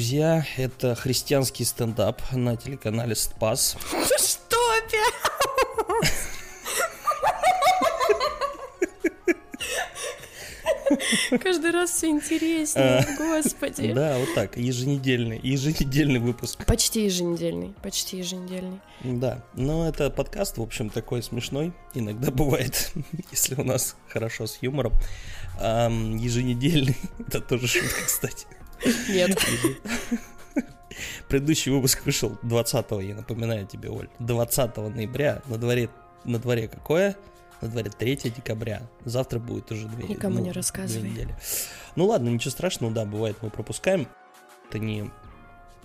Друзья. Это христианский стендап на телеканале Спас. Что опять? Каждый раз все интереснее, господи. Да, вот так, еженедельный, еженедельный выпуск. Почти еженедельный, почти еженедельный. Да, но это подкаст, в общем, такой смешной. Иногда бывает, если у нас хорошо с юмором. А, еженедельный, это тоже шутка, кстати. Нет. Предыдущий выпуск вышел 20 я напоминаю тебе, Оль, 20 ноября. На дворе, на дворе какое? На дворе 3 декабря. Завтра будет уже две Никому ну, не рассказывай. две недели. Ну ладно, ничего страшного, да, бывает, мы пропускаем. Это не,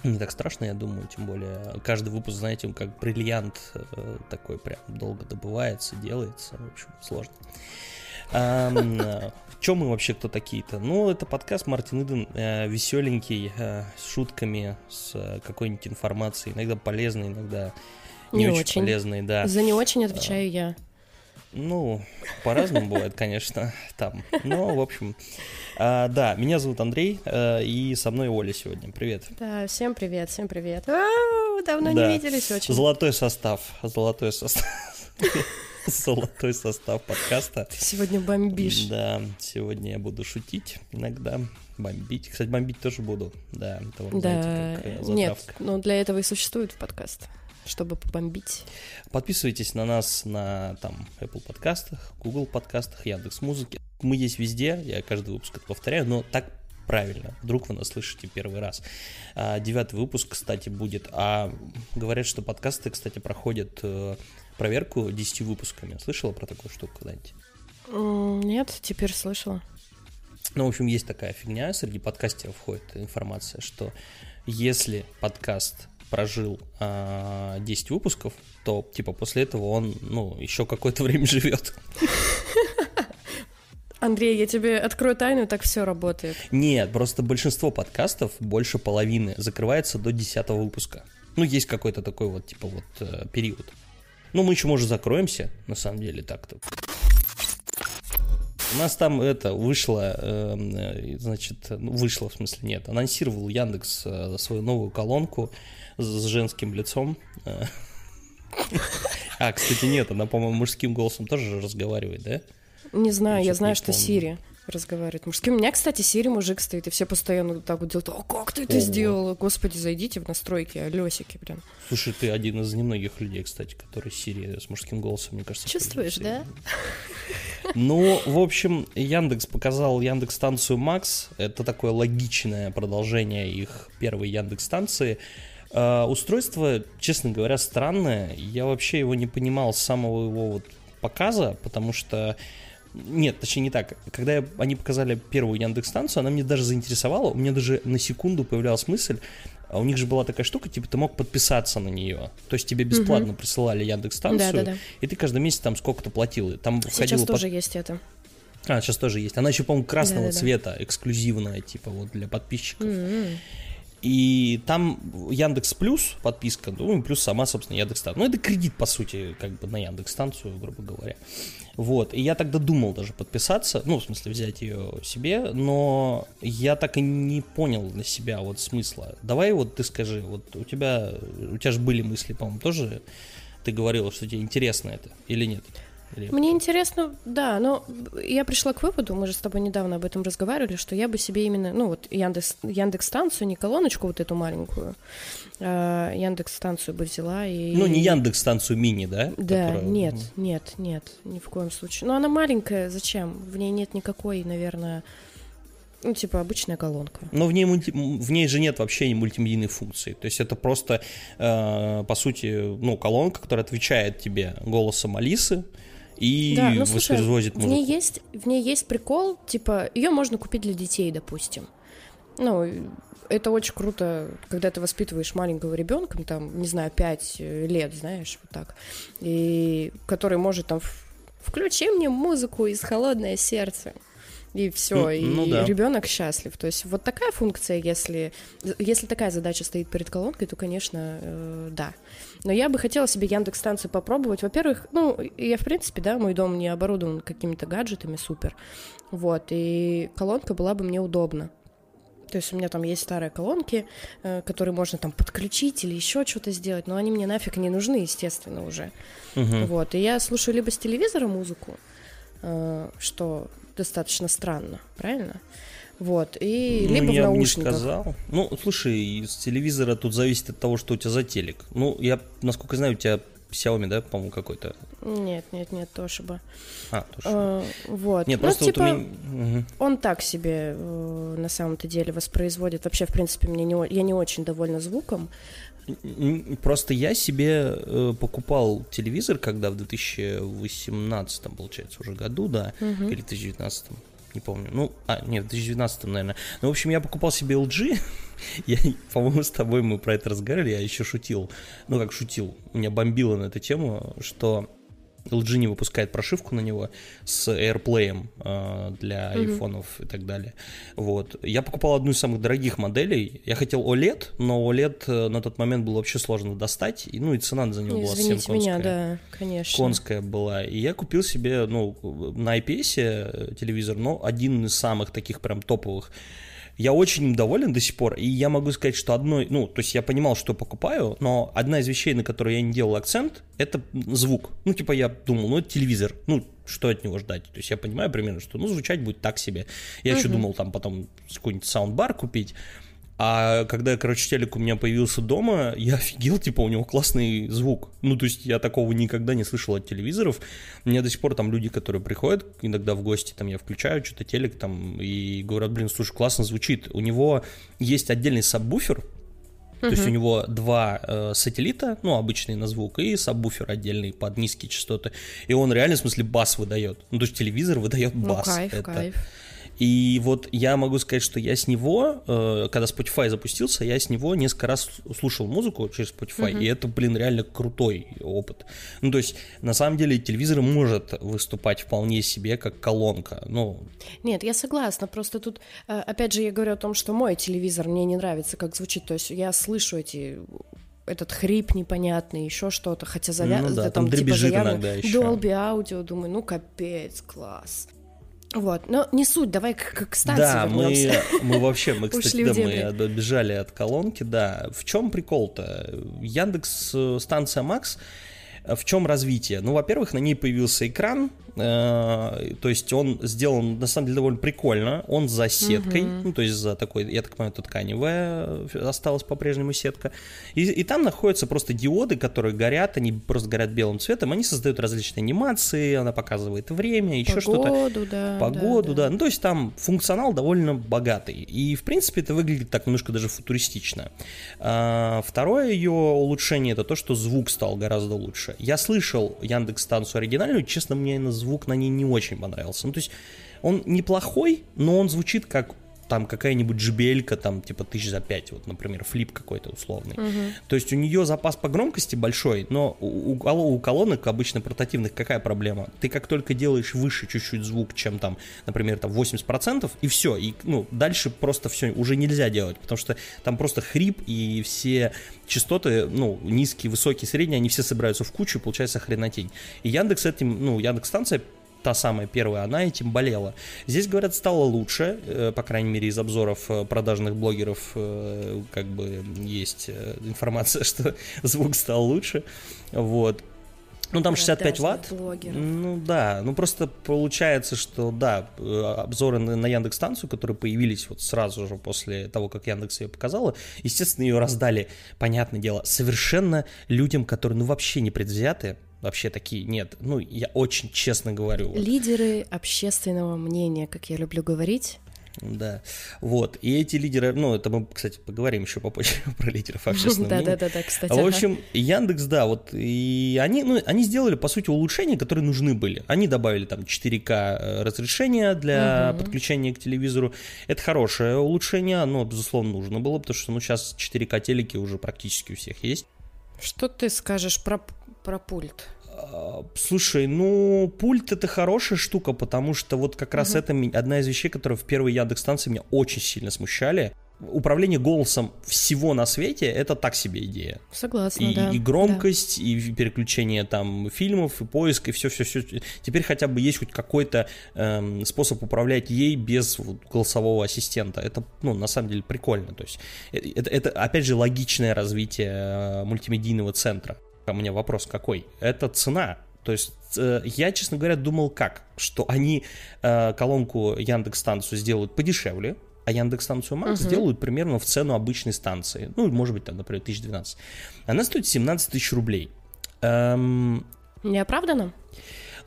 не так страшно, я думаю, тем более каждый выпуск, знаете, он как бриллиант э, такой прям долго добывается, делается, в общем, сложно. Э, чем мы вообще кто такие-то? Ну, это подкаст Мартин Иден, э, веселенький, э, с шутками, с э, какой-нибудь информацией, иногда полезной, иногда не, Не очень, очень. полезной, да. За не очень отвечаю я. Ну, по-разному бывает, конечно, там. Но, в общем, а, да, меня зовут Андрей, э, и со мной Оля сегодня. Привет. Да, всем привет, всем привет. Ау, давно Да. не виделись очень. Золотой состав, золотой состав. Золотой состав подкаста. Ты сегодня бомбишь. Да, сегодня я буду шутить иногда, бомбить. Кстати, бомбить тоже буду. Да, это вот, Да, знаете, как э, нет, ну для этого и существует подкаст, чтобы побомбить. Подписывайтесь на нас на там Apple подкастах, Google подкастах, Яндекс Музыки. Мы есть везде, я каждый выпуск это повторяю, но так правильно. Вдруг вы нас слышите первый раз. А, Девятый выпуск, кстати, будет. А говорят, что подкасты, кстати, проходят э, проверку 10 выпусками. Слышала про такую штуку когда-нибудь? Нет, теперь слышала. Ну, в общем, есть такая фигня, среди подкастеров входит информация, что если подкаст прожил а, 10 выпусков, то, типа, после этого он, ну, еще какое-то время живет. Андрей, я тебе открою тайну, так все работает. Нет, просто большинство подкастов, больше половины, закрывается до 10 выпуска. Ну, есть какой-то такой вот, типа, вот э, период. Ну, мы еще, может, закроемся, на самом деле, так-то. У нас там это вышло, эм, э, значит, ну, вышло, в смысле, нет, анонсировал Яндекс э, свою новую колонку с женским лицом. А, кстати, нет, она, по-моему, мужским голосом тоже же разговаривает, да? Не знаю, Я знаю, что. Сири разговаривает мужским. У меня, кстати, Сири мужик стоит, и все постоянно так вот делают. О, как ты это Ого. сделала? Господи, зайдите в настройки, алёсики, блин. Слушай, ты один из немногих людей, кстати, который Сирия с мужским голосом, мне кажется. Чувствуешь, да? Ну, в общем, Яндекс показал Яндекс станцию Макс. Это такое логичное продолжение их первой Яндекс станции. устройство, честно говоря, странное. Я вообще его не понимал с самого его вот показа, потому что нет, точнее не так. Когда я- они показали первую Яндекс станцию, она мне даже заинтересовала. У меня даже на секунду появлялась мысль. а у них же была такая штука, типа ты мог подписаться на нее. То есть тебе бесплатно присылали Яндекс станцию, Да-да-да. и ты каждый месяц там сколько-то платил. Там Сейчас входило под- тоже есть это. а, сейчас тоже есть. Она еще, по-моему, красного Да-да-да. цвета, эксклюзивная, типа вот для подписчиков. М-м. И там Яндекс Плюс подписка, ну плюс сама, собственно, Яндекс станция. Ну, это кредит, по сути, как бы на Яндекс станцию, грубо говоря. Вот. И я тогда думал даже подписаться, ну, в смысле, взять ее себе, но я так и не понял для себя вот смысла. Давай вот ты скажи, вот у тебя, у тебя же были мысли, по-моему, тоже ты говорила, что тебе интересно это или нет? Или- Мне интересно, да, но я пришла к выводу, мы же с тобой недавно об этом разговаривали, что я бы себе именно, ну вот Яндекс, Яндекс станцию, не колоночку вот эту маленькую, а Яндекс станцию бы взяла и... Ну, не Яндекс станцию мини, да? Да, Которая- нет, нет, нет, ни в коем случае. Но она маленькая, зачем? В ней нет никакой, наверное, ну, типа обычная колонка. Но в ней, мульти- в ней же нет вообще мультимедийной функции. То есть это просто, э, по сути, ну, колонка, которая отвечает тебе голосом Алисы и да, ну слушай, воспроизводит в музыку. ней есть, в ней есть прикол, типа ее можно купить для детей, допустим. Ну, это очень круто, когда ты воспитываешь маленького ребенка, там, не знаю, 5 лет, знаешь, вот так, и который может там в- включи мне музыку из холодное сердце. И все, М, и ну да. ребенок счастлив. То есть вот такая функция, если, если такая задача стоит перед колонкой, то, конечно, э, да. Но я бы хотела себе Яндекс станцию попробовать. Во-первых, ну, я, в принципе, да, мой дом не оборудован какими-то гаджетами супер. Вот, и колонка была бы мне удобна. То есть у меня там есть старые колонки, э, которые можно там подключить или еще что-то сделать, но они мне нафиг не нужны, естественно, уже. Мгм. Вот, и я слушаю либо с телевизора музыку, э, что достаточно странно, правильно? Вот, и Ну, либо в я не наушниках. сказал. Ну, слушай, с телевизора тут зависит от того, что у тебя за телек. Ну, я, насколько знаю, у тебя Xiaomi, да, по-моему, какой-то. Нет, нет, нет, Тошиба. А, тоже. Э, вот. Нет, Ну, просто типа, вот у меня... Мгм. он так себе э, на самом-то деле воспроизводит. Вообще, в принципе, мне не, я не очень довольна звуком. Просто я себе э, покупал телевизор, когда в 2018, получается, уже году, да, Мгм. или 2019, не помню. Ну, а, нет, в 2019, наверное. Ну, в общем, я покупал себе LG. Я, по-моему, с тобой мы про это разговаривали, я еще шутил. Ну, как шутил. Меня бомбило на эту тему, что LG не выпускает прошивку на него с AirPlay э, для айфонов и так далее. Вот. Я покупал одну из самых дорогих моделей. Я хотел OLED, но OLED э, на тот момент было вообще сложно достать. И, ну и цена за него была совсем Извините меня, конская. да, конечно. Конская была. И я купил себе, ну, на IPS э, телевизор, но один из самых таких прям топовых. Я очень им доволен до сих пор, и я могу сказать, что одной, ну, то есть я понимал, что покупаю, но одна из вещей, на которые я не делал акцент, это звук. Ну, типа я думал, ну, это телевизор, ну, что от него ждать? То есть я понимаю примерно, что, ну, звучать будет так себе. Я еще Мгм. думал там потом какой-нибудь саундбар купить, а когда, короче, телек у меня появился дома, я офигел, типа, у него классный звук. Ну, то есть я такого никогда не слышал от телевизоров. У меня до сих пор там люди, которые приходят иногда в гости, там я включаю что-то телек там и говорят, блин, слушай, классно звучит. У него есть отдельный сабвуфер, то есть у него два э, сателлита, ну, обычный на звук, и сабвуфер отдельный под низкие частоты. И он реально, в смысле, бас выдает. Ну, то есть телевизор выдает Ну, бас. кайф, Это- кайф. И вот я могу сказать, что я с него, э, когда Spotify запустился, я с него несколько раз слушал музыку через Spotify, и это, блин, реально крутой опыт. Ну, то есть, на самом деле, телевизор может выступать вполне себе как колонка. Ну, Нет, я согласна, просто тут, э, опять же, я говорю о том, что мой телевизор мне не нравится, как звучит, то есть я слышу эти этот хрип непонятный, еще что-то, хотя завя... Ну да, да, там дребезжит иногда ещё. Dolby аудио, думаю, ну капец, класс. Вот, но не суть, давай к, к- станции да, мы, вернемся. мы вообще, мы, кстати, да, мы отбежали от колонки, да. В чем прикол-то? Яндекс э, станция Макс, в чем развитие? Ну, во-первых, на ней появился экран, то есть он сделан, на самом деле, довольно прикольно, он за сеткой, ну, то есть за такой, я так понимаю, это тканевая э, осталась по-прежнему сетка, и, и там находятся просто диоды, которые горят, они просто горят белым цветом, они создают различные анимации, она показывает время, еще что-то Погоду, да. погоду, да, Ну, то есть там функционал довольно богатый. И, в принципе, это выглядит так немножко даже футуристично. А, второе ее улучшение это то, что звук стал гораздо лучше. Я слышал Яндекс станцию оригинальную, честно, мне именно звук на ней не очень понравился. Ну, то есть он неплохой, но он звучит как там какая-нибудь JBL, там типа тысяч за пять, вот, например, флип какой-то условный. То есть у нее запас по громкости большой, но у, у у колонок обычно портативных какая проблема? Ты как только делаешь выше чуть-чуть звук, чем там, например, там 80%, и все, и ну, дальше просто все уже нельзя делать, потому что там просто хрип и все частоты, ну, низкие, высокие, средние, они все собираются в кучу, и получается хренотень. И Яндекс этим, ну, Яндекс станция та самая первая, она этим болела. Здесь, говорят, стало лучше, э, по крайней мере, из обзоров э, продажных блогеров э, как бы есть информация, что звук стал лучше. Вот. Ну, там 65 ватт. Блогеров. Ну да, ну просто получается, что да, обзоры на, на Яндекс станцию, которые появились вот сразу же после того, как Яндекс ее показала, естественно, ее раздали, понятное дело, совершенно людям, которые ну вообще не предвзяты, вообще такие, нет, ну я очень честно говорю. вот. Лидеры общественного мнения, как я люблю говорить. Да, вот, и эти лидеры, ну, это мы, кстати, поговорим еще попозже про лидеров общественного мнения. Да-да-да, кстати. В ага. общем, Яндекс, да, вот, и они, ну, они сделали, по сути, улучшения, которые нужны были. Они добавили там 4К э, разрешение для подключения к телевизору. Это хорошее улучшение, оно, безусловно, нужно было, потому что, ну, сейчас 4К телеки уже практически у всех есть. Что ты скажешь про, про пульт? А, Слушай, ну, пульт это хорошая штука, потому что вот как раз это ми- одна из вещей, которые в первой Яндекс станции меня очень сильно смущали. управление голосом всего на свете это так себе идея. Согласна, и, да. И громкость, да. и переключение там фильмов, и поиск, и все-все-все. Теперь хотя бы есть хоть какой-то эм, способ управлять ей без голосового ассистента. Это, ну, на самом деле прикольно. То есть э, это, это опять же, логичное развитие э, мультимедийного центра. У меня вопрос какой? Это цена. То есть э, я, честно говоря, думал как, что они э, колонку Яндекс станцию сделают подешевле, а Яндекс-станцию Макс uh-huh. сделают примерно в цену обычной станции. Ну, может быть, там, например, 1012. Она стоит 17 тысяч рублей. Эм... Неоправданно?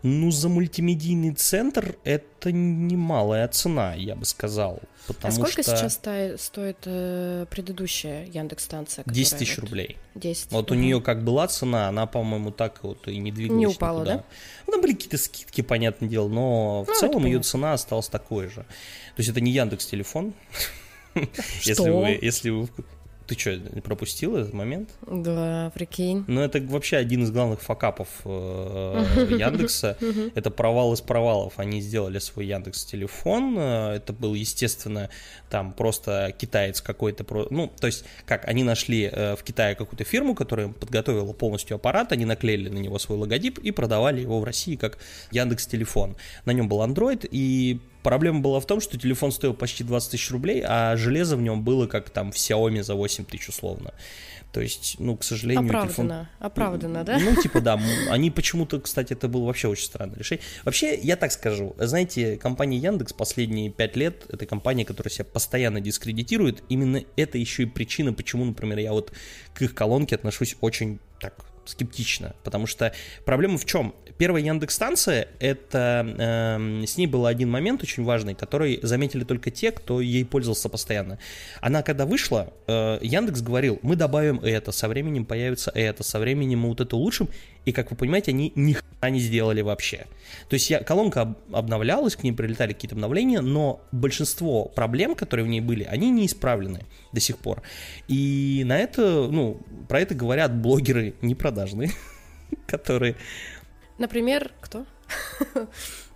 Ну, за мультимедийный центр это немалая цена, я бы сказал. Потому а сколько что... сейчас стоит э, предыдущая Яндекс-станция? 10 тысяч вот... рублей. 10. Вот угу. у нее как была цена, она, по-моему, так вот и не двигалась Не упала, никуда. да? Ну, там были какие-то скидки, понятное дело, но в ну, целом ее цена осталась такой же. То есть это не Яндекс телефон. Если вы, если вы ты что, пропустил этот момент? Да, прикинь. Ну, это вообще один из главных факапов э, Яндекса. Это провал из провалов. Они сделали свой Яндекс телефон. Э, это был, естественно, там просто китаец какой-то. Ну, то есть, как, они нашли э, в Китае какую-то фирму, которая подготовила полностью аппарат, они наклеили на него свой логотип и продавали его в России как Яндекс телефон. На нем был Android, и Проблема была в том, что телефон стоил почти 20 тысяч рублей, а железо в нем было как там в Xiaomi за 8 тысяч условно. То есть, ну, к сожалению, оправдано, телефон... Оправдано, да? Ну, типа, да. Они почему-то, кстати, это было вообще очень странное решение. Вообще, я так скажу, знаете, компания Яндекс последние 5 лет, это компания, которая себя постоянно дискредитирует. Именно это еще и причина, почему, например, я вот к их колонке отношусь очень так скептично, потому что проблема в чем? Первая Яндекс-станция, это э, с ней был один момент очень важный, который заметили только те, кто ей пользовался постоянно. Она когда вышла, э, Яндекс говорил, мы добавим это, со временем появится это, со временем мы вот это улучшим, и, как вы понимаете, они ни хрена не сделали вообще. То есть я, колонка об, обновлялась, к ней прилетали какие-то обновления, но большинство проблем, которые в ней были, они не исправлены до сих пор. И на это, ну, про это говорят блогеры непродажные, которые... Например, кто?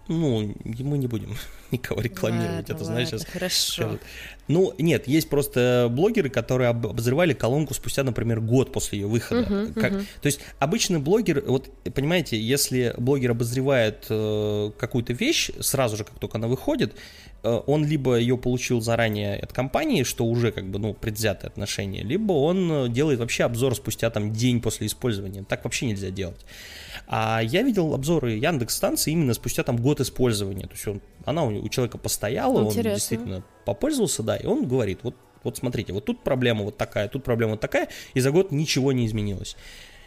Ну, мы не будем никого рекламировать, ладно, это, знаешь, сейчас... Хорошо. Скажут. Ну, нет, есть просто блогеры, которые обозревали колонку спустя, например, год после ее выхода. Uh-huh, как... uh-huh. То есть обычный блогер, вот, понимаете, если блогер обозревает э, какую-то вещь сразу же, как только она выходит, он либо ее получил заранее от компании, что уже как бы, ну, предвзятое отношение, либо он делает вообще обзор спустя там день после использования. Так вообще нельзя делать. А я видел обзоры Яндекс станции именно спустя там год использования. То есть он, она у, у человека постояла, Интересно. он действительно попользовался, да, и он говорит, вот, вот смотрите, вот тут проблема вот такая, тут проблема вот такая, и за год ничего не изменилось.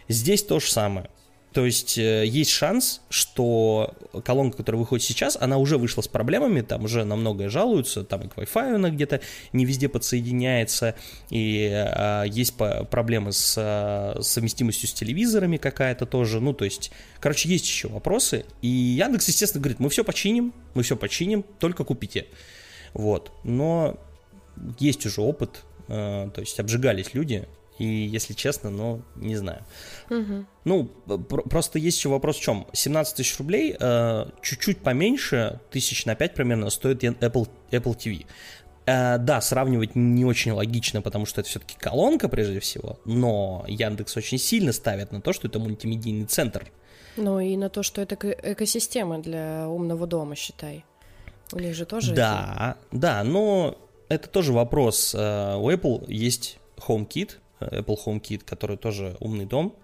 Здесь то же самое. То есть э, есть шанс, что колонка, которая выходит сейчас, она уже вышла с проблемами, там уже на многое жалуются, там и к Wi-Fi она где-то не везде подсоединяется, и а, есть проблемы с а, совместимостью с телевизорами какая-то тоже, ну то есть, короче, есть еще вопросы, и Яндекс, естественно, говорит, мы все починим, мы все починим, только купите, вот, но есть уже опыт, э, то есть обжигались люди, и, если честно, ну, не знаю. Угу. Ну, пр- просто есть еще вопрос в чем. 17 тысяч рублей, э, чуть-чуть поменьше, тысяч на 5 примерно, стоит Apple, Apple TV. Э, да, сравнивать не очень логично, потому что это все-таки колонка прежде всего, но Яндекс очень сильно ставит на то, что это мультимедийный центр. Ну и на то, что это экосистема для умного дома, считай. У них же тоже... Да, это... да, но это тоже вопрос. Э, у Apple есть HomeKit, Apple HomeKit, который тоже умный дом,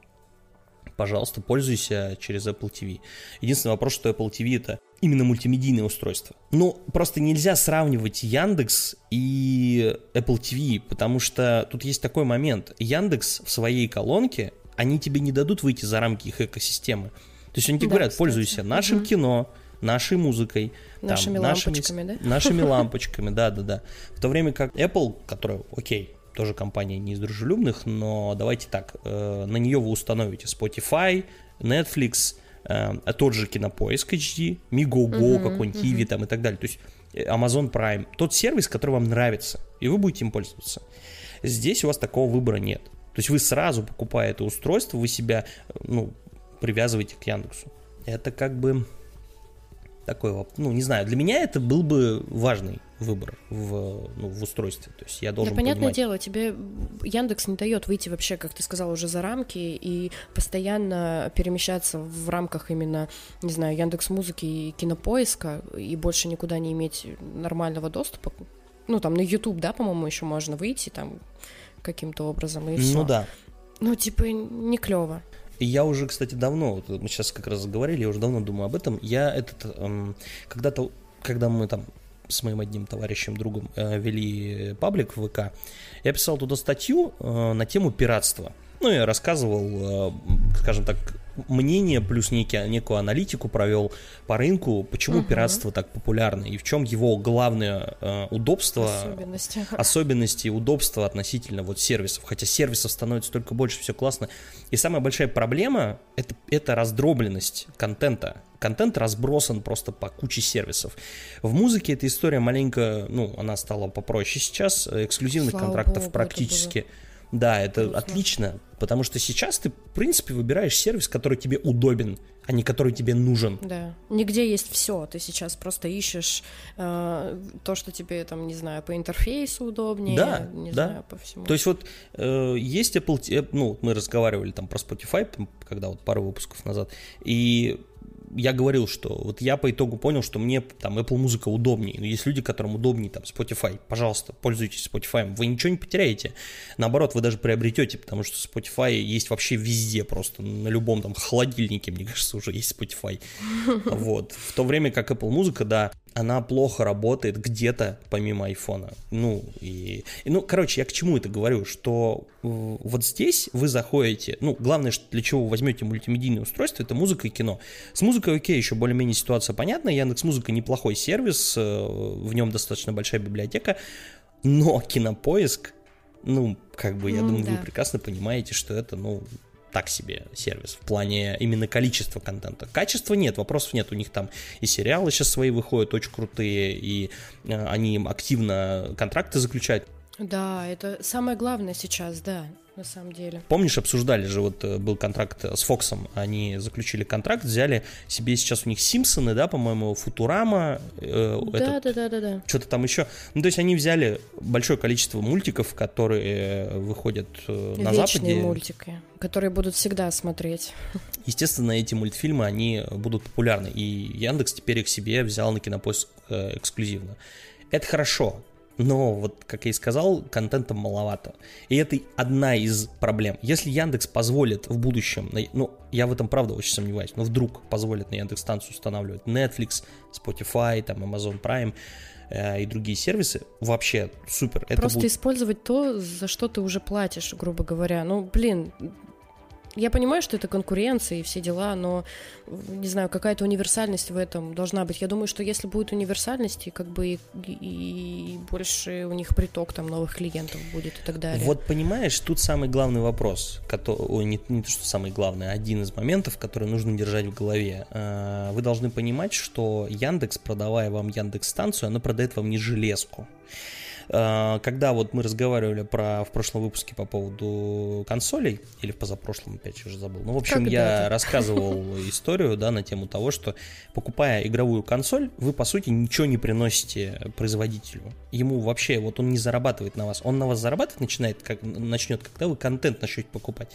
пожалуйста, пользуйся через Apple TV. Единственный вопрос, что Apple TV это именно мультимедийное устройство. Но просто нельзя сравнивать Яндекс и Apple TV, потому что тут есть такой момент. Яндекс в своей колонке, они тебе не дадут выйти за рамки их экосистемы. То есть они тебе да, говорят, кстати. пользуйся нашим угу. кино, нашей музыкой, нашими там, лампочками, нашими, да? Нашими лампочками, да, да, да. В то время как Apple, которая, окей, тоже компания не из дружелюбных, но давайте так, э, на нее вы установите Spotify, Netflix, э, тот же Кинопоиск HD, Migogo uh-huh, какой-нибудь, uh-huh. там и так далее. То есть э, Amazon Prime, тот сервис, который вам нравится, и вы будете им пользоваться. Здесь у вас такого выбора нет. То есть вы сразу, покупая это устройство, вы себя ну, привязываете к Яндексу. Это как бы такой, ну, не знаю, для меня это был бы важный выбор в, ну, в устройстве. То есть я должен Да, понятное понимать... дело, тебе Яндекс не дает выйти вообще, как ты сказал, уже за рамки и постоянно перемещаться в рамках именно, не знаю, Яндекс Музыки и Кинопоиска и больше никуда не иметь нормального доступа. Ну, там на YouTube, да, по-моему, еще можно выйти там каким-то образом и все. Ну да. Ну, типа, не клево. И я уже, кстати, давно, вот мы сейчас как раз говорили, я уже давно думаю об этом. Я этот, эм, когда-то, когда мы там с моим одним товарищем, другом э, вели паблик в ВК, я писал туда статью э, на тему пиратства. Ну, я рассказывал, э, скажем так, мнение плюс некий, некую аналитику провел по рынку, почему угу. пиратство так популярно и в чем его главное э, удобство, особенности. особенности, удобства относительно вот сервисов. Хотя сервисов становится только больше, все классно. И самая большая проблема это, это раздробленность контента. Контент разбросан просто по куче сервисов. В музыке эта история маленько, ну, она стала попроще сейчас. Эксклюзивных Слава контрактов Богу, практически. это Да, это Грустно. отлично, потому что сейчас ты, в принципе, выбираешь сервис, который тебе удобен, а не который тебе нужен. Да. Нигде есть все. Ты сейчас просто ищешь э, то, что тебе там, не знаю, по интерфейсу удобнее, Да, не да. знаю, по всему. То есть вот э, есть Apple, T- ну, мы разговаривали там про Spotify, когда вот пару выпусков назад, и я говорил, что вот я по итогу понял, что мне там Apple музыка удобнее. Но есть люди, которым удобнее там Spotify. Пожалуйста, пользуйтесь Spotify. Вы ничего не потеряете. Наоборот, вы даже приобретете, потому что Spotify есть вообще везде просто. На любом там холодильнике, мне кажется, уже есть Spotify. Вот. В то время как Apple музыка, да, она плохо работает где-то помимо айфона. Ну, и, и, ну, короче, я к чему это говорю, что э, вот здесь вы заходите, ну, главное, что для чего вы возьмете мультимедийное устройство, это музыка и кино. С музыкой окей, еще более-менее ситуация понятна, Яндекс Музыка неплохой сервис, э, в нем достаточно большая библиотека, но кинопоиск, ну, как бы, я М, думаю, вы да. прекрасно понимаете, что это, ну, так себе сервис в плане именно количества контента. Качества нет, вопросов нет. У них там и сериалы сейчас свои выходят очень крутые, и э, они активно контракты заключают. Да, это самое главное сейчас, да, на самом деле. Помнишь, обсуждали же, вот э, был контракт с Фоксом, они заключили контракт, взяли себе сейчас у них Симпсоны, да, по-моему, Футурама, э, Да, этот, да, да, да, да. что-то там еще. Ну, то есть они взяли большое количество мультиков, которые э, выходят э, на Вечные Западе. мультики, которые будут всегда смотреть. Естественно, эти мультфильмы, они будут популярны. И Яндекс теперь их себе взял на кинопоиск э, эксклюзивно. Это хорошо. Но, вот, как я и сказал, контента маловато. И это одна из проблем. Если Яндекс позволит в будущем, ну, я в этом правда очень сомневаюсь, но вдруг позволит на Яндекс станцию устанавливать Netflix, Spotify, там, Amazon Prime э, и другие сервисы, вообще супер. Это Просто будет- использовать то, за что ты уже платишь, грубо говоря. Ну, блин, я понимаю, что это конкуренция и все дела, но, не знаю, какая-то универсальность в этом должна быть. Я думаю, что если будет универсальность, и как бы и, и больше у них приток там новых клиентов будет и так далее. Вот понимаешь, тут самый главный вопрос, который, ой, не, не то, что самый главный, а один из моментов, который нужно держать в голове. Э, Вы должны понимать, что Яндекс, продавая вам Яндекс станцию, она продает вам не железку. Э, Когда вот мы разговаривали про в прошлом выпуске по поводу консолей, или в позапрошлом, опять я уже забыл. Ну, в общем, я Когда-то. рассказывал историю, да, на тему того, что покупая игровую консоль, вы, по сути, ничего не приносите производителю. Ему вообще, вот он не зарабатывает на вас. Он на вас зарабатывать начинает, как, начнет, когда вы контент начнете покупать.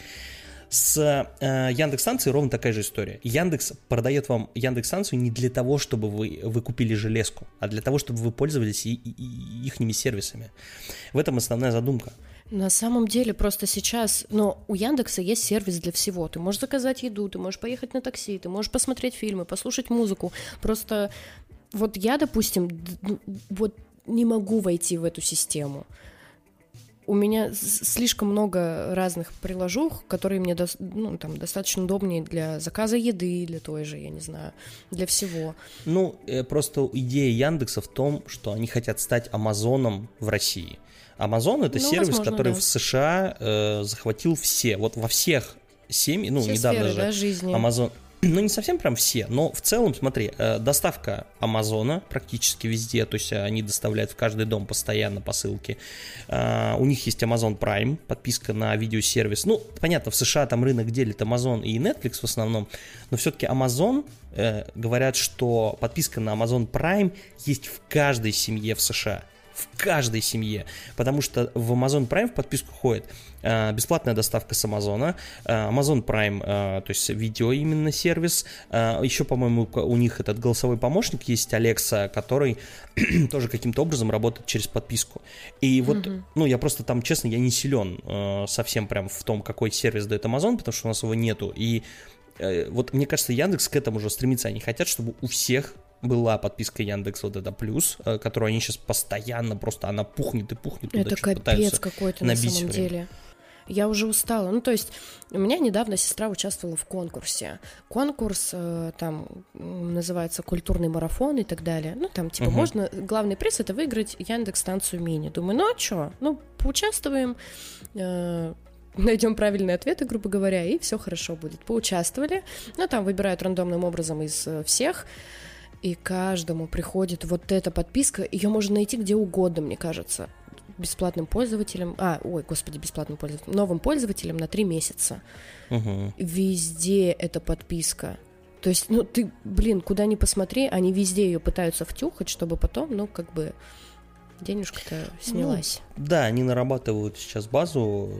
С э, Яндекс станцией ровно такая же история. Яндекс продает вам Яндекс станцию не для того, чтобы вы, вы купили железку, а для того, чтобы вы пользовались и, и- и ихними сервисами. В этом основная задумка. На самом деле, просто сейчас, но у Яндекса есть сервис для всего. Ты можешь заказать еду, ты можешь поехать на такси, ты можешь посмотреть фильмы, послушать музыку. Просто вот я, допустим, вот не могу войти в эту систему. У меня слишком много разных приложух, которые мне дос- ну, там, достаточно удобнее для заказа еды, для той же, я не знаю, для всего. Ну, э, просто идея Яндекса в том, что они хотят стать Амазоном в России. Амазон это Ну, сервис, возможно, который да. в США э, захватил все, вот во всех семь, ну, Все недавно сферы же да, жизни. Amazon, ну, не совсем прям все, но в целом, смотри, э, доставка Амазона практически везде, то есть они доставляют в каждый дом постоянно посылки. Э, у них есть Amazon Prime, подписка на видеосервис. Ну, понятно, в США там рынок делит Amazon и Netflix в основном, но все-таки Amazon э, говорят, что подписка на Amazon Prime есть в каждой семье в США в каждой семье, потому что в Amazon Prime в подписку ходит э, бесплатная доставка с Амазона, э, Amazon Prime, э, то есть видео именно сервис, еще, по-моему, у них этот голосовой помощник есть, Alexa, который тоже каким-то образом работает через подписку. И вот, mm-hmm. ну, я просто там, честно, я не силен совсем прям в том, какой сервис дает Amazon, потому что у нас его нету, и э, вот мне кажется, Яндекс к этому уже стремится. Они хотят, чтобы у всех была подписка Яндекс вот это плюс, э, которую они сейчас постоянно просто она пухнет и пухнет. Это капец какой-то на самом время. деле. Я уже устала. Ну, то есть, у меня недавно сестра участвовала в конкурсе. Конкурс э, там называется «Культурный марафон» и так далее. Ну, там, типа, угу. можно... Главный приз — это выиграть Яндекс-станцию мини. Думаю, ну, а что? Ну, поучаствуем, э, найдем правильные ответы, грубо говоря, и все хорошо будет. Поучаствовали. Ну, там выбирают рандомным образом из всех и каждому приходит вот эта подписка, ее можно найти где угодно, мне кажется, бесплатным пользователям, а, ой, господи, бесплатным пользователям, новым пользователям на три месяца. Угу. Везде эта подписка. То есть, ну, ты, блин, куда ни посмотри, они везде ее пытаются втюхать, чтобы потом, ну, как бы денежка-то снялась. Ну, да, они нарабатывают сейчас базу,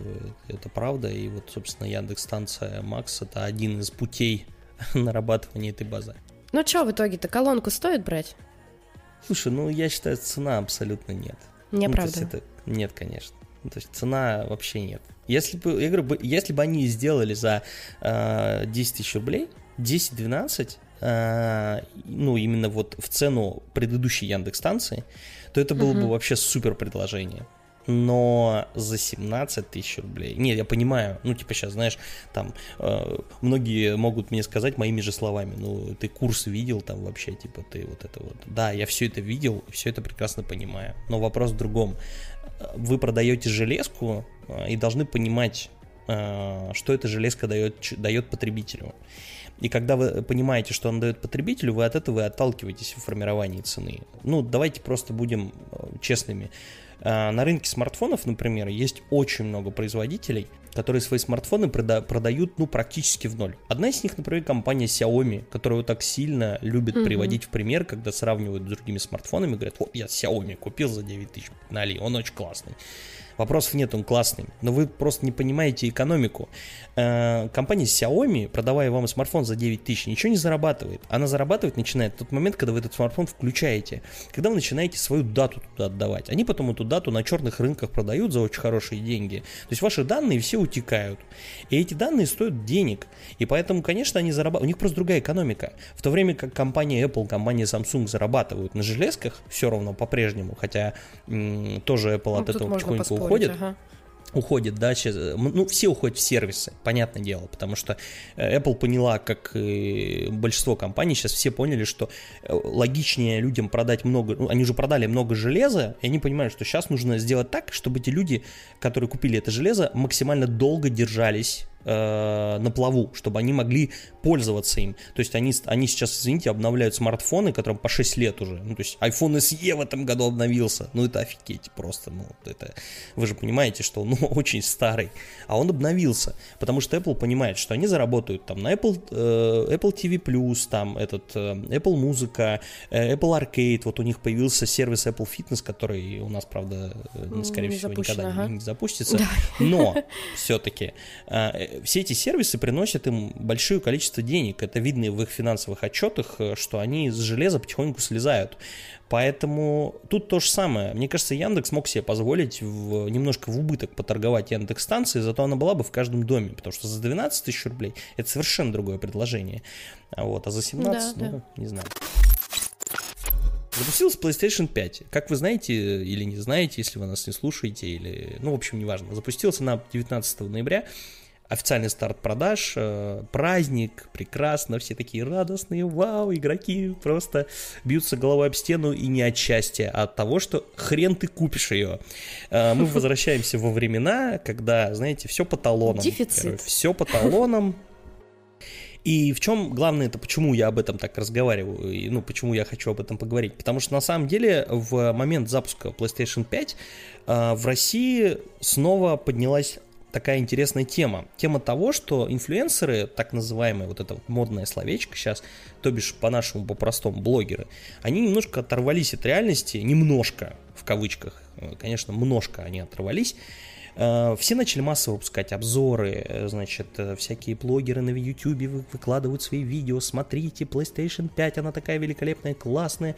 это правда, и вот, собственно, Яндекс станция Макс это один из путей нарабатывания этой базы. Ну что в итоге-то, колонку стоит брать? Слушай, ну я считаю, цена абсолютно нет. Не ну, правда. Это, нет, конечно. Ну, то есть цена вообще нет. Если бы, я говорю, если бы они сделали за э, 10 тысяч рублей, 10-12, э, ну, именно вот в цену предыдущей Яндекс станции, то это было uh-huh. бы вообще супер предложение но за 17 тысяч рублей. Нет, я понимаю, ну, типа сейчас, знаешь, там, э, многие могут мне сказать моими же словами, ну, ты курс видел там вообще, типа, ты вот это вот. Да, я все это видел, все это прекрасно понимаю, но вопрос в другом. Вы продаете железку э, и должны понимать, э, что эта железка дает, дает потребителю. И когда вы понимаете, что он дает потребителю, вы от этого и отталкиваетесь в формировании цены. Ну, давайте просто будем э, честными. А, на рынке смартфонов, например, есть очень много производителей, которые свои смартфоны прода- продают ну практически в ноль. Одна из них, например, компания Xiaomi, которую так сильно любят mm-hmm. приводить в пример, когда сравнивают с другими смартфонами, говорят, вот я Xiaomi купил за 9 тысяч на Али, он очень классный. Вопросов нет, он классный. Но вы просто не понимаете экономику. Э, компания Xiaomi, продавая вам смартфон за 9 тысяч, ничего не зарабатывает. Она зарабатывать начинает в тот момент, когда вы этот смартфон включаете. Когда вы начинаете свою дату туда отдавать. Они потом эту дату на черных рынках продают за очень хорошие деньги. То есть ваши данные все утекают. И эти данные стоят денег. И поэтому, конечно, они зарабатывают. У них просто другая экономика. В то время как компания Apple, компания Samsung зарабатывают на железках все равно по-прежнему. Хотя м- тоже Apple ну, от этого потихоньку уходит. Ага уходит, да, сейчас, ну, все уходят в сервисы, понятное дело, потому что э, Apple поняла, как и большинство компаний, сейчас все поняли, что э, логичнее людям продать много, ну, они уже продали много железа, и они понимают, что сейчас нужно сделать так, чтобы эти люди, которые купили это железо, максимально долго держались э, на плаву, чтобы они могли пользоваться им. То есть они, они сейчас, извините, обновляют смартфоны, которым по 6 лет уже. Ну, то есть iPhone SE в этом году обновился. Ну, это офигеть просто. Ну, это, вы же понимаете, что он ну, очень старый. А он обновился, потому что Apple понимает, что они заработают там на Apple, э, Apple TV+, там этот э, Apple Музыка, э, Apple Arcade. Вот у них появился сервис Apple Fitness, который у нас, правда, э, скорее не всего, никогда ага. не, не запустится. Да. Но все-таки э, все эти сервисы приносят им большое количество денег. Это видно в их финансовых отчетах, э, что они с железа потихоньку слезают. Поэтому тут то же самое. Мне кажется, Яндекс мог себе позволить в, немножко в убыток поторговать Яндекс станции, зато она была бы в каждом доме, потому что за 12 тысяч рублей это совершенно другое предложение. А, вот, а за 17, да, ну, да. не знаю. Запустился PlayStation 5. Как вы знаете или не знаете, если вы нас не слушаете, или, ну, в общем, неважно. Запустился на 19 ноября официальный старт продаж, э, праздник, прекрасно, все такие радостные, вау, игроки просто бьются головой об стену и не от счастья, а от того, что хрен ты купишь ее. Э, мы возвращаемся во времена, когда, знаете, все по талонам. Дефицит. Все по талонам, И в чем главное, это почему я об этом так разговариваю, и, ну, почему я хочу об этом поговорить. Потому что на самом деле в момент запуска PlayStation 5 э, в России снова поднялась такая интересная тема. Тема того, что инфлюенсеры, так называемые, вот это вот модное словечко сейчас, то бишь по-нашему, по-простому, блогеры, они немножко оторвались от реальности, немножко, в кавычках, конечно, немножко они оторвались, Э, все начали массово выпускать обзоры, э, значит, э, всякие блогеры на YouTube выкладывают свои видео, смотрите, PlayStation 5, она такая великолепная, классная.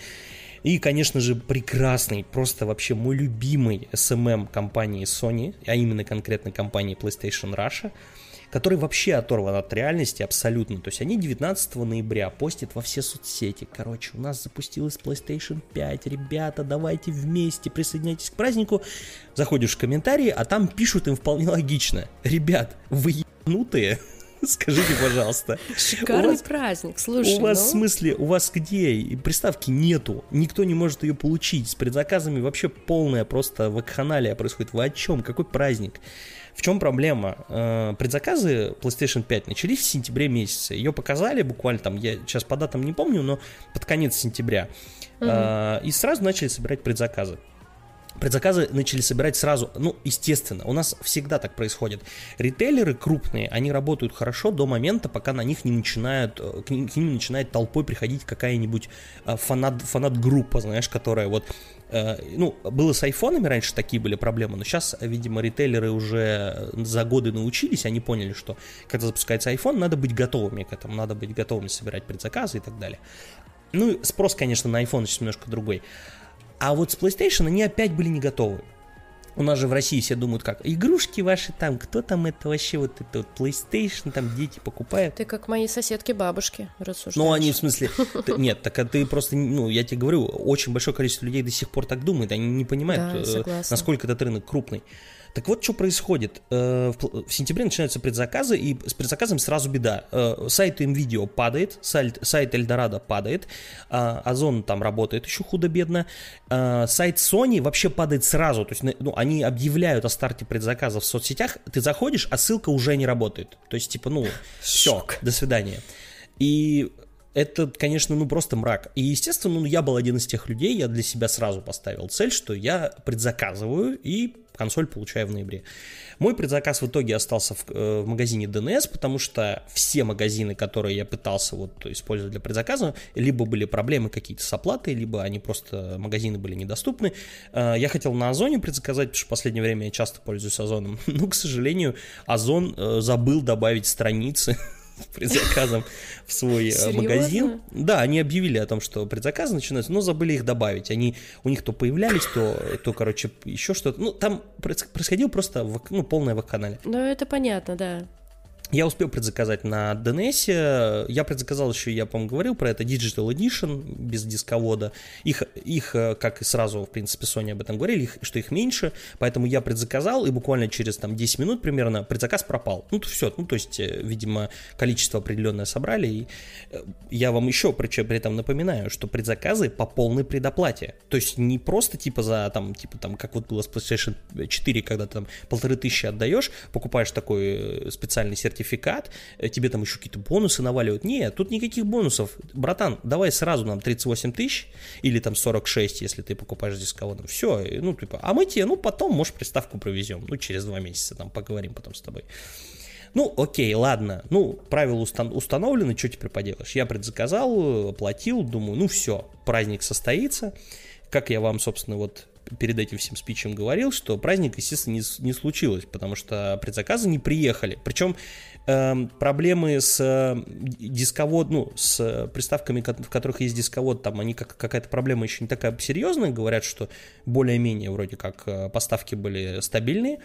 И, конечно же, прекрасный, просто вообще мой любимый SMM компании Sony, а именно конкретно компании PlayStation Russia – который вообще оторван от реальности абсолютно. То есть они 19 ноября постят во все соцсети. Короче, у нас запустилась PlayStation 5. Ребята, давайте вместе присоединяйтесь к празднику. Заходишь в комментарии, а там пишут им вполне логично. Ребят, вы ебанутые? Скажите, пожалуйста. Шикарный вас, праздник, слушай. У вас, ну... в смысле, у вас где? Приставки нету, никто не может ее получить. С предзаказами вообще полная просто вакханалия происходит. Вы о чем? Какой праздник? В чем проблема? Э, предзаказы PlayStation 5 начались в сентябре месяце. Ее показали буквально там, я сейчас по датам не помню, но под конец сентября. Угу. И сразу начали собирать предзаказы. Предзаказы начали собирать сразу, ну, естественно, у нас всегда так происходит. Ритейлеры крупные, они работают хорошо до момента, пока на них не начинают, э, к ним, к ним начинает толпой приходить какая-нибудь фанат, фанат-группа, знаешь, которая вот Э, ну, было с айфонами раньше такие были проблемы, но сейчас, видимо, ритейлеры уже за годы научились, они поняли, что когда запускается iPhone, надо быть готовыми к этому, надо быть готовыми собирать предзаказы и так далее. Ну, спрос, конечно, на iPhone сейчас немножко другой. А вот с PlayStation они опять были не готовы. У нас же в России все думают как, игрушки ваши там, кто там это вообще, вот это вот PlayStation, там дети покупают. Ты как мои соседки-бабушки рассуждаешь. Ну, они в смысле, ты, нет, так а ты просто, ну, я тебе говорю, очень большое количество людей до сих пор так думает, они не понимают, да, э, насколько этот рынок крупный. Так вот, что происходит. Э, в сентябре начинаются предзаказы, и с предзаказом сразу беда. Э, сайт MVideo падает, сайт, сайт Эльдорадо падает, а, Озон там работает еще худо-бедно, э, сайт Sony вообще падает сразу, то есть ну, они объявляют о старте предзаказов в соцсетях, ты заходишь, а ссылка уже не работает. То есть, типа, ну, все, до свидания. И это, конечно, ну просто мрак. И, естественно, ну, я был один из тех людей, я для себя сразу поставил цель, что я предзаказываю и консоль получаю в ноябре. Мой предзаказ в итоге остался в, э, в магазине DNS, потому что все магазины, которые я пытался вот использовать для предзаказа, либо были проблемы какие-то с оплатой, либо они просто, магазины были недоступны. Э, я хотел на Озоне предзаказать, потому что в последнее время я часто пользуюсь Озоном, но, к сожалению, Озон э, забыл добавить страницы предзаказом в свой э, Серьезно? магазин. Да, они объявили о том, что предзаказы начинаются, но забыли их добавить. Они у них то появлялись, то, то короче, еще что-то. Ну, там происходило просто ну, полное вакханалия. Ну, это понятно, да. Я успел предзаказать на DNS. Я предзаказал еще, я, по-моему, говорил про это, Digital Edition без дисковода. Их, их, э, как и сразу, в принципе, Sony об этом говорили, их, что их меньше, поэтому я предзаказал, и буквально через там 10 минут примерно предзаказ пропал. Ну, то все, ну, то есть, э, видимо, количество определенное собрали, и э, я вам еще при, при этом напоминаю, что предзаказы по полной предоплате. То есть, не просто типа за, там, типа там, как вот было с PlayStation 4, когда ты там полторы тысячи отдаешь, покупаешь такой специальный сертификат, сертификат, э, тебе там еще какие-то бонусы наваливают. Нет, тут никаких бонусов. Братан, давай сразу нам 38 тысяч или там 46, если ты покупаешь дисководом. Все, ну типа, а мы тебе, ну потом, может, приставку провезем. Ну, через два месяца там поговорим потом с тобой. Ну, окей, ладно. Ну, правила устан- установлены, что теперь поделаешь? Я предзаказал, оплатил, думаю, ну все, праздник состоится. Как я вам, собственно, вот перед этим всем спичем говорил, что праздник, естественно, не, не случилось, потому что предзаказы не приехали. Причем э, проблемы с э, дисковод, ну, с приставками, в которых есть дисковод, там они как, какая-то проблема еще не такая серьезная, говорят, что более-менее вроде как э, поставки были стабильные,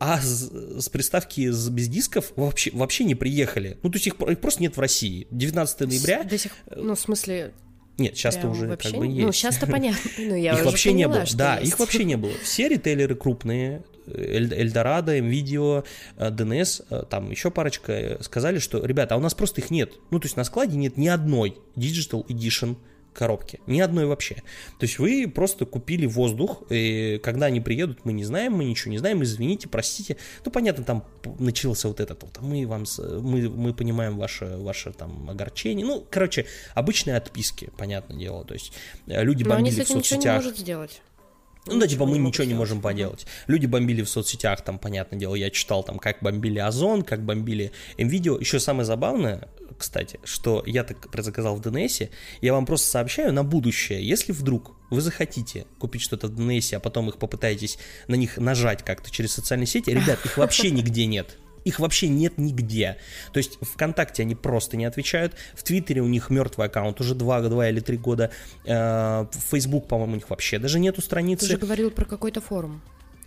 а с, с приставки с, без дисков вообще, вообще не приехали. Ну, то есть их, их просто нет в России. 19 ноября... До сих, ну, в смысле, нет, сейчас-то уже вообще? как бы есть. Ну, сейчас-то понятно. Ну, я их вообще поняла, не было. Да, есть. их вообще не было. Все ритейлеры крупные, Эльдорадо, МВидео, DNS, э, там еще парочка, э, сказали, что, ребята, а у нас просто их нет. Ну, то есть на складе нет ни одной Digital Edition коробке. Ни одной вообще. То есть вы просто купили воздух, и когда они приедут, мы не знаем, мы ничего не знаем, извините, простите. Ну, понятно, там начался вот этот вот, мы вам, мы, мы понимаем ваше, ваше там огорчение. Ну, короче, обычные отписки, понятное дело. То есть э, люди Но бомбили в этим ничего соцсетях. не может сделать. Ну да, типа мы ничего не можем поделать. Люди бомбили в соцсетях, там, понятное дело, я читал там, как бомбили Озон, как бомбили МВидео. Еще самое забавное, кстати, что я так предзаказал в DNS, я вам просто сообщаю на будущее, если вдруг вы захотите купить что-то в DNS, а потом их попытаетесь на них нажать как-то через социальные сети, ребят, их вообще нигде нет. Их вообще нет нигде. То есть ВКонтакте они просто не отвечают. В Твиттере у них мертвый аккаунт уже два, два или три года. Э, В Facebook, по-моему, у них вообще даже нету Ты страницы. же говорил про какой-то форум.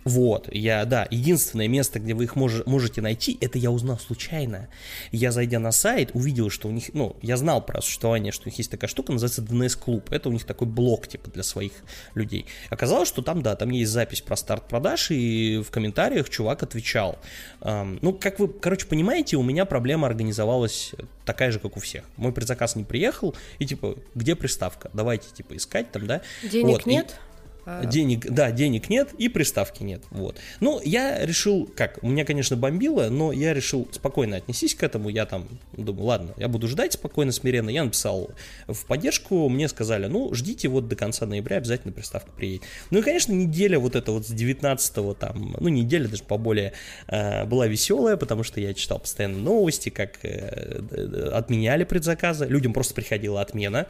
Вот, я, да, единственное место, где вы их мож- можете найти, это я узнал случайно. Я, зайдя на сайт, увидел, что у них, ну, я знал про существование, что у них есть такая штука, называется DNS Клуб. Это у них такой блок, типа, для своих людей. Оказалось, что там, да, там есть запись про старт продаж, и в комментариях чувак отвечал. Эм, ну, как вы, короче, понимаете, у меня проблема организовалась такая же, как у всех. Мой предзаказ не приехал, и, типа, где приставка? Давайте, типа, искать там, да? Денег Вот, и- нет? а, Денег, да, денег нет и приставки нет, вот. Ну, я решил, как, у меня, конечно, бомбило, но я решил спокойно отнестись к этому, я там думаю, ладно, я буду ждать спокойно, смиренно, я написал в поддержку, мне сказали, ну, ждите вот до конца ноября, обязательно приставка приедет. Ну, и, конечно, неделя вот эта вот с 19 там, ну, неделя даже поболее э, была веселая, потому что я читал постоянно новости, как э, д- отменяли предзаказы, людям просто приходила отмена,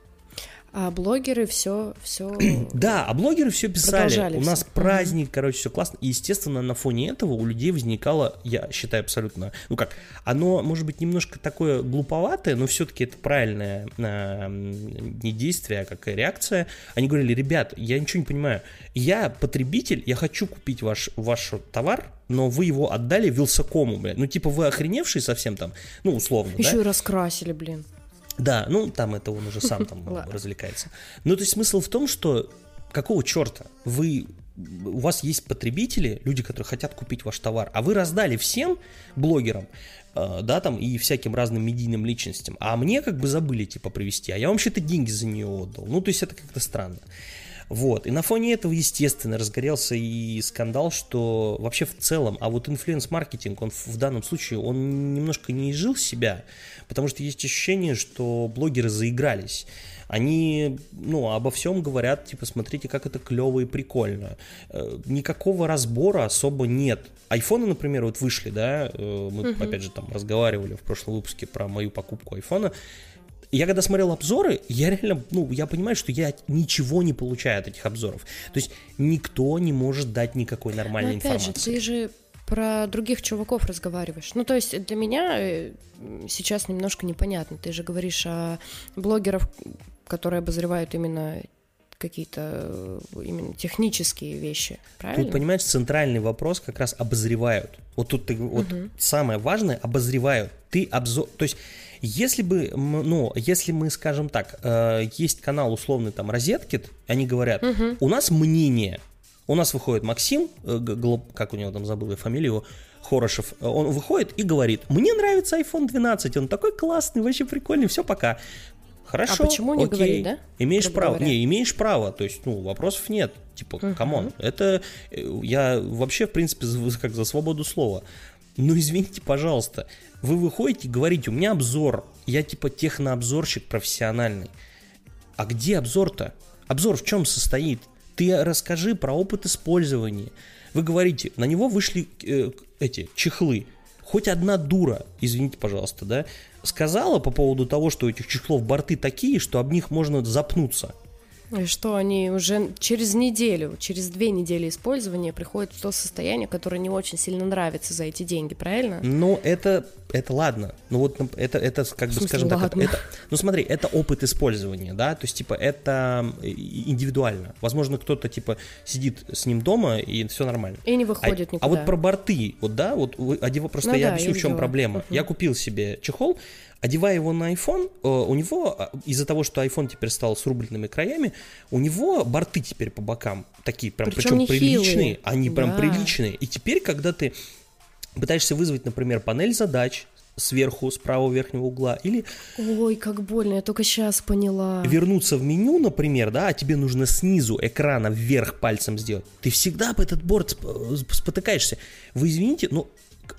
А блогеры все, все. Да, а блогеры все писали. У нас всё. праздник, короче, все классно. И, естественно, на фоне этого у людей возникало, я считаю, абсолютно, ну как, оно, может быть, немножко такое глуповатое, но все-таки это правильное э, не действие, а как реакция. Они говорили, ребят, я ничего не понимаю. Я потребитель, я хочу купить ваш, ваш товар, но вы его отдали Вилсакому, блядь. Ну, типа, вы охреневшие совсем там, ну, условно, да? Еще и раскрасили, блин. Да, ну там это он уже сам там Ладно. развлекается. Ну, то есть смысл в том, что какого черта вы у вас есть потребители, люди, которые хотят купить ваш товар, а вы раздали всем блогерам, э, да, там, и всяким разным медийным личностям, а мне как бы забыли, типа, привезти, а я вам вообще-то деньги за нее отдал. Ну, то есть это как-то странно. Вот, и на фоне этого, естественно, разгорелся и скандал, что вообще в целом, а вот инфлюенс-маркетинг, он в данном случае, он немножко не изжил себя, потому что есть ощущение, что блогеры заигрались. Они, ну, обо всем говорят, типа, смотрите, как это клево и прикольно. Э, Никакого разбора особо нет. Айфоны, например, вот вышли, да, э, мы, опять же, там разговаривали в прошлом выпуске про мою покупку айфона. Я когда смотрел обзоры, я реально, ну, я понимаю, что я ничего не получаю от этих обзоров. То есть никто не может дать никакой Но нормальной опять же, информации. ты же про других чуваков разговариваешь. Ну, то есть для меня э, сейчас немножко непонятно. Ты же говоришь о блогеров, которые обозревают именно какие-то э, именно технические вещи, правильно? Тут, понимаешь, центральный вопрос как раз обозревают. Вот тут ты, вот самое важное, обозревают. Ты обзор, то есть если бы, ну, если мы, скажем так, э, есть канал условный там Rozetked, они говорят, у нас мнение, у нас выходит Максим, э, как у него там забыл я фамилию, Хорошев, э, он выходит и говорит, мне нравится iPhone 12, он такой классный, вообще прикольный, все, пока. Хорошо, А почему не окей. говорит, да? Имеешь Грубо право. говоря. Не, имеешь право. То есть, ну, вопросов нет. Типа, come on. Это э, я вообще, в принципе, как за свободу слова. Ну, извините, пожалуйста. Вы выходите и говорите, у меня обзор. Я типа технообзорщик профессиональный. А где обзор-то? Обзор в чем состоит? Ты расскажи про опыт использования. Вы говорите, на него вышли э, эти чехлы. Хоть одна дура, извините, пожалуйста, да, сказала по поводу того, что у этих чехлов борты такие, что об них можно запнуться. Что они уже через неделю, через две недели использования приходят в то состояние, которое не очень сильно нравится за эти деньги, правильно? Ну, это, это ладно. Ну, вот это, это как бы, смысле, скажем так, это, ладно? это- ну, смотри, это опыт использования, да, то есть, типа, это и- индивидуально. Возможно, кто-то, типа, сидит с ним дома, и все нормально. И не А, выходит а никуда. вот про борты, вот да, вот вы- одев- просто Ну я да, объясню, я в чем видела. проблема. Мгм. Я купил себе чехол, одевая его на iPhone, э, у него, а, из-за того, что iPhone теперь стал с рубленными краями, у него борты теперь по бокам такие прям, Причем причем, приличные, они прям Да. приличные. И теперь, когда ты пытаешься вызвать, например, панель задач, сверху, с правого верхнего угла, или... Ой, как больно, я только сейчас поняла. Вернуться в меню, например, да, а тебе нужно снизу экрана вверх пальцем сделать. Ты всегда об этот борт спотыкаешься. Вы извините, но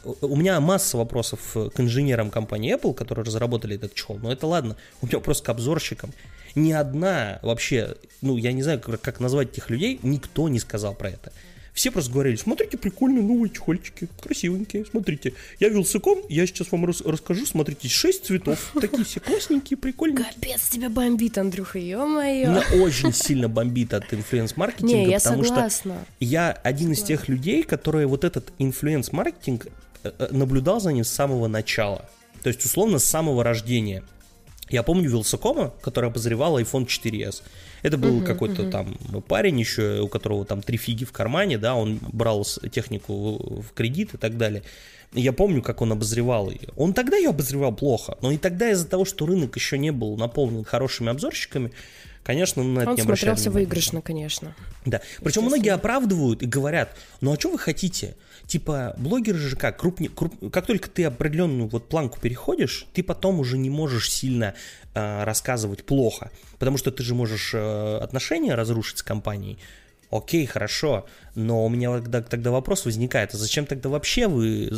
у меня масса вопросов к инженерам компании Apple, которые разработали этот чехол, но это ладно. У меня вопрос к обзорщикам. Ни одна вообще, ну, я не знаю, как назвать этих людей, никто не сказал про это. Все просто говорили, смотрите, прикольные новые чехольчики, красивенькие, смотрите. Я Wylsacom, я сейчас вам рас расскажу, смотрите, 6 цветов, такие все классненькие, прикольненькие. Капец, тебя бомбит, Андрюха, ё-моё. Меня очень сильно бомбит от influence-маркетинга, Не, потому согласна. что я один из тех людей, которые вот этот influence-маркетинг э, э, наблюдал за ним с самого начала. То есть, условно, с самого рождения. Я помню Вилсакома, который обозревал iPhone 4s. Это был uh-huh, какой-то uh-huh. там парень еще, у которого там три фиги в кармане, да, он брал технику в кредит и так далее. Я помню, как он обозревал ее. Он тогда ее обозревал плохо, но и тогда из-за того, что рынок еще не был наполнен хорошими обзорщиками, конечно, на это он не смотрелся выигрышно, конечно. Да. Причем многие оправдывают и говорят, ну а что вы хотите? Типа, блогеры же как, крупнее, круп... как только ты определенную вот планку переходишь, ты потом уже не можешь сильно э, рассказывать плохо, потому что ты же можешь э, отношения разрушить с компанией. Окей, хорошо, но у меня тогда, тогда вопрос возникает, а зачем тогда вообще вы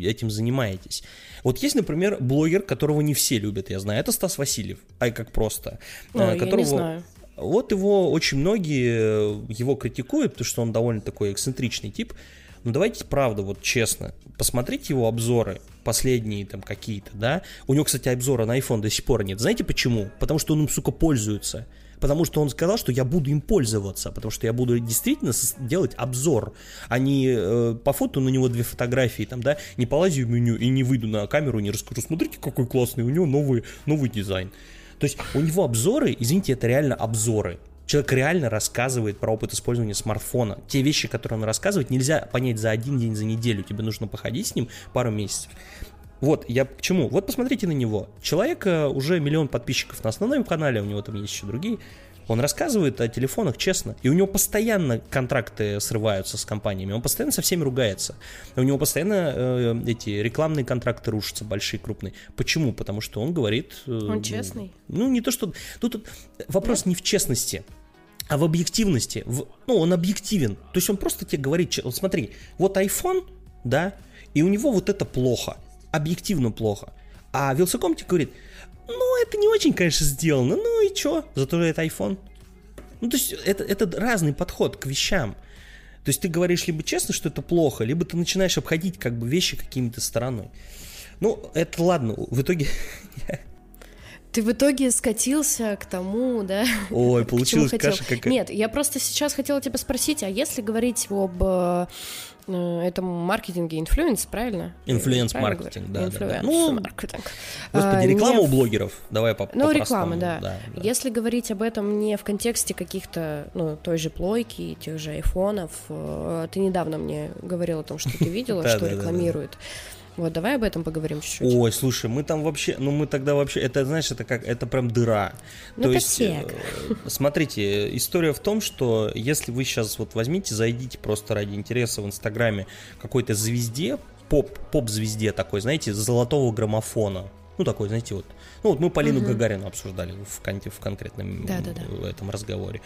этим занимаетесь? Вот есть, например, блогер, которого не все любят, я знаю, это Стас Васильев, ай как просто. Ой, которого... я не знаю. Вот его очень многие его критикуют, потому что он довольно такой эксцентричный тип. Но давайте правда, вот честно, посмотрите его обзоры, последние там какие-то, да. У него, кстати, обзора на iPhone до сих пор нет. Знаете почему? Потому что он им, сука, пользуется. Потому что он сказал, что я буду им пользоваться, потому что я буду действительно делать обзор, а не э, по фото на него две фотографии, там, да, не полазю в меню и не выйду на камеру, не расскажу, смотрите, какой классный, у него новый, новый дизайн. То есть у него обзоры, извините, это реально обзоры. Человек реально рассказывает про опыт использования смартфона. Те вещи, которые он рассказывает, нельзя понять за один день, за неделю. Тебе нужно походить с ним пару месяцев. Вот, я к чему? Вот посмотрите на него. Человека уже миллион подписчиков на основном канале, у него там есть еще другие. Он рассказывает о телефонах честно, и у него постоянно контракты срываются с компаниями, он постоянно со всеми ругается. У него постоянно э, эти рекламные контракты рушатся, большие, крупные. Почему? Потому что он говорит... Э, он честный? Ну, не то, что... Тут, тут вопрос Нет? не в честности, а в объективности. В, ну, он объективен. То есть он просто тебе говорит, вот смотри, вот iPhone, да, и у него вот это плохо, объективно плохо. А Вилсаком тебе говорит, ну, это не очень, конечно, сделано, ну и чё, зато это iPhone. Ну, то есть это, это разный подход к вещам. То есть ты говоришь либо честно, что это плохо, либо ты начинаешь обходить как бы вещи какими-то стороной. Ну, это ладно, в итоге Ты в итоге скатился к тому, да? Ой, получилась каша какая. Нет, я просто сейчас хотела тебя спросить, а если говорить об э, э этом маркетинге influence, правильно? Influence-маркетинг, да. Influence-маркетинг. Ну, господи, а, реклама у блогеров, давай по Ну, реклама, да. да. Если говорить об этом не в контексте каких-то, ну, той же плойки, тех же айфонов, э, ты недавно мне говорил о том, что ты видела, что рекламирует. Вот, давай об этом поговорим чуть-чуть. Ой, слушай, мы там вообще, ну мы тогда вообще, это, знаешь, это как, это прям дыра. Ну, То есть, э, смотрите, история в том, что если вы сейчас вот возьмите, зайдите просто ради интереса в Инстаграме какой-то звезде, поп, поп-звезде такой, знаете, золотого граммофона, ну, такой, знаете, вот. Ну, вот мы Полину угу. Гагарину обсуждали в, кон- в конкретном да, да, да. этом разговоре.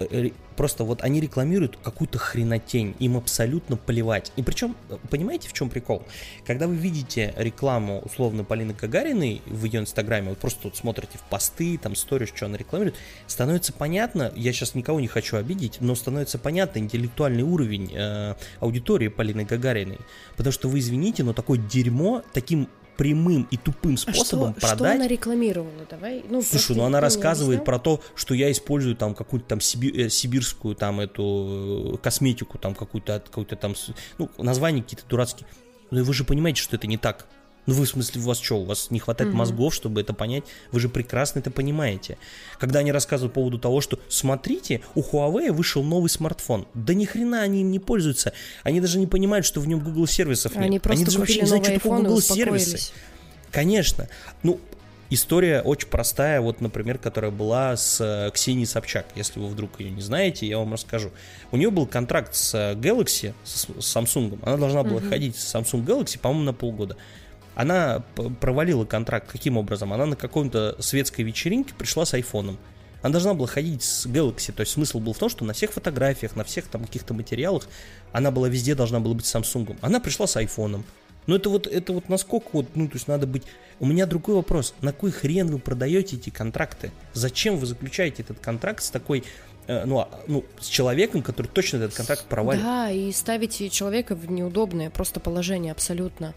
Э, просто вот они рекламируют какую-то хренотень, им абсолютно плевать. И причем, понимаете, в чем прикол? Когда вы видите рекламу условно Полины Гагариной в ее инстаграме, вот просто вот смотрите в посты, там сторис, что она рекламирует, становится понятно, я сейчас никого не хочу обидеть, но становится понятно интеллектуальный уровень э, аудитории Полины Гагариной. Потому что вы извините, но такое дерьмо таким прямым и тупым способом а что, продать. Что она рекламировала? Давай. Ну, Слушай, ну она рассказывает про то, что я использую там какую-то там сиби- э, сибирскую там эту э, косметику, там какую-то какую-то там, ну, названия какие-то дурацкие. Но вы же понимаете, что это не так. Ну вы, в смысле, у вас что, у вас не хватает mm-hmm. мозгов, чтобы это понять? Вы же прекрасно это понимаете. Когда они рассказывают по поводу того, что смотрите, у Huawei вышел новый смартфон. Да ни хрена они им не пользуются. Они даже не понимают, что в нем Google сервисов нет. Они просто они даже вообще не знают, что такое Google сервисы. Конечно. Ну, История очень простая, вот, например, которая была с э, Ксенией Собчак. Если вы вдруг ее не знаете, я вам расскажу. У нее был контракт с Galaxy, с Samsung. Она должна была uh-huh. ходить с Samsung Galaxy, по-моему, на полгода. Она провалила контракт. Каким образом? Она на какой-то светской вечеринке пришла с айфоном. Она должна была ходить с Galaxy, то есть смысл был в том, что на всех фотографиях, на всех там каких-то материалах она была везде должна была быть Samsung. Она пришла с айфоном. Но это вот, это вот насколько вот, ну, то есть надо быть... У меня другой вопрос. На кой хрен вы продаете эти контракты? Зачем вы заключаете этот контракт с такой э, ну, а, ну, с человеком, который точно этот контракт провалит. Да, и ставите человека в неудобное просто положение абсолютно.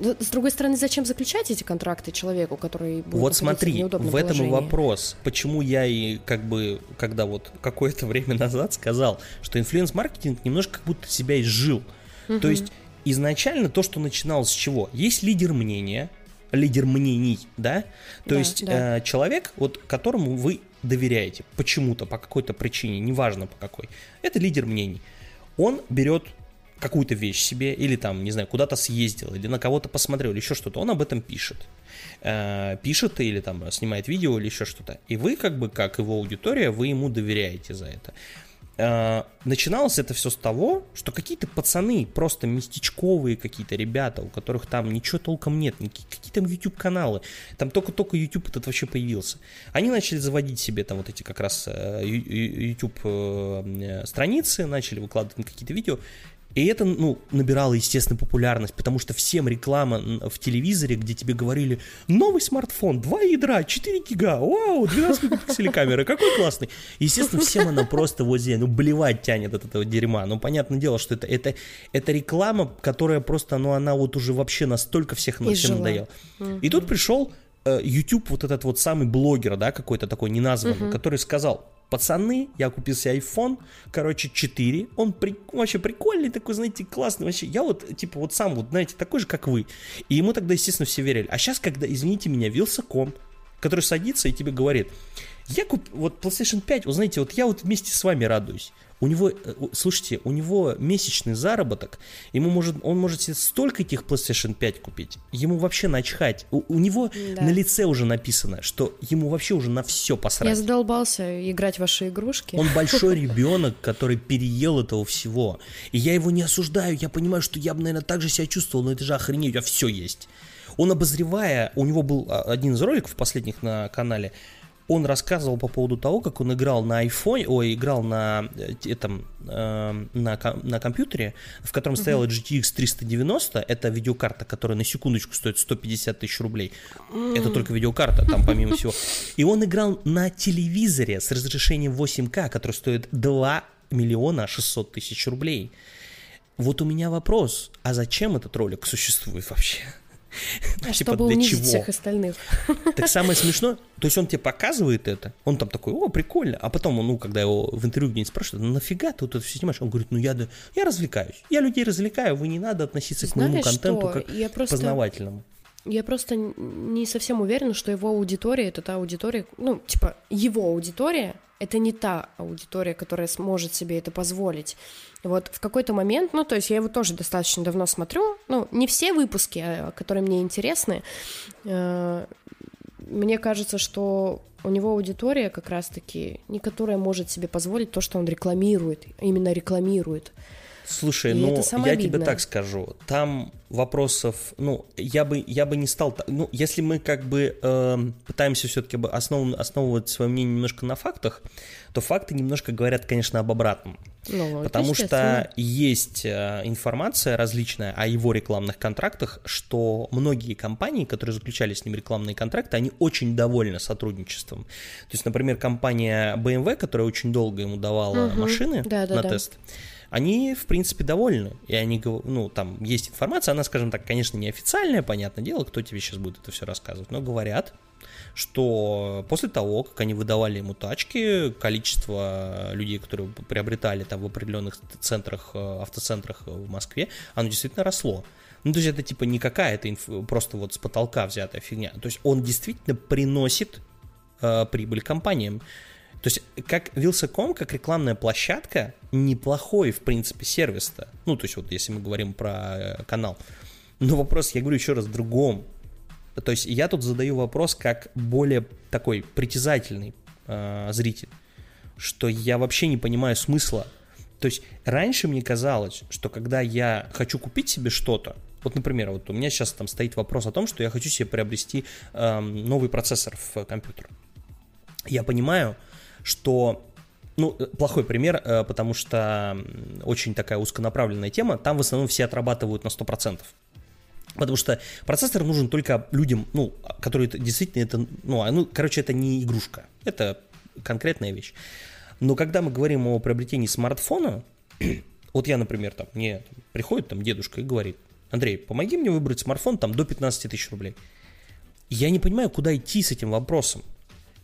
С другой стороны, зачем заключать эти контракты человеку, который будет Вот смотри, в, в этом и вопрос. Почему я и как бы, когда вот какое-то время назад сказал, что инфлюенс-маркетинг немножко как будто себя изжил. Угу. То есть изначально то, что начиналось с чего? Есть лидер мнения, лидер мнений, да? То да, есть да. Э, человек, вот которому вы доверяете почему-то, по какой-то причине, неважно по какой, это лидер мнений. Он берет какую-то вещь себе, или там, не знаю, куда-то съездил, или на кого-то посмотрел, или еще что-то, он об этом пишет. Э, пишет или там снимает видео или еще что-то. И вы, как бы, как его аудитория, вы ему доверяете за это. Э, начиналось это все с того, что какие-то пацаны, просто местечковые какие-то ребята, у которых там ничего толком нет, какие там YouTube-каналы, там только-только YouTube этот вообще появился. Они начали заводить себе там вот эти как раз э, YouTube-страницы, начали выкладывать какие-то видео, и это, ну, набирало, естественно, популярность, потому что всем реклама в телевизоре, где тебе говорили, новый смартфон, 2 ядра, 4 гига, вау, 12 мегапикселей камеры, какой классный. Естественно, всем она просто вот здесь, ну, блевать тянет от этого дерьма. Ну, понятное дело, что это, это, это реклама, которая просто, ну, она вот уже вообще настолько всех всем надоела. И тут пришел э, YouTube, вот этот вот самый блогер, да, какой-то такой неназванный, который сказал, пацаны, я купил себе iPhone, короче, 4, он при, вообще прикольный такой, знаете, классный вообще, я вот, типа, вот сам вот, знаете, такой же, как вы, и ему тогда, естественно, все верили, а сейчас, когда, извините меня, Вилсаком, который садится и тебе говорит, я купил, вот PlayStation 5, вы знаете, вот я вот вместе с вами радуюсь, у него, э, слушайте, у него месячный заработок, ему может, он может себе столько этих PlayStation 5 купить, ему вообще начхать. У, у него да. на лице уже написано, что ему вообще уже на все посрать. Я задолбался играть в ваши игрушки. Он большой ребенок, который переел этого всего. И я его не осуждаю, я понимаю, что я бы, наверное, так же себя чувствовал, но это же охренеть, у тебя все есть. Он обозревая, у него был а, один из роликов последних на канале, он рассказывал по поводу того, как он играл на iPhone, ой, играл на э, этом, э, на, на компьютере, в котором стояла GTX 390, это видеокарта, которая на секундочку стоит 150 тысяч рублей. Это только видеокарта, там помимо всего. И он играл на телевизоре с разрешением 8К, который стоит 2 миллиона 600 тысяч рублей. Вот у меня вопрос, а зачем этот ролик существует вообще? А типа, чтобы унизить чего? всех остальных. Так самое смешное, то есть он тебе показывает это, он там такой, о, прикольно, а потом, ну, когда его в интервью где-нибудь спрашивают, ну, нафига ты вот это все снимаешь? Он говорит, ну, я, я развлекаюсь, я людей развлекаю, вы не надо относиться Знаешь к моему контенту что? как я просто... познавательному. Я просто не совсем уверена, что его аудитория это та аудитория, ну, типа, его аудитория это не та аудитория, которая сможет себе это позволить. Вот в какой-то момент, ну, то есть я его тоже достаточно давно смотрю, ну, не все выпуски, а, которые мне интересны, э, мне кажется, что у него аудитория как раз-таки, не которая может себе позволить то, что он рекламирует, именно рекламирует. Слушай, и ну я обидно. тебе так скажу, там вопросов, ну я бы я бы не стал, ну если мы как бы э, пытаемся все-таки основ, основывать свое мнение немножко на фактах, то факты немножко говорят, конечно, об обратном, ну, потому что есть э, информация различная о его рекламных контрактах, что многие компании, которые заключали с ним рекламные контракты, они очень довольны сотрудничеством. То есть, например, компания BMW, которая очень долго ему давала угу. машины да, да, на да. тест они, в принципе, довольны. И они, ну, там есть информация, она, скажем так, конечно, неофициальная, понятное дело, кто тебе сейчас будет это все рассказывать, но говорят, что после того, как они выдавали ему тачки, количество людей, которые приобретали там в определенных центрах, э, автоцентрах в Москве, оно действительно росло. Ну, то есть это типа не какая-то инф... просто вот с потолка взятая фигня. То есть он действительно приносит э, прибыль компаниям. То есть, как Wilsa.com, как рекламная площадка, неплохой, в принципе, сервис-то. Ну, то есть, вот если мы говорим про э, канал. Но вопрос, я говорю еще раз, в другом. То есть, я тут задаю вопрос как более такой притязательный э, зритель, что я вообще не понимаю смысла. То есть, раньше мне казалось, что когда я хочу купить себе что-то, Вот, например, вот у меня сейчас там стоит вопрос о том, что я хочу себе приобрести э, новый процессор в компьютер. Я понимаю, что ну, э, плохой пример, э, потому что очень такая узконаправленная тема, там в основном все отрабатывают на 100%. Потому что процессор нужен только людям, ну, которые действительно это, ну, а, ну, короче, это не игрушка, это конкретная вещь. Но когда мы говорим о приобретении смартфона, вот я, например, там, мне приходит там дедушка и говорит, Андрей, помоги мне выбрать смартфон там до 15 тысяч рублей. Я не понимаю, куда идти с этим вопросом.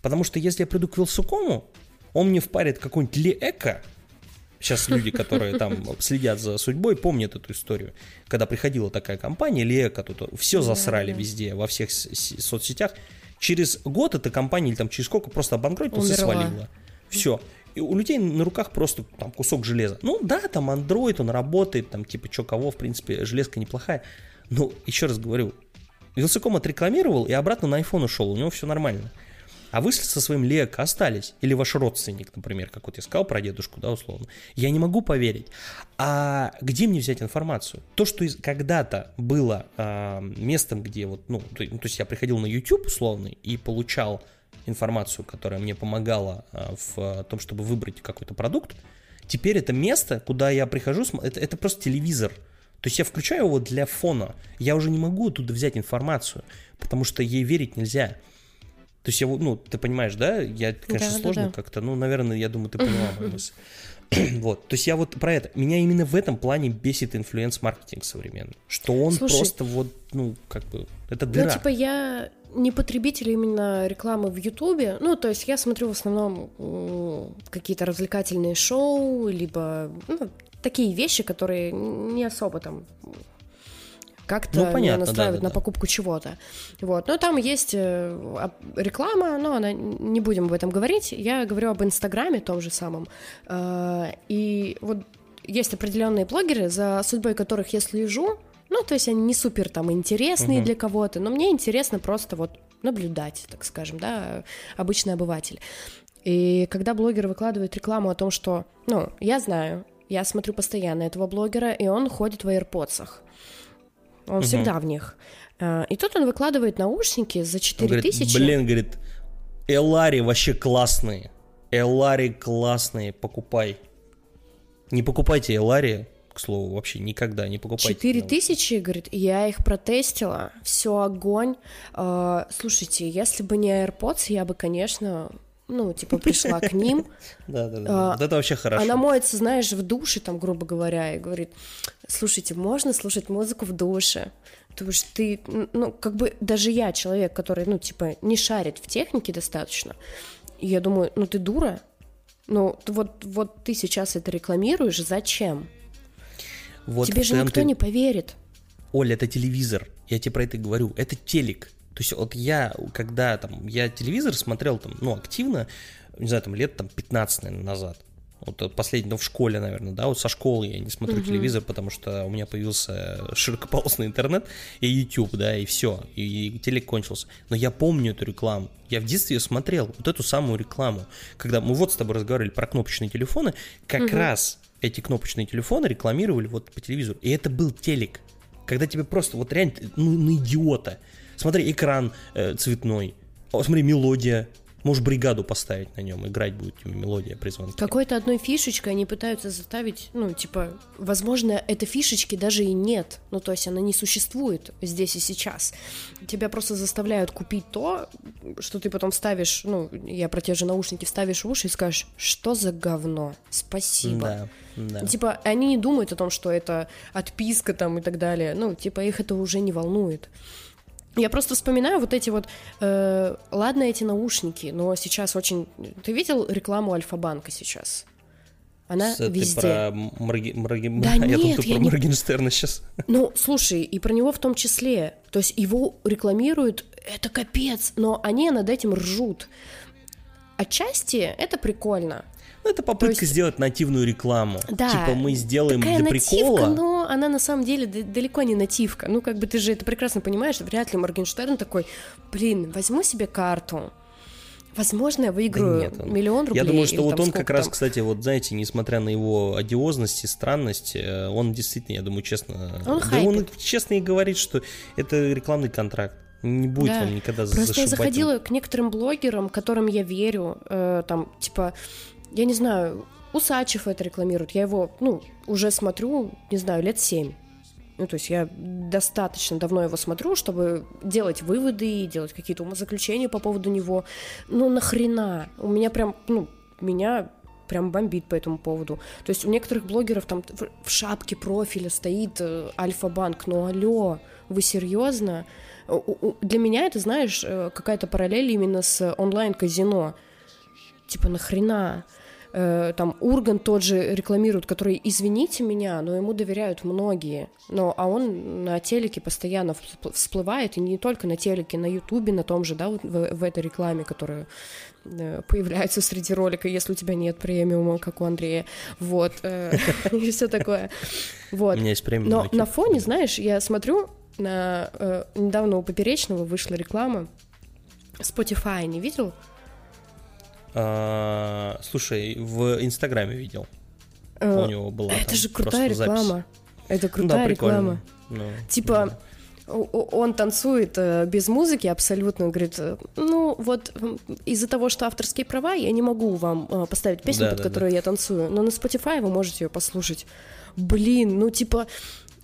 Потому что если я приду к Вилсукому, он мне впарит какой-нибудь Леэко, Сейчас люди, которые там следят за судьбой, помнят эту историю. Когда приходила такая компания, Лека, тут все засрали везде, во всех соцсетях. Через год эта компания или там через сколько просто обанкротилась и свалила. Все. И у людей на руках просто там кусок железа. Ну да, там Android, он работает, там типа чё кого, в принципе, железка неплохая. Но еще раз говорю, Вилсаком отрекламировал и обратно на iPhone ушел, у него все нормально а вы со своим Леко остались, или ваш родственник, например, как вот я сказал про дедушку, да, условно, я не могу поверить. А где мне взять информацию? То, что когда-то было э, местом, где вот, ну, то, ну, то есть я приходил на YouTube условный и получал информацию, которая мне помогала э, в том, чтобы выбрать какой-то продукт, теперь это место, куда я прихожу, это, это просто телевизор. То есть я включаю его для фона. Я уже не могу оттуда взять информацию, потому что ей верить нельзя. То есть я, ну, ты понимаешь, да? Я, конечно, да, сложно да, да. как-то, ну, наверное, я думаю, ты поняла мою мысль. Вот, то есть я вот про это. Меня именно в этом плане бесит инфлюенс-маркетинг современный. Что он Слушай, просто вот, ну, как бы, это ну, дыра. Ну, типа, я не потребитель именно рекламы в Ютубе. Ну, то есть я смотрю в основном какие-то развлекательные шоу, либо ну, такие вещи, которые не особо там как-то ну, понятно, настраивать да, да, на покупку чего-то. Вот. Но там есть э, реклама, но она, не будем об этом говорить. Я говорю об Инстаграме том же самом. Э, и вот есть определенные блогеры, за судьбой которых я слежу. Ну, то есть они не супер там интересные угу. для кого-то, но мне интересно просто вот наблюдать, так скажем, да, обычный обыватель. И когда блогер выкладывает рекламу о том, что, ну, я знаю, я смотрю постоянно этого блогера, и он ходит в AirPods. Он угу. всегда в них. А, и тут он выкладывает наушники за 4 тысячи. Блин, говорит, Элари вообще классные. Элари классные, покупай. Не покупайте Элари, к слову, вообще никогда не покупайте. 4 тысячи, говорит, я их протестила, все огонь. А, слушайте, если бы не AirPods, я бы, конечно, ну, типа, пришла к ним. Да, да, да. Вот это вообще хорошо. Она моется, знаешь, в душе, там, грубо говоря, и говорит, слушайте, можно слушать музыку в душе? Потому что ты, ну, как бы даже я, человек, который, ну, типа, не шарит в технике достаточно, я думаю, ну, ты дура? Ну, вот, вот ты сейчас это рекламируешь, зачем? Вот Тебе же никто ты... не поверит. Оля, это телевизор. Я тебе про это говорю. Это телек. То есть вот я, когда там, я телевизор смотрел там, ну, активно, не знаю, там лет там 15, наверное, назад. Вот последний, ну, в школе, наверное, да, вот со школы я не смотрю uh-huh. телевизор, потому что у меня появился широкополосный интернет и YouTube, да, и все, и, и телек кончился. Но я помню эту рекламу, я в детстве ее смотрел, вот эту самую рекламу, когда мы вот с тобой разговаривали про кнопочные телефоны, как uh-huh. раз эти кнопочные телефоны рекламировали вот по телевизору, и это был телек, когда тебе просто вот реально, ну, на идиота, Смотри, экран э, цветной. О, смотри, мелодия. Можешь бригаду поставить на нем, играть будет мелодия при звонке. Какой-то одной фишечкой они пытаются заставить, ну, типа, возможно, этой фишечки даже и нет. Ну, то есть она не существует здесь и сейчас. Тебя просто заставляют купить то, что ты потом ставишь, ну, я про те же наушники вставишь в уши и скажешь, что за говно, спасибо. Да, да. Типа, они не думают о том, что это отписка там и так далее. Ну, типа, их это уже не волнует. Я просто вспоминаю вот эти вот, э, ладно, эти наушники, но сейчас очень... Ты видел рекламу Альфа-банка сейчас? Она С, везде. Ты про Морги... Морги... Да я нет, думаю, ты про не... Моргенштерна сейчас. Ну, слушай, и про него в том числе. То есть его рекламируют, это капец, но они над этим ржут. Отчасти это прикольно. Ну, это попытка есть... сделать нативную рекламу. Да. Типа мы сделаем Такая для нативка, прикола. но она на самом деле далеко не нативка. Ну, как бы ты же это прекрасно понимаешь, вряд ли Моргенштерн такой, блин, возьму себе карту, Возможно, я выиграю да нет, он... миллион рублей. Я думаю, что вот он как там... раз, кстати, вот знаете, несмотря на его одиозность и странность, э, он действительно, я думаю, честно... Он да он честно и говорит, что это рекламный контракт. Не будет да. он никогда Просто я заходила им. к некоторым блогерам, которым я верю, э, там, типа, я не знаю, Усачев это рекламирует, я его, ну, уже смотрю, не знаю, лет семь. Ну, то есть я достаточно давно его смотрю, чтобы делать выводы и делать какие-то умозаключения по поводу него. Ну, нахрена? У меня прям, ну, меня прям бомбит по этому поводу. То есть у некоторых блогеров там в шапке профиля стоит э, Альфа-банк. Ну, алло, вы серьезно? Для меня это, знаешь, э, какая-то параллель именно с онлайн-казино. Типа, нахрена? э, там Урган тот же рекламирует, который, извините меня, но ему доверяют многие, но, а он на телеке постоянно всплывает, и не только на телеке, на ютубе, на том же, да, вот в, в этой рекламе, которая э, появляется среди ролика, если у тебя нет премиума, как у Андрея, вот, э, и все такое, вот. У меня есть премиум. Но на фоне, знаешь, я смотрю, на недавно у Поперечного вышла реклама Spotify, не видел? А, слушай, в Инстаграме видел. А, у него была. Это же крутая реклама. Запись. Это крутая да, реклама. Ну, типа. Да он танцует э, без музыки абсолютно, он говорит, э, ну вот из-за того, что авторские права, я не могу вам поставить песню, да, под да, которую да. я танцую, но на Spotify вы можете ее послушать. Блин, ну типа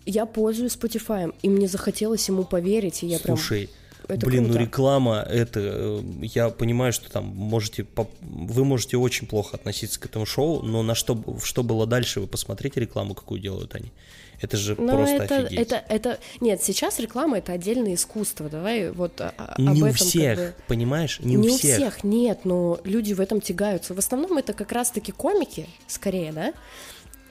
я пользуюсь Spotify, и мне захотелось ему поверить, и я Слушай, прям это Блин, ну круто. ну реклама, это, э, я понимаю, что там можете, вы можете очень плохо относиться к этому шоу, но на что, что было дальше, вы посмотрите рекламу, какую делают они. Это же но просто это, офигеть. Это, это, нет, сейчас реклама это отдельное искусство. Давай вот а, об не этом. у всех, как бы... понимаешь? Не, не у всех. у всех, нет, но люди в этом тягаются. В основном это как раз-таки комики, скорее, да?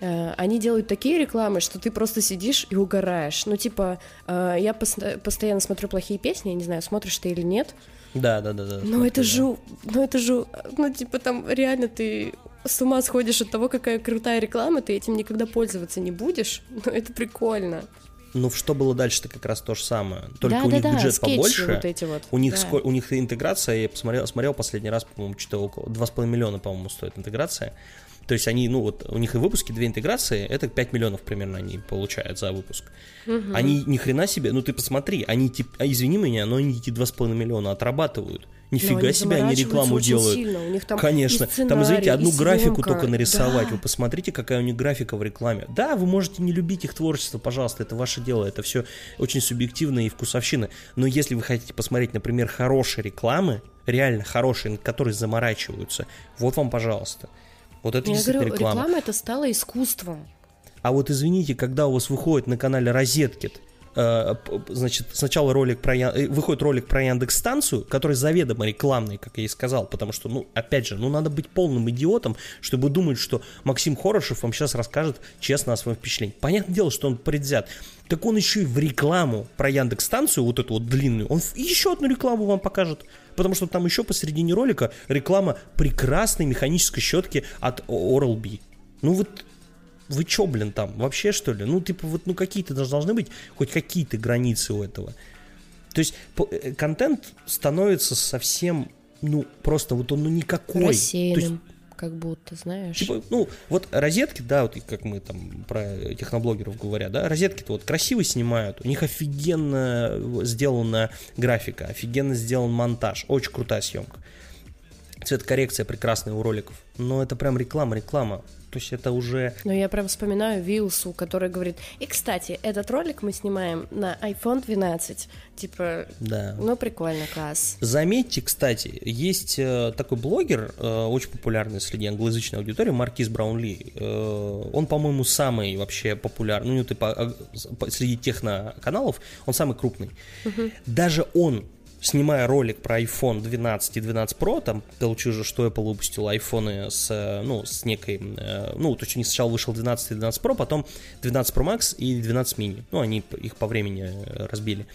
Э, они делают такие рекламы, что ты просто сидишь и угораешь. Ну, типа, э, я пос- постоянно смотрю плохие песни, я не знаю, смотришь ты или нет. Да, да, да, да. Но это же, ну это же, ну типа там реально ты с ума сходишь от того, какая крутая реклама, ты этим никогда пользоваться не будешь. Но это прикольно. Ну, что было дальше-то как раз то же самое. Только да, у да, них да, бюджет побольше. Вот эти вот. У них, да. сколь, у них интеграция, я посмотрел, смотрел последний раз, по-моему, что-то около 2,5 миллиона, по-моему, стоит интеграция. То есть они, ну вот, у них и выпуски, две интеграции, это 5 миллионов примерно они получают за выпуск. Угу. Они ни хрена себе, ну ты посмотри, они, типа, извини меня, но они эти 2,5 миллиона отрабатывают. Нифига они себе они рекламу делают. Сильно. У них там Конечно. Там, извините, одну графику только нарисовать. Да. Вы посмотрите, какая у них графика в рекламе. Да, вы можете не любить их творчество, пожалуйста, это ваше дело. Это все очень субъективно и вкусовщина. Но если вы хотите посмотреть, например, хорошие рекламы, реально хорошие, над которыми заморачиваются, вот вам, пожалуйста. Вот это Я говорю, реклама. реклама это стало искусством. А вот извините, когда у вас выходит на канале Розеткит, э, значит, сначала ролик про э, выходит ролик про Яндекс станцию, который заведомо рекламный, как я и сказал, потому что, ну, опять же, ну, надо быть полным идиотом, чтобы думать, что Максим Хорошев вам сейчас расскажет честно о своем впечатлении. Понятное дело, что он предвзят. Так он еще и в рекламу про Яндекс станцию, вот эту вот длинную, он еще одну рекламу вам покажет. Потому что там еще посередине ролика реклама прекрасной механической щетки от Oral-B. Ну вот вы чё, блин, там, вообще что ли? Ну, типа, вот, ну, какие-то должны быть хоть какие-то границы у этого. То есть э, контент становится совсем, ну, просто вот он, ну, никакой. Рассеянным как будто, знаешь. Типа, ну, вот розетки, да, вот как мы там про техноблогеров говоря, да, розетки-то вот красиво снимают, у них офигенно сделана графика, офигенно сделан монтаж, очень крутая съемка. Цветокоррекция прекрасная у роликов, но это прям реклама, реклама. То есть это уже... Но я прям вспоминаю Вилсу, который говорит, и, кстати, этот ролик мы снимаем на iPhone 12. Типа, да. ну, прикольно, класс. Заметьте, кстати, есть э, такой блогер, э, очень популярный среди англоязычной аудитории, Маркиз Браунли. Э, он, по-моему, самый вообще популярный, ну, типа, а, среди техноканалов, он самый крупный. Угу. Даже он снимая ролик про iPhone 12 и 12 Pro, там получил же, что Apple выпустил айфоны с, ну, с некой, э, ну, то есть у них сначала вышел 12 и 12 Pro, потом 12 Pro Max и 12 mini. Ну, они их по времени э, разбили.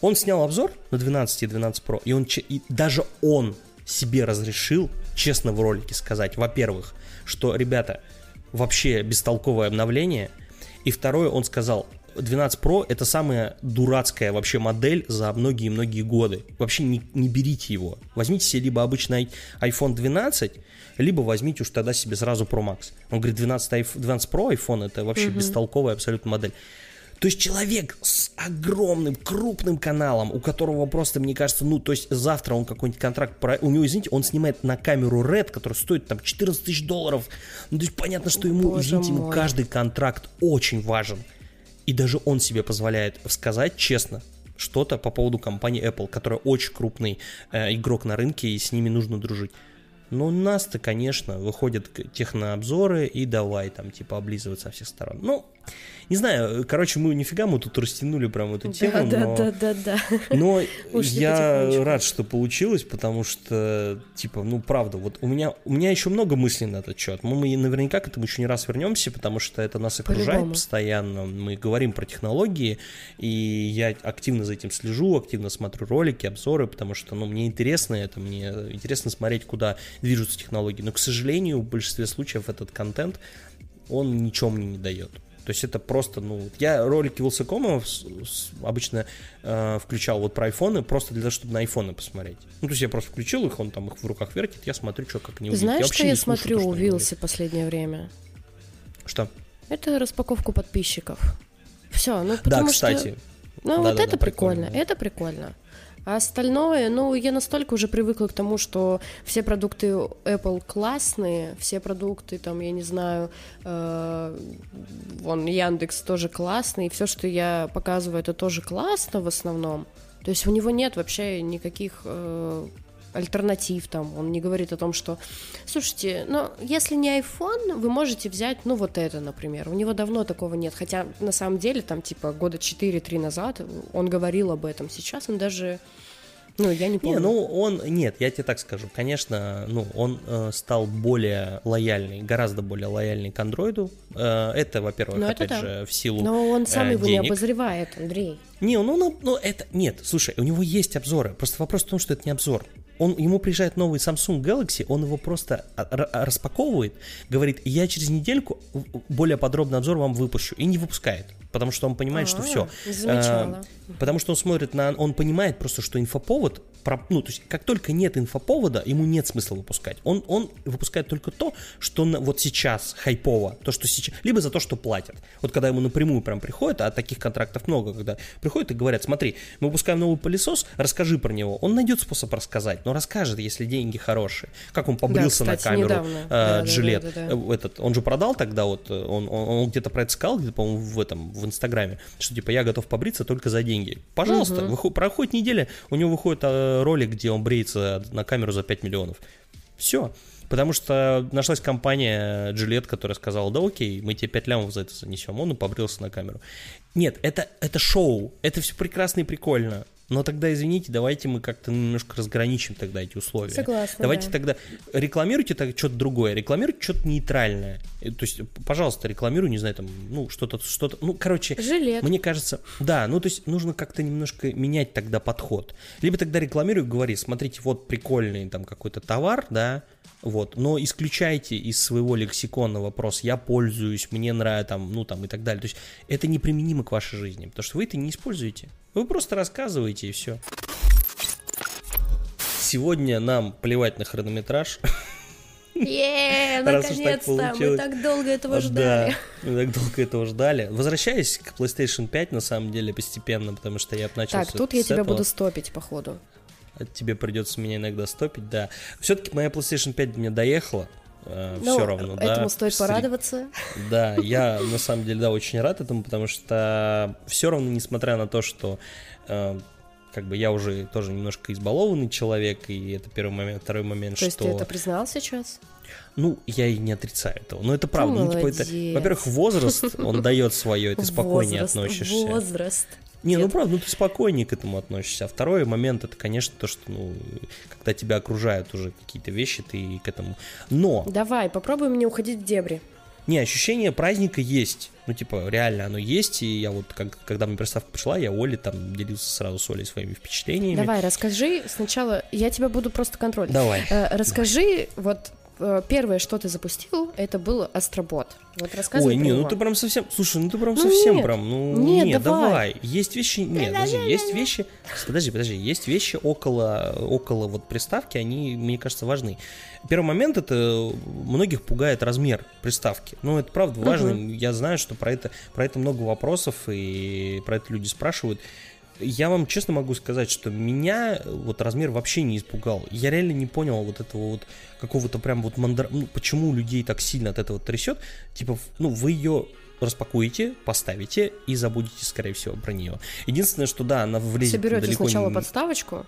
Он снял обзор на 12 и 12 Pro, и, он, и даже он себе разрешил честно в ролике сказать, во-первых, что, ребята, вообще бестолковое обновление, и второе, он сказал, 12 Pro это самая дурацкая вообще модель за многие-многие годы. Вообще не, не берите его. Возьмите себе либо обычный iPhone 12, либо возьмите уж тогда себе сразу Pro Max. Он говорит, 12, 12 Pro iPhone это вообще угу. бестолковая абсолютно модель. То есть человек с огромным, крупным каналом, у которого просто, мне кажется, ну, то есть завтра он какой-нибудь контракт, про... у него, извините, он снимает на камеру Red, которая стоит там 14 тысяч долларов. Ну, то есть понятно, что ему, Боже извините, мой. ему каждый контракт очень важен. И даже он себе позволяет сказать честно, что-то по поводу компании Apple, которая очень крупный э, игрок на рынке, и с ними нужно дружить. Но у нас-то, конечно, выходят технообзоры и давай там типа облизывать со всех сторон. Ну, не знаю, короче, мы нифига мы тут растянули прям эту тему, да, но... Да, да, да, Но я рад, что получилось, потому что, типа, ну, правда, вот у меня, у меня еще много мыслей на этот счет. Мы, мы наверняка к этому еще не раз вернемся, потому что это нас окружает постоянно. Мы говорим про технологии, и я активно за этим слежу, активно смотрю ролики, обзоры, потому что, ну, мне интересно это, мне интересно смотреть, куда движутся технологии. Но, к сожалению, в большинстве случаев этот контент, он ничего мне не дает. То есть это просто, ну, я ролики Вилсакома обычно э, включал вот про айфоны, просто для того, чтобы на айфоны посмотреть. Ну, то есть я просто включил их, он там их в руках вертит, я смотрю, что как они выглядят. Знаешь, я что я смотрю у Вилси последнее время? Что? Это распаковку подписчиков. Все, ну потому да, кстати. Что... Ну, да, вот да, это да, прикольно, прикольно, это прикольно. А остальное, ну, я настолько уже привыкла к тому, что все продукты Apple классные, все продукты, там, я не знаю, э, вон, Яндекс тоже классный, все, что я показываю, это тоже классно в основном. То есть у него нет вообще никаких э, альтернатив там. Он не говорит о том, что, слушайте, ну, если не iPhone, вы можете взять, ну, вот это, например. У него давно такого нет. Хотя, на самом деле, там, типа, года 4-3 назад он говорил об этом. Сейчас он даже ну, я не помню. Не, ну, он, нет, я тебе так скажу, конечно, ну, он э, стал более лояльный, гораздо более лояльный к андроиду. Э, это, во-первых, ну, опять да. же, в силу Но он сам э, его денег. не обозревает, Андрей. Не, ну, ну, ну, это, нет, слушай, у него есть обзоры, просто вопрос в том, что это не обзор. Он, ему приезжает новый Samsung Galaxy, он его просто распаковывает, говорит, я через недельку более подробный обзор вам выпущу, и не выпускает потому что он понимает, А-а-а, что все. А, потому что он смотрит на, он понимает просто, что инфоповод, ну то есть как только нет инфоповода, ему нет смысла выпускать. Он он выпускает только то, что на, вот сейчас хайпово, то что сейчас, либо за то, что платят. Вот когда ему напрямую прям приходит, а таких контрактов много, когда приходят и говорят, смотри, мы выпускаем новый пылесос, расскажи про него. Он найдет способ рассказать, но расскажет, если деньги хорошие. Как он побрился да, кстати, на камеру недавно. э, да, Джилет. Да, да, да, да. Этот, он же продал тогда вот, он, он, он где-то про это сказал, где-то, по-моему, в этом в Инстаграме, что типа я готов побриться только за деньги. Пожалуйста, угу. выход, проходит неделя, у него выходит э, ролик, где он бреется на камеру за 5 миллионов. Все. Потому что нашлась компания Gillette, которая сказала, да окей, мы тебе 5 лямов за это занесем. Он и побрился на камеру. Нет, это, это шоу, это все прекрасно и прикольно. Но тогда, извините, давайте мы как-то немножко разграничим тогда эти условия. Согласна. Давайте да. тогда рекламируйте так что-то другое, рекламируйте что-то нейтральное. То есть, пожалуйста, рекламируй, не знаю, там, ну, что-то, что-то, ну, короче. Жилет. Мне кажется, да, ну, то есть нужно как-то немножко менять тогда подход. Либо тогда рекламируй, говори, смотрите, вот прикольный там какой-то товар, да, вот, но исключайте из своего лексикона вопрос «я пользуюсь», «мне нравится», там, ну, там, и так далее. То есть это неприменимо к вашей жизни, потому что вы это не используете. Вы просто рассказываете и все. Сегодня нам плевать на хронометраж. Е, наконец-то, мы так долго этого ждали. Да, мы так долго этого ждали. Возвращаясь к PlayStation 5, на самом деле, постепенно, потому что я начал Так, тут я тебя буду стопить, походу. Тебе придется меня иногда стопить, да. Все-таки моя PlayStation 5 до меня доехала. Э, ну, все равно, этому да. Этому стоит порадоваться. Да, я на самом деле, да, очень рад этому, потому что все равно, несмотря на то, что э, как бы я уже тоже немножко избалованный человек, и это первый момент, второй момент, то что... То есть ты это признал сейчас? Ну, я и не отрицаю этого. Но это правда. Ну, типа, это, во-первых, возраст, он дает свое, и ты спокойнее возраст, относишься. Возраст. Не, ну правда, ну ты спокойнее к этому относишься. А второй момент это, конечно, то, что, ну, когда тебя окружают уже какие-то вещи, ты к этому. Но. Давай, попробуем не уходить в дебри. Не, ощущение праздника есть. Ну, типа, реально оно есть. И я вот, как, когда мне приставка пришла, я Оле там делился сразу с Олей своими впечатлениями. Давай, расскажи сначала. Я тебя буду просто контролить. Давай. Э, расскажи, Давай. вот первое, что ты запустил, это был Астробот. Вот рассказывай Ой, не, ну ты прям совсем, слушай, ну ты прям Ну совсем нет. прям, ну Нет, нет, давай. давай. Есть вещи, нет, подожди, есть вещи, подожди, подожди, есть вещи около, около вот приставки, они, мне кажется, важны. Первый момент это многих пугает размер приставки. Ну, это правда важно. Я знаю, что про это, про это много вопросов, и про это люди спрашивают. Я вам честно могу сказать, что меня вот размер вообще не испугал. Я реально не понял вот этого вот какого-то прям вот мандра... ну, почему людей так сильно от этого трясет. Типа, ну, вы ее распакуете, поставите и забудете, скорее всего, про нее. Единственное, что да, она влезет Соберете далеко сначала не- подставочку.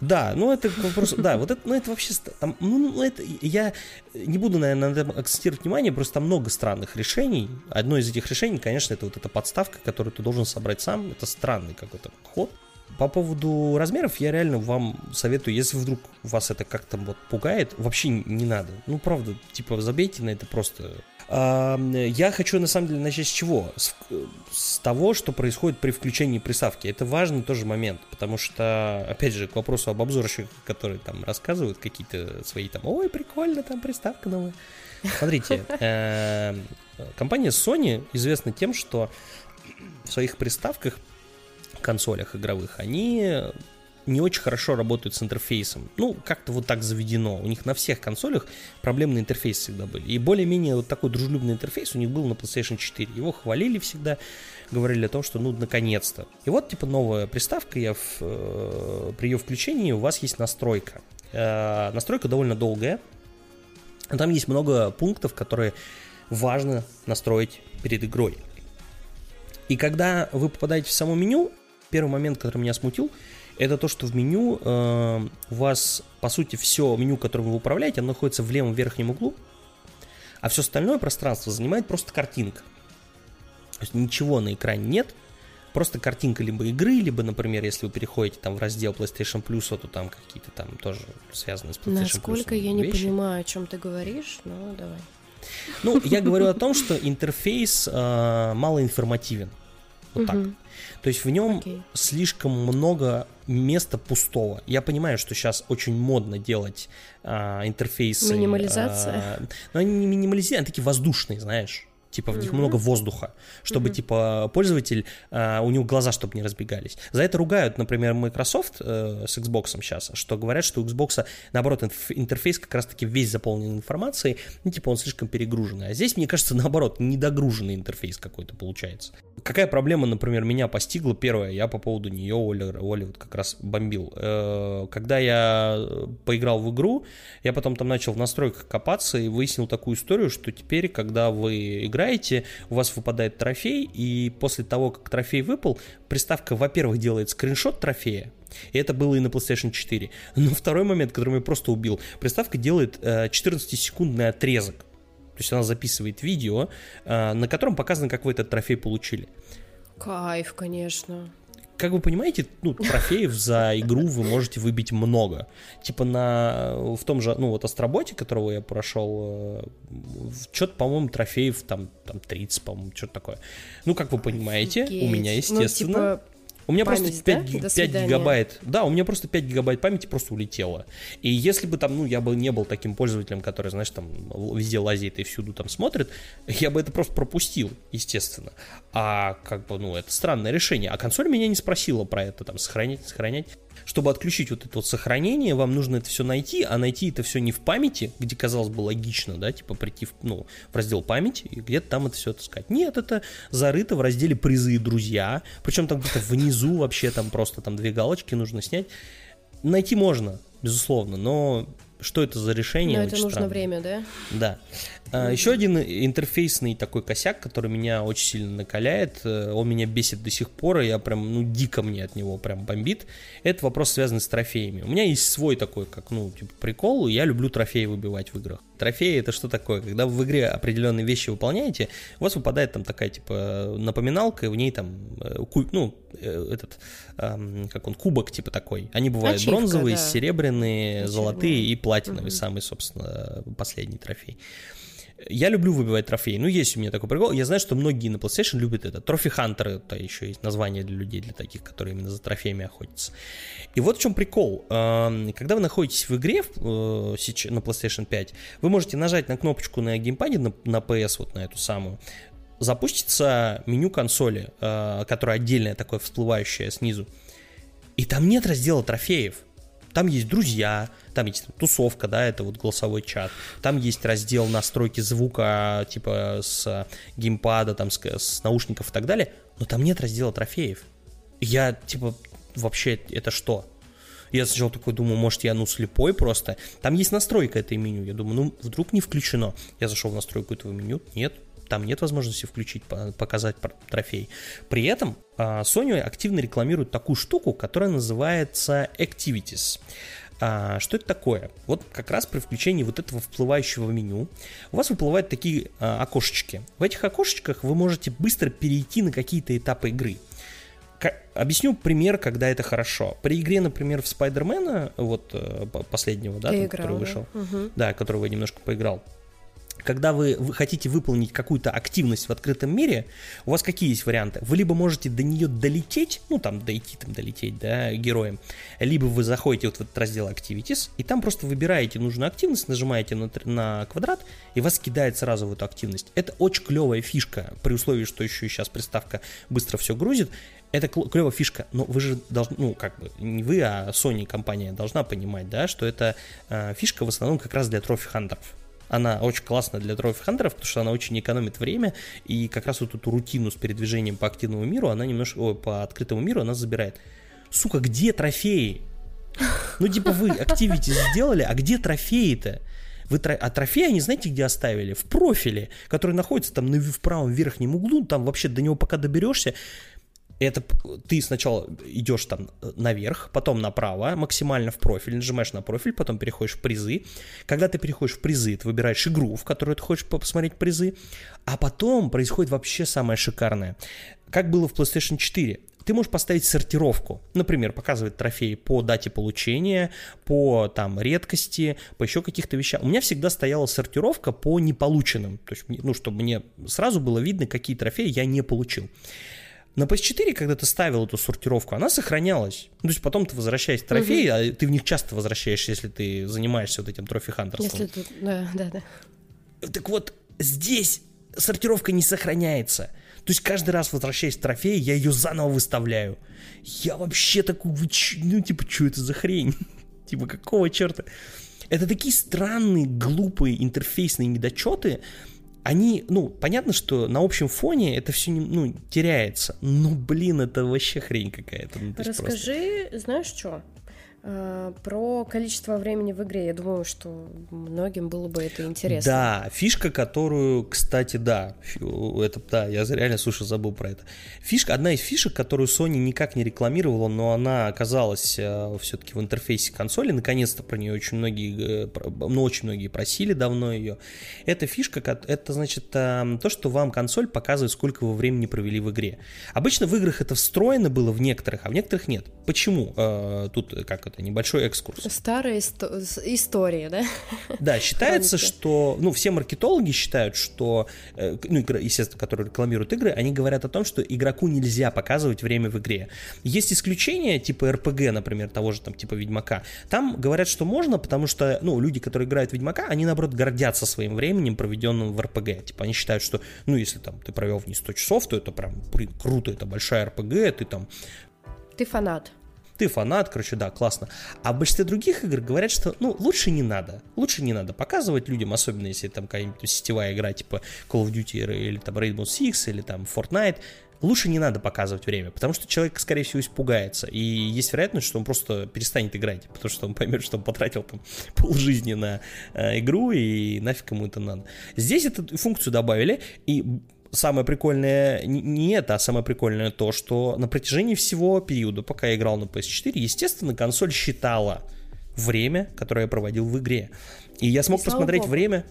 Да, ну это вопрос, да, вот это, ну это вообще, там, ну, ну, это, я не буду, наверное, на этом акцентировать внимание, просто там много странных решений. Одно из этих решений, конечно, это вот эта подставка, которую ты должен собрать сам, это странный какой-то ход. По поводу размеров я реально вам советую, если вдруг вас это как-то вот пугает, вообще не надо. Ну, правда, типа, забейте на это просто. Я хочу на самом деле начать с чего? С, с того, что происходит при включении приставки. Это важный тоже момент, потому что, опять же, к вопросу об обзорщиках, которые там рассказывают какие-то свои там, ой, прикольно, там приставка новая. Смотрите, э, компания Sony известна тем, что в своих приставках, консолях игровых, они не очень хорошо работают с интерфейсом. Ну, как-то вот так заведено. У них на всех консолях проблемные интерфейсы всегда были. И более-менее вот такой дружелюбный интерфейс у них был на PlayStation 4. Его хвалили всегда, говорили о том, что ну, наконец-то. И вот, типа, новая приставка, я в, э, при ее включении у вас есть настройка. Э, настройка довольно долгая. Там есть много пунктов, которые важно настроить перед игрой. И когда вы попадаете в само меню, первый момент, который меня смутил, это то, что в меню э, у вас, по сути, все меню, которым вы управляете, оно находится в левом верхнем углу, а все остальное пространство занимает просто картинка. То есть ничего на экране нет, просто картинка либо игры, либо, например, если вы переходите там в раздел PlayStation Plus, то там какие-то там тоже связанные с PlayStation Насколько Plus я не вещи. понимаю, о чем ты говоришь, но давай. Ну, я говорю о том, что интерфейс э, малоинформативен. Вот так. Мгм. То есть в нем Окей. слишком много места пустого. Я понимаю, что сейчас очень модно делать а, интерфейсы. Минимализация. а, но они не минимализированы, они такие воздушные, знаешь. Типа в них Мгм. много воздуха, чтобы Мгм. типа пользователь а, у него глаза чтобы не разбегались. За это ругают, например, Microsoft э, с Xbox сейчас, что говорят, что у Xbox наоборот интерфейс как раз-таки весь заполнен информацией, ну типа он слишком перегруженный. А здесь мне кажется наоборот недогруженный интерфейс какой-то получается. Какая проблема, например, меня постигла первая, я по поводу нее Оля, Оля вот как раз бомбил. Э, Когда я э, поиграл в игру, я потом там начал в настройках копаться и выяснил такую историю, что теперь, когда вы играете, у вас выпадает трофей, и после того, как трофей выпал, приставка, во-первых, делает скриншот трофея, и это было и на PlayStation 4. Но второй момент, который меня просто убил, приставка делает э, 14-секундный отрезок. То есть она записывает видео, э, на котором показано, как вы этот трофей получили. Кайф, конечно. Как вы понимаете, ну, трофеев за игру вы можете выбить много. Типа на в том же, ну, вот Астроботе, которого я прошел, что-то, по-моему, трофеев там, там 30, по-моему, что-то такое. Ну, как вы понимаете, у меня, Офигеть. Ну, естественно, типа, у меня память, просто да? 5, До 5 свидания. гигабайт. Да, у меня просто 5 гигабайт памяти просто улетело. И если бы там, ну, я бы не был таким пользователем, который, знаешь, там везде лазит и всюду там смотрит, я бы это просто пропустил, естественно. А как бы, ну, это странное решение. А консоль меня не спросила про это, там, сохранять, сохранять. Чтобы отключить вот это вот сохранение, вам нужно это все найти, а найти это все не в памяти, где, казалось бы, логично, да, типа прийти в, ну, в раздел памяти и где-то там это все отыскать. Нет, это зарыто в разделе призы и друзья, причем там где-то внизу вообще там просто там две галочки нужно снять. Найти можно, безусловно, но что это за решение? Но это нужно странное. время, да? Да. А, еще один интерфейсный такой косяк, который меня очень сильно накаляет, э, он меня бесит до сих пор, и я прям, ну, дико мне от него прям бомбит. Это вопрос, связанный с трофеями. У меня есть свой такой, как, ну, типа, прикол, я люблю трофеи выбивать в играх. Трофеи это что такое? Когда вы в игре определенные вещи выполняете, у вас выпадает там такая, типа, напоминалка, и в ней там, э, ну, э, этот, как он, кубок, типа, такой. Они бывают Ачивка, бронзовые, да. серебряные, Ачивка. золотые и платиновый, Мгм. самый, собственно, последний трофей. Я люблю выбивать трофеи. Ну, есть у меня такой прикол. Я знаю, что многие на PlayStation любят это. Трофи Хантер это еще есть название для людей, для таких, которые именно за трофеями охотятся. И вот в чем прикол. Эм, когда вы находитесь в игре э, на PlayStation 5, вы можете нажать на кнопочку на геймпаде, на, PS, вот на эту самую, запустится меню консоли, э, которое отдельное такое всплывающее снизу. И там нет раздела трофеев. Там есть друзья, там есть тусовка, да, это вот голосовой чат. Там есть раздел настройки звука, типа с геймпада, там с, с наушников и так далее. Но там нет раздела трофеев. Я, типа, вообще, это что? Я сначала такой думаю, может, я, ну, слепой просто. Там есть настройка этой меню. Я думаю, ну, вдруг не включено. Я зашел в настройку этого меню. Нет, там нет возможности включить, показать трофей. При этом а, Sony активно рекламирует такую штуку, которая называется Activities. А, что это такое? Вот как раз при включении вот этого всплывающего меню у вас выплывают такие а, окошечки. В этих окошечках вы можете быстро перейти на какие-то этапы игры. К- объясню пример, когда это хорошо. При игре, например, в Спайдермена, вот э, последнего, да, там, играл, который вышел, да? Угу. да, которого я немножко поиграл, когда вы, хотите выполнить какую-то активность в открытом мире, у вас какие есть варианты? Вы либо можете до нее долететь, ну там дойти, там долететь, да, героем, либо вы заходите вот в этот раздел Activities, и там просто выбираете нужную активность, нажимаете на, на квадрат, и вас кидает сразу в эту активность. Это очень клевая фишка, при условии, что еще сейчас приставка быстро все грузит. Это клевая фишка, но вы же должны, ну, как бы, не вы, а Sony компания должна понимать, да, что это э, фишка в основном как раз для трофи-хантеров. Она очень классная для трофи-хантеров, потому что она очень экономит время, и как раз вот эту рутину с передвижением по активному миру, она немножко, о, по открытому миру она забирает. Сука, где трофеи? Ну, типа, вы активити сделали, а где трофеи-то? Вы тро... А трофеи они знаете, где оставили? В профиле, который находится там в правом верхнем углу, там вообще до него пока доберешься, это ты сначала идешь там э, наверх, потом направо, максимально в профиль, нажимаешь на профиль, потом переходишь в призы. Когда ты переходишь в призы, ты выбираешь игру, в которую ты хочешь посмотреть призы, а потом происходит вообще самое шикарное. Как было в PlayStation 4, ты можешь поставить сортировку. Например, показывать трофеи по дате получения, по там редкости, по еще каких-то вещам. У меня всегда стояла сортировка по неполученным. То есть, ну, чтобы мне сразу было видно, какие трофеи я не получил. На PS4, когда ты ставил эту сортировку, она сохранялась. Ну, то есть потом ты возвращаешь трофеи, угу. а ты в них часто возвращаешься, если ты занимаешься вот этим трофи-хантерством. Если ты... Да, да, да. Так вот, здесь сортировка не сохраняется. То есть каждый раз, возвращаясь в трофей, я ее заново выставляю. Я вообще такой, ну, типа, что это за хрень? типа, какого черта? Это такие странные, глупые интерфейсные недочеты, они, ну, понятно, что на общем фоне это все, ну, теряется. Ну, блин, это вообще хрень какая-то. Ну, Расскажи, просто... знаешь что? Э, про количество времени в игре. Я думаю, что многим было бы это интересно. Да, фишка, которую, кстати, да, это, да, я реально, слушай, забыл про это. Фишка, одна из фишек, которую Sony никак не рекламировала, но она оказалась э, все-таки в интерфейсе консоли, наконец-то про нее очень многие, э, ну, очень многие просили давно ее. Эта фишка, это, значит, то, что вам консоль показывает, сколько вы времени провели в игре. Обычно в играх это встроено было в некоторых, а в некоторых нет. Почему? Тут как это небольшой экскурс. Старая исто- история, да? Да, считается, что, ну, все маркетологи считают, что, э, ну, естественно, которые рекламируют игры, они говорят о том, что игроку нельзя показывать время в игре. Есть исключения, типа РПГ, например, того же там, типа Ведьмака. Там говорят, что можно, потому что, ну, люди, которые играют в Ведьмака, они, наоборот, гордятся своим временем, проведенным в РПГ. Типа, они считают, что, ну, если там ты провел в ней 100 часов, то это прям круто, это большая РПГ, ты там... Ты фанат ты фанат, короче, да, классно. А в большинстве других игр говорят, что, ну, лучше не надо. Лучше не надо показывать людям, особенно если там какая-нибудь сетевая игра, типа Call of Duty или там Rainbow Six или там Fortnite. Лучше не надо показывать время, потому что человек, скорее всего, испугается. И есть вероятность, что он просто перестанет играть, потому что он поймет, что он потратил там полжизни на э, игру, и нафиг ему это надо. Здесь эту функцию добавили, и самое прикольное не это, а самое прикольное то, что на протяжении всего периода, пока я играл на PS4, естественно, консоль считала время, которое я проводил в игре. И я смог и посмотреть время,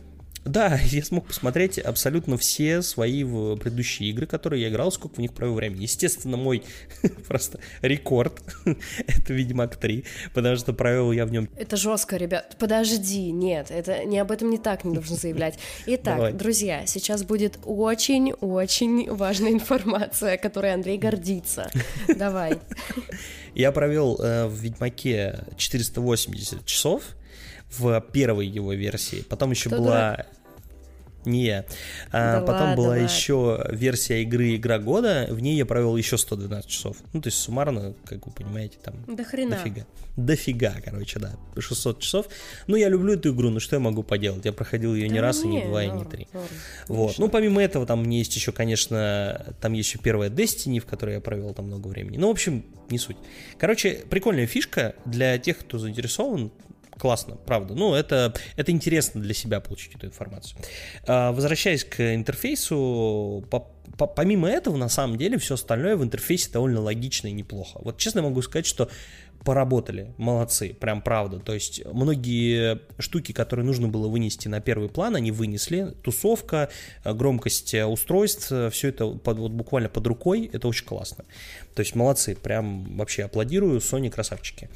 Да, я смог посмотреть абсолютно все свои предыдущие игры, которые я играл, сколько в них провел времени. Естественно, мой просто рекорд — это Ведьмак 3, потому что провел я в нем... Это жестко, ребят. Подожди, нет, это не об этом не так не должен заявлять. Итак, Давай. друзья, сейчас будет очень-очень важная информация, которой Андрей гордится. Давай. Я провел э, в Ведьмаке 480 часов, в первой его версии. Потом еще Кто была дурак? Не. А, да потом ладно, была ладно. еще версия игры Игра года, в ней я провел еще 112 часов. Ну, то есть суммарно, как вы понимаете, там До хрена. дофига. Дофига, короче, да, 600 часов. Ну, я люблю эту игру, ну что я могу поделать? Я проходил ее да не раз, и не два, и не три. Норм, вот. Ну, помимо этого, там есть еще, конечно, там есть еще первая Destiny, в которой я провел там много времени. Ну, в общем, не суть. Короче, прикольная фишка для тех, кто заинтересован классно, правда. Ну, это, это интересно для себя получить эту информацию. А, возвращаясь к интерфейсу, по, по, помимо этого, на самом деле, все остальное в интерфейсе довольно логично и неплохо. Вот честно могу сказать, что поработали, молодцы, прям правда. То есть многие штуки, которые нужно было вынести на первый план, они вынесли. Тусовка, громкость устройств, все это под, вот буквально под рукой, это очень классно. То есть молодцы, прям вообще аплодирую, Sony красавчики.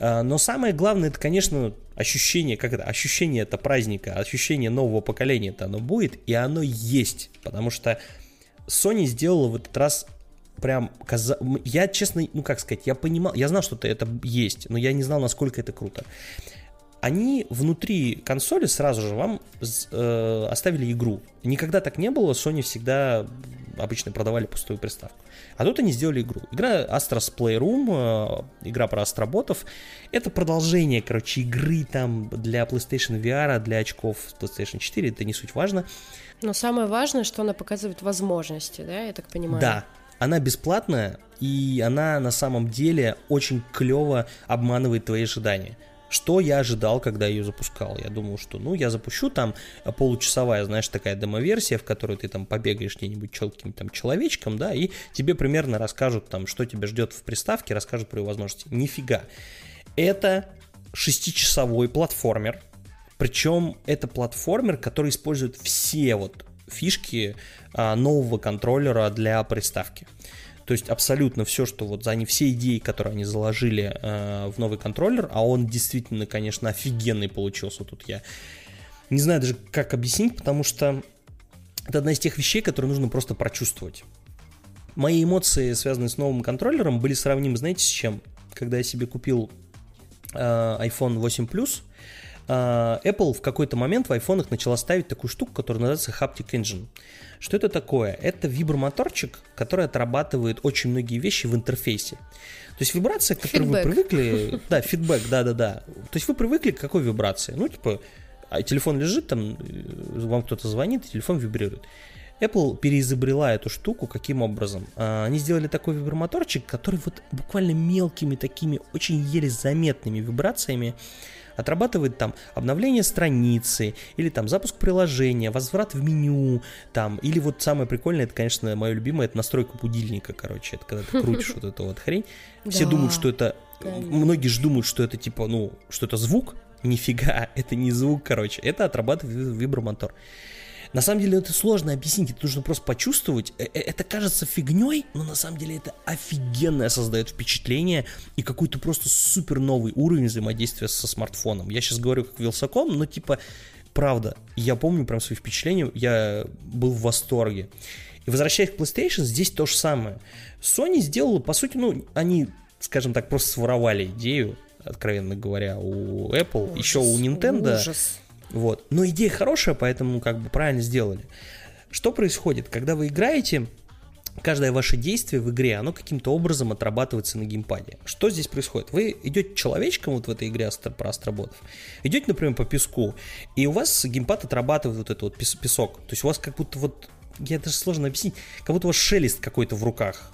Но самое главное, это, конечно, ощущение, как это, ощущение это праздника, ощущение нового поколения это оно будет, и оно есть, потому что Sony сделала в этот раз прям каза... я честно, ну как сказать, я понимал, я знал, что это есть, но я не знал, насколько это круто. Они внутри консоли сразу же вам э, оставили игру. Никогда так не было, Sony всегда обычно продавали пустую приставку. А тут они сделали игру. Игра Astros Playroom, э, игра про астроботов. Это продолжение, короче, игры там для PlayStation VR, для очков PlayStation 4, это не суть важно. Но самое важное, что она показывает возможности, да, я так понимаю? Да, она бесплатная, и она на самом деле очень клево обманывает твои ожидания. Что я ожидал, когда ее запускал? Я думал, что, ну, я запущу там получасовая, знаешь, такая демо-версия, в которой ты там побегаешь где-нибудь четким там человечком, да, и тебе примерно расскажут там, что тебя ждет в приставке, расскажут про ее возможности. Нифига. Это шестичасовой платформер, причем это платформер, который использует все вот фишки а, нового контроллера для приставки. То есть абсолютно все, что вот они все идеи, которые они заложили э, в новый контроллер, а он действительно, конечно, офигенный получился. Тут я не знаю даже, как объяснить, потому что это одна из тех вещей, которые нужно просто прочувствовать. Мои эмоции, связанные с новым контроллером, были сравнимы, знаете, с чем? Когда я себе купил э, iPhone 8 Plus, а, Apple в какой-то момент в айфонах начала ставить такую штуку, которая называется Haptic Engine. Что это такое? Это вибромоторчик, который отрабатывает очень многие вещи в интерфейсе. То есть вибрация, к которой вы привыкли... Да, фидбэк, да-да-да. То есть вы привыкли к какой вибрации? Ну, типа, а телефон лежит, там, э, вам кто-то звонит, и телефон вибрирует. Apple переизобрела эту штуку каким образом? А, они сделали такой вибромоторчик, который вот буквально мелкими такими, очень еле заметными вибрациями отрабатывает там обновление страницы, или там запуск приложения, возврат в меню, там, или вот самое прикольное, это, конечно, мое любимое, это настройка будильника, короче, это когда ты крутишь вот эту вот хрень. Все думают, что это, многие же думают, что это типа, ну, что это звук, нифига, это не звук, короче, это отрабатывает вибромотор. На самом деле это сложно объяснить, это нужно просто почувствовать. Э, э, это кажется фигней, но на самом деле это офигенное создает впечатление и какой-то просто супер новый уровень взаимодействия со смартфоном. Я сейчас говорю как Вилсаком, но типа, правда, я помню прям свои впечатления, я был в восторге. И возвращаясь к PlayStation, здесь то же самое. Sony сделала, по сути, ну, они, скажем так, просто своровали идею, откровенно говоря, у Apple, ужас, еще у Nintendo. Ужас. Вот. Но идея хорошая, поэтому как бы правильно сделали. Что происходит, когда вы играете, каждое ваше действие в игре, оно каким-то образом отрабатывается на геймпаде. Что здесь происходит? Вы идете человечком вот в этой игре про астроботов, идете, например, по песку, и у вас геймпад отрабатывает вот этот вот песок. То есть у вас как будто вот, я даже сложно объяснить, как будто у вас шелест какой-то в руках.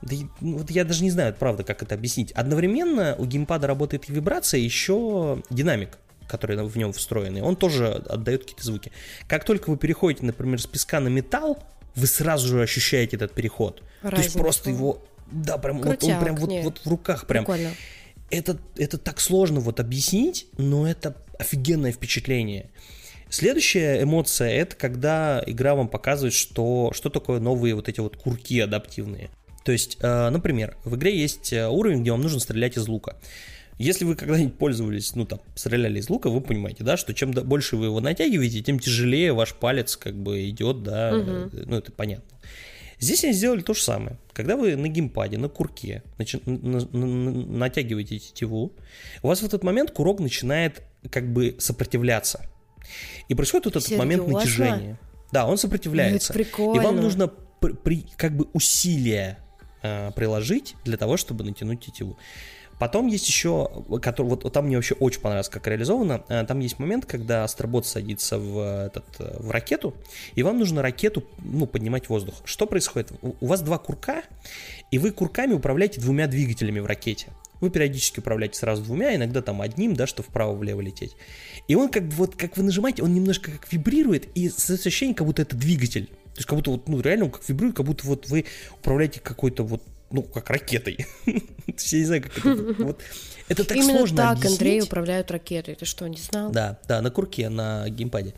Да, ну, вот я даже не знаю, правда, как это объяснить. Одновременно у геймпада работает и вибрация, еще динамик который в нем встроенный, он тоже отдает какие-то звуки. Как только вы переходите, например, с песка на металл, вы сразу же ощущаете этот переход. Разница. То есть просто его, да, прям Крутяк, вот он прям вот, вот в руках прям. Прикольно. Это, это так сложно вот объяснить, но это офигенное впечатление. Следующая эмоция это когда игра вам показывает, что, что такое новые вот эти вот курки адаптивные. То есть, э, например, в игре есть э, уровень, где вам нужно стрелять из лука. Если вы когда-нибудь пользовались, ну там, стреляли из лука, вы понимаете, да, что чем больше вы его натягиваете, тем тяжелее ваш палец как бы идет, да, угу. ну это понятно. Здесь они сделали то же самое. Когда вы на геймпаде, на курке начи- на- на- натягиваете тетиву, у вас в этот момент курок начинает как бы сопротивляться. И происходит вот этот Серьезно? момент натяжения. Да, он сопротивляется. Ну. И вам нужно при, при, как бы усилия э, приложить для того, чтобы натянуть тетиву. Потом есть еще, который, вот, там мне вообще очень понравилось, как реализовано. Э, там есть момент, когда астробот садится в, этот, э, в ракету, и вам нужно ракету ну, поднимать в воздух. Что происходит? У, вас два курка, и вы курками управляете двумя двигателями в ракете. Вы периодически управляете сразу двумя, иногда там одним, да, что вправо-влево лететь. И он как бы вот, как вы нажимаете, он немножко как вибрирует, и ощущение, как будто это двигатель. То есть как будто вот, ну реально он как вибрирует, как будто вот вы управляете какой-то вот ну, как ракетой. Я не знаю, как это... Вот. Это так Именно сложно так объяснить. Андрей управляют ракетой. Ты что, не знал? Да, да, на курке, на геймпаде.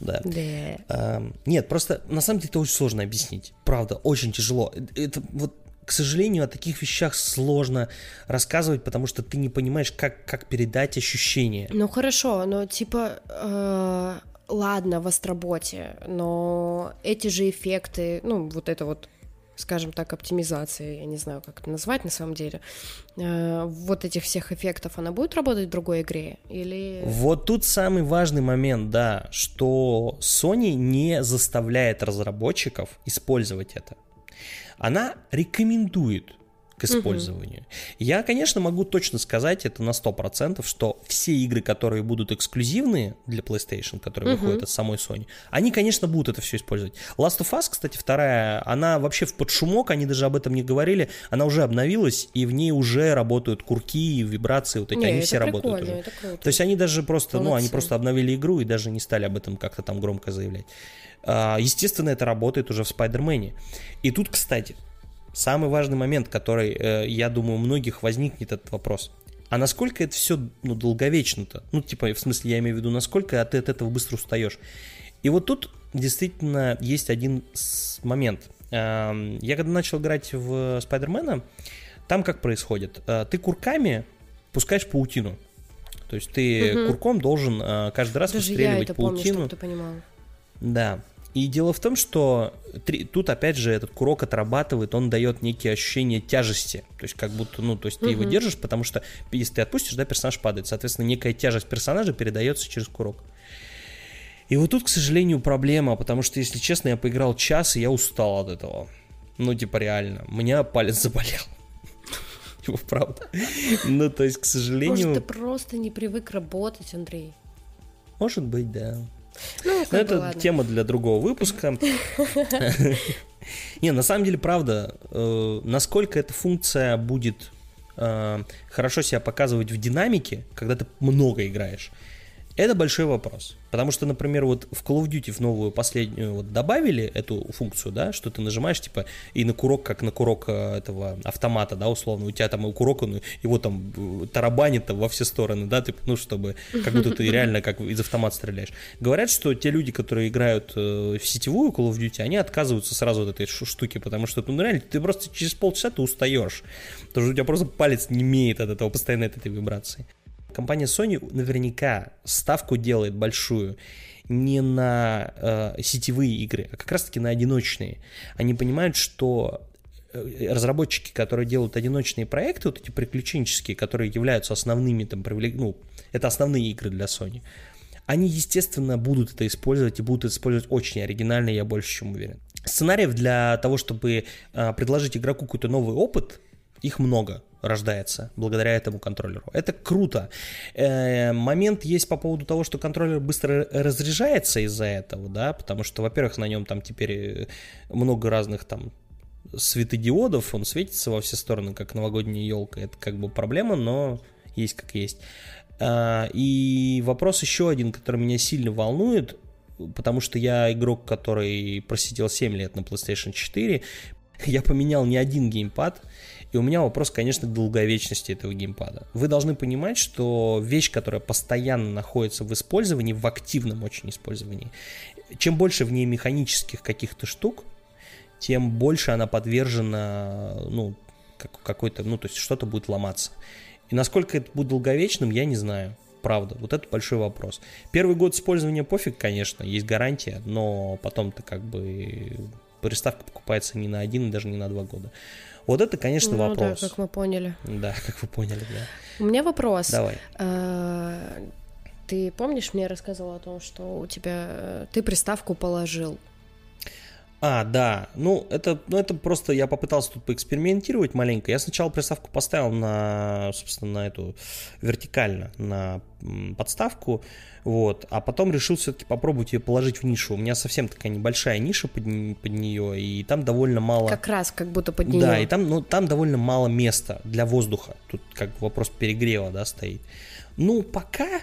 Да. Да. А, нет, просто на самом деле это очень сложно объяснить. Правда, очень тяжело. Это вот к сожалению, о таких вещах сложно рассказывать, потому что ты не понимаешь, как, как передать ощущения. Ну хорошо, но типа, э, ладно, в астроботе, но эти же эффекты, ну вот это вот скажем так, оптимизации, я не знаю, как это назвать на самом деле, э, вот этих всех эффектов, она будет работать в другой игре? Или... Вот тут самый важный момент, да, что Sony не заставляет разработчиков использовать это. Она рекомендует к использованию. Угу. Я, конечно, могу точно сказать это на 100%, что все игры, которые будут эксклюзивные для PlayStation, которые угу. выходят от самой Sony, они, конечно, будут это все использовать. Last of Us, кстати, вторая, она вообще в подшумок, они даже об этом не говорили, она уже обновилась, и в ней уже работают курки, вибрации, вот эти, не, они все работают уже. То есть они даже просто, Молодцы. ну, они просто обновили игру и даже не стали об этом как-то там громко заявлять. А, естественно, это работает уже в Спайдермене. И тут, кстати, самый важный момент, который, э, я думаю, у многих возникнет этот вопрос. А насколько это все ну, долговечно-то? Ну, типа, в смысле, я имею в виду, насколько ты от этого быстро устаешь. И вот тут действительно есть один момент. Эм, я когда начал играть в Спайдермена, там как происходит? Э, ты курками пускаешь паутину. То есть ты угу. курком должен э, каждый раз Даже выстреливать я это паутину. Помню, чтобы ты понимал. Да. И дело в том, что тут опять же этот курок отрабатывает, он дает некие ощущения тяжести. То есть как будто, ну, то есть ты угу. его держишь, потому что если ты отпустишь, да, персонаж падает. Соответственно, некая тяжесть персонажа передается через курок. И вот тут, к сожалению, проблема, потому что, если честно, я поиграл час, и я устал от этого. Ну, типа, реально. У меня палец заболел. Его правда. Ну, то есть, к сожалению... Может, ты просто не привык работать, Андрей? Может быть, да. Ну, Но это тема для другого выпуска. Не, на самом деле, правда, э, насколько эта функция будет э, хорошо себя показывать в динамике, когда ты много играешь, это большой вопрос. Потому что, например, вот в Call of Duty в новую последнюю вот добавили эту функцию, да, что ты нажимаешь, типа, и на курок, как на курок э, этого автомата, да, условно, у тебя там и курок, он его там э, тарабанит во все стороны, да, ты, ну, чтобы, как будто ты реально как из автомата стреляешь. Говорят, что те люди, которые играют э, в сетевую Call of Duty, они отказываются сразу от этой штуки, потому что, ну, реально, ты просто через полчаса ты устаешь, потому что у тебя просто палец не имеет от этого, постоянно от этой вибрации компания Sony наверняка ставку делает большую не на э, сетевые игры, а как раз-таки на одиночные. Они понимают, что э, разработчики, которые делают одиночные проекты, вот эти приключенческие, которые являются основными, там, привлек... ну, это основные игры для Sony, они, естественно, будут это использовать и будут использовать очень оригинально, я больше чем уверен. Сценариев для того, чтобы э, предложить игроку какой-то новый опыт, их много рождается благодаря этому контроллеру. Это круто. Э, момент есть по поводу того, что контроллер быстро разряжается из-за этого, да, потому что, во-первых, на нем там теперь э, много разных там светодиодов, он светится во все стороны, как новогодняя елка. Это как бы проблема, но есть как есть. Э, и вопрос еще один, который меня сильно волнует, потому что я игрок, который просидел 7 лет на PlayStation 4, я поменял не один геймпад, и у меня вопрос, конечно, к долговечности этого геймпада. Вы должны понимать, что вещь, которая постоянно находится в использовании, в активном очень использовании, чем больше в ней механических каких-то штук, тем больше она подвержена, ну, какой-то, ну, то есть что-то будет ломаться. И насколько это будет долговечным, я не знаю. Правда, вот это большой вопрос. Первый год использования пофиг, конечно, есть гарантия, но потом-то как бы приставка покупается не на один, даже не на два года. Вот это, конечно, ну, вопрос. Да, как мы поняли. Да, как вы поняли, да. У меня вопрос. Давай. А, ты помнишь, мне рассказывал о том, что у тебя э, ты приставку положил а, да. Ну, это, ну, это просто я попытался тут поэкспериментировать маленько. Я сначала приставку поставил на, собственно, на эту вертикально, на подставку, вот, а потом решил все-таки попробовать ее положить в нишу. У меня совсем такая небольшая ниша под, под нее, и там довольно мало... Как раз, как будто под нее. Да, и там, ну, там довольно мало места для воздуха. Тут как вопрос перегрева, да, стоит. Ну, пока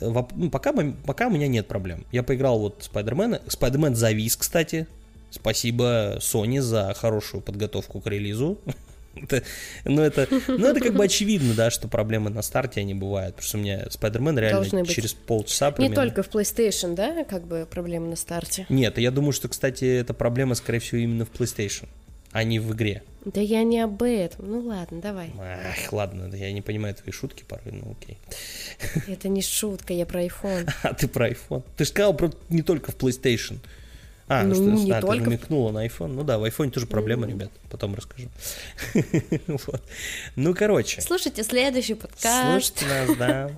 ну, пока, пока у меня нет проблем. Я поиграл вот Спайдермена. Спайдермен завис, кстати, Спасибо Sony за хорошую подготовку к релизу. это, ну, это, ну, это как бы очевидно, да, что проблемы на старте они бывают. Потому что у меня Spider-Man реально через полчаса примерно... Не только в PlayStation, да, как бы проблемы на старте? Нет, я думаю, что, кстати, эта проблема, скорее всего, именно в PlayStation, а не в игре. Да я не об этом. Ну ладно, давай. Ах, ладно, я не понимаю твои шутки порой, ну окей. Это не шутка, я про iPhone. А ты про iPhone. Ты же сказал про не только в PlayStation. А, ну, что, не а, только... ты намекнула на iPhone. Ну да, в iPhone тоже проблема, ребят. Потом расскажу. вот. Ну, короче. Слушайте следующий подкаст. Слушайте нас, да.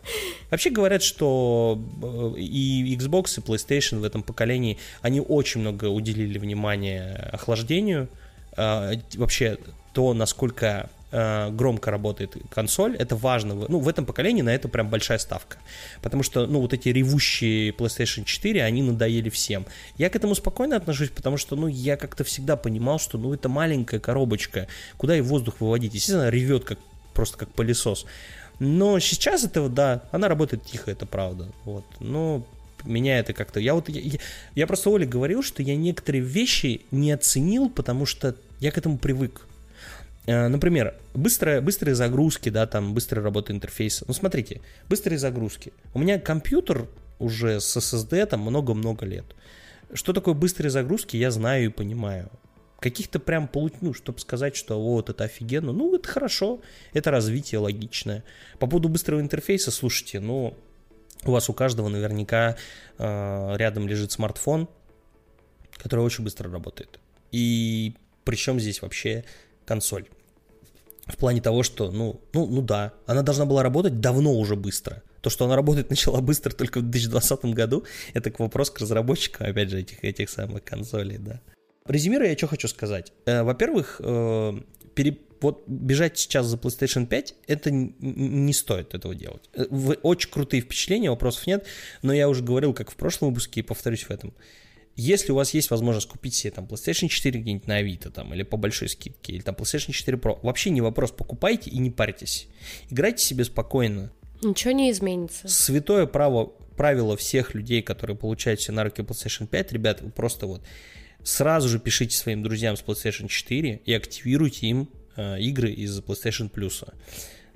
Вообще говорят, что э, и Xbox, и PlayStation в этом поколении, они очень много уделили внимания охлаждению. А, вообще то, насколько Э, громко работает консоль, это важно. Ну, в этом поколении на это прям большая ставка. Потому что, ну, вот эти ревущие PlayStation 4, они надоели всем. Я к этому спокойно отношусь, потому что, ну, я как-то всегда понимал, что, ну, это маленькая коробочка, куда и воздух выводить. Естественно, ревет как, просто как пылесос. Но сейчас это, да, она работает тихо, это правда. Вот. Но меня это как-то... Я вот... Я, я просто Оле говорил, что я некоторые вещи не оценил, потому что я к этому привык. Э, например, быстрая, быстрые загрузки, да, там, быстрая работа интерфейса. Ну, смотрите, быстрые загрузки. У меня компьютер уже с SSD там много-много лет. Что такое быстрые загрузки, я знаю и понимаю. Каких-то прям, ну, чтобы сказать, что вот это офигенно, ну, это хорошо, это развитие логичное. По поводу быстрого интерфейса, слушайте, ну, у вас у каждого наверняка э, рядом лежит смартфон, который очень быстро работает. И причем здесь вообще консоль. В плане того, что, ну, ну, ну да, она должна была работать давно уже быстро. То, что она работать начала быстро только в 2020 году, это к вопрос к разработчикам, опять же, этих, этих самых консолей, да. Резюмируя, я что хочу сказать. Э, во-первых, э, пере, вот бежать сейчас за PlayStation 5, это не стоит этого делать. Э, очень крутые впечатления, вопросов нет, но я уже говорил, как в прошлом выпуске, и повторюсь в этом. Если у вас есть возможность купить себе там PlayStation 4 где-нибудь на Авито там, или по большой скидке, или там PlayStation 4 Pro, вообще не вопрос, покупайте и не парьтесь. Играйте себе спокойно. Ничего не изменится. Святое право, правило всех людей, которые получают себе на руки PlayStation 5, ребят, вы просто вот сразу же пишите своим друзьям с PlayStation 4 и активируйте им э, игры из PlayStation Plus.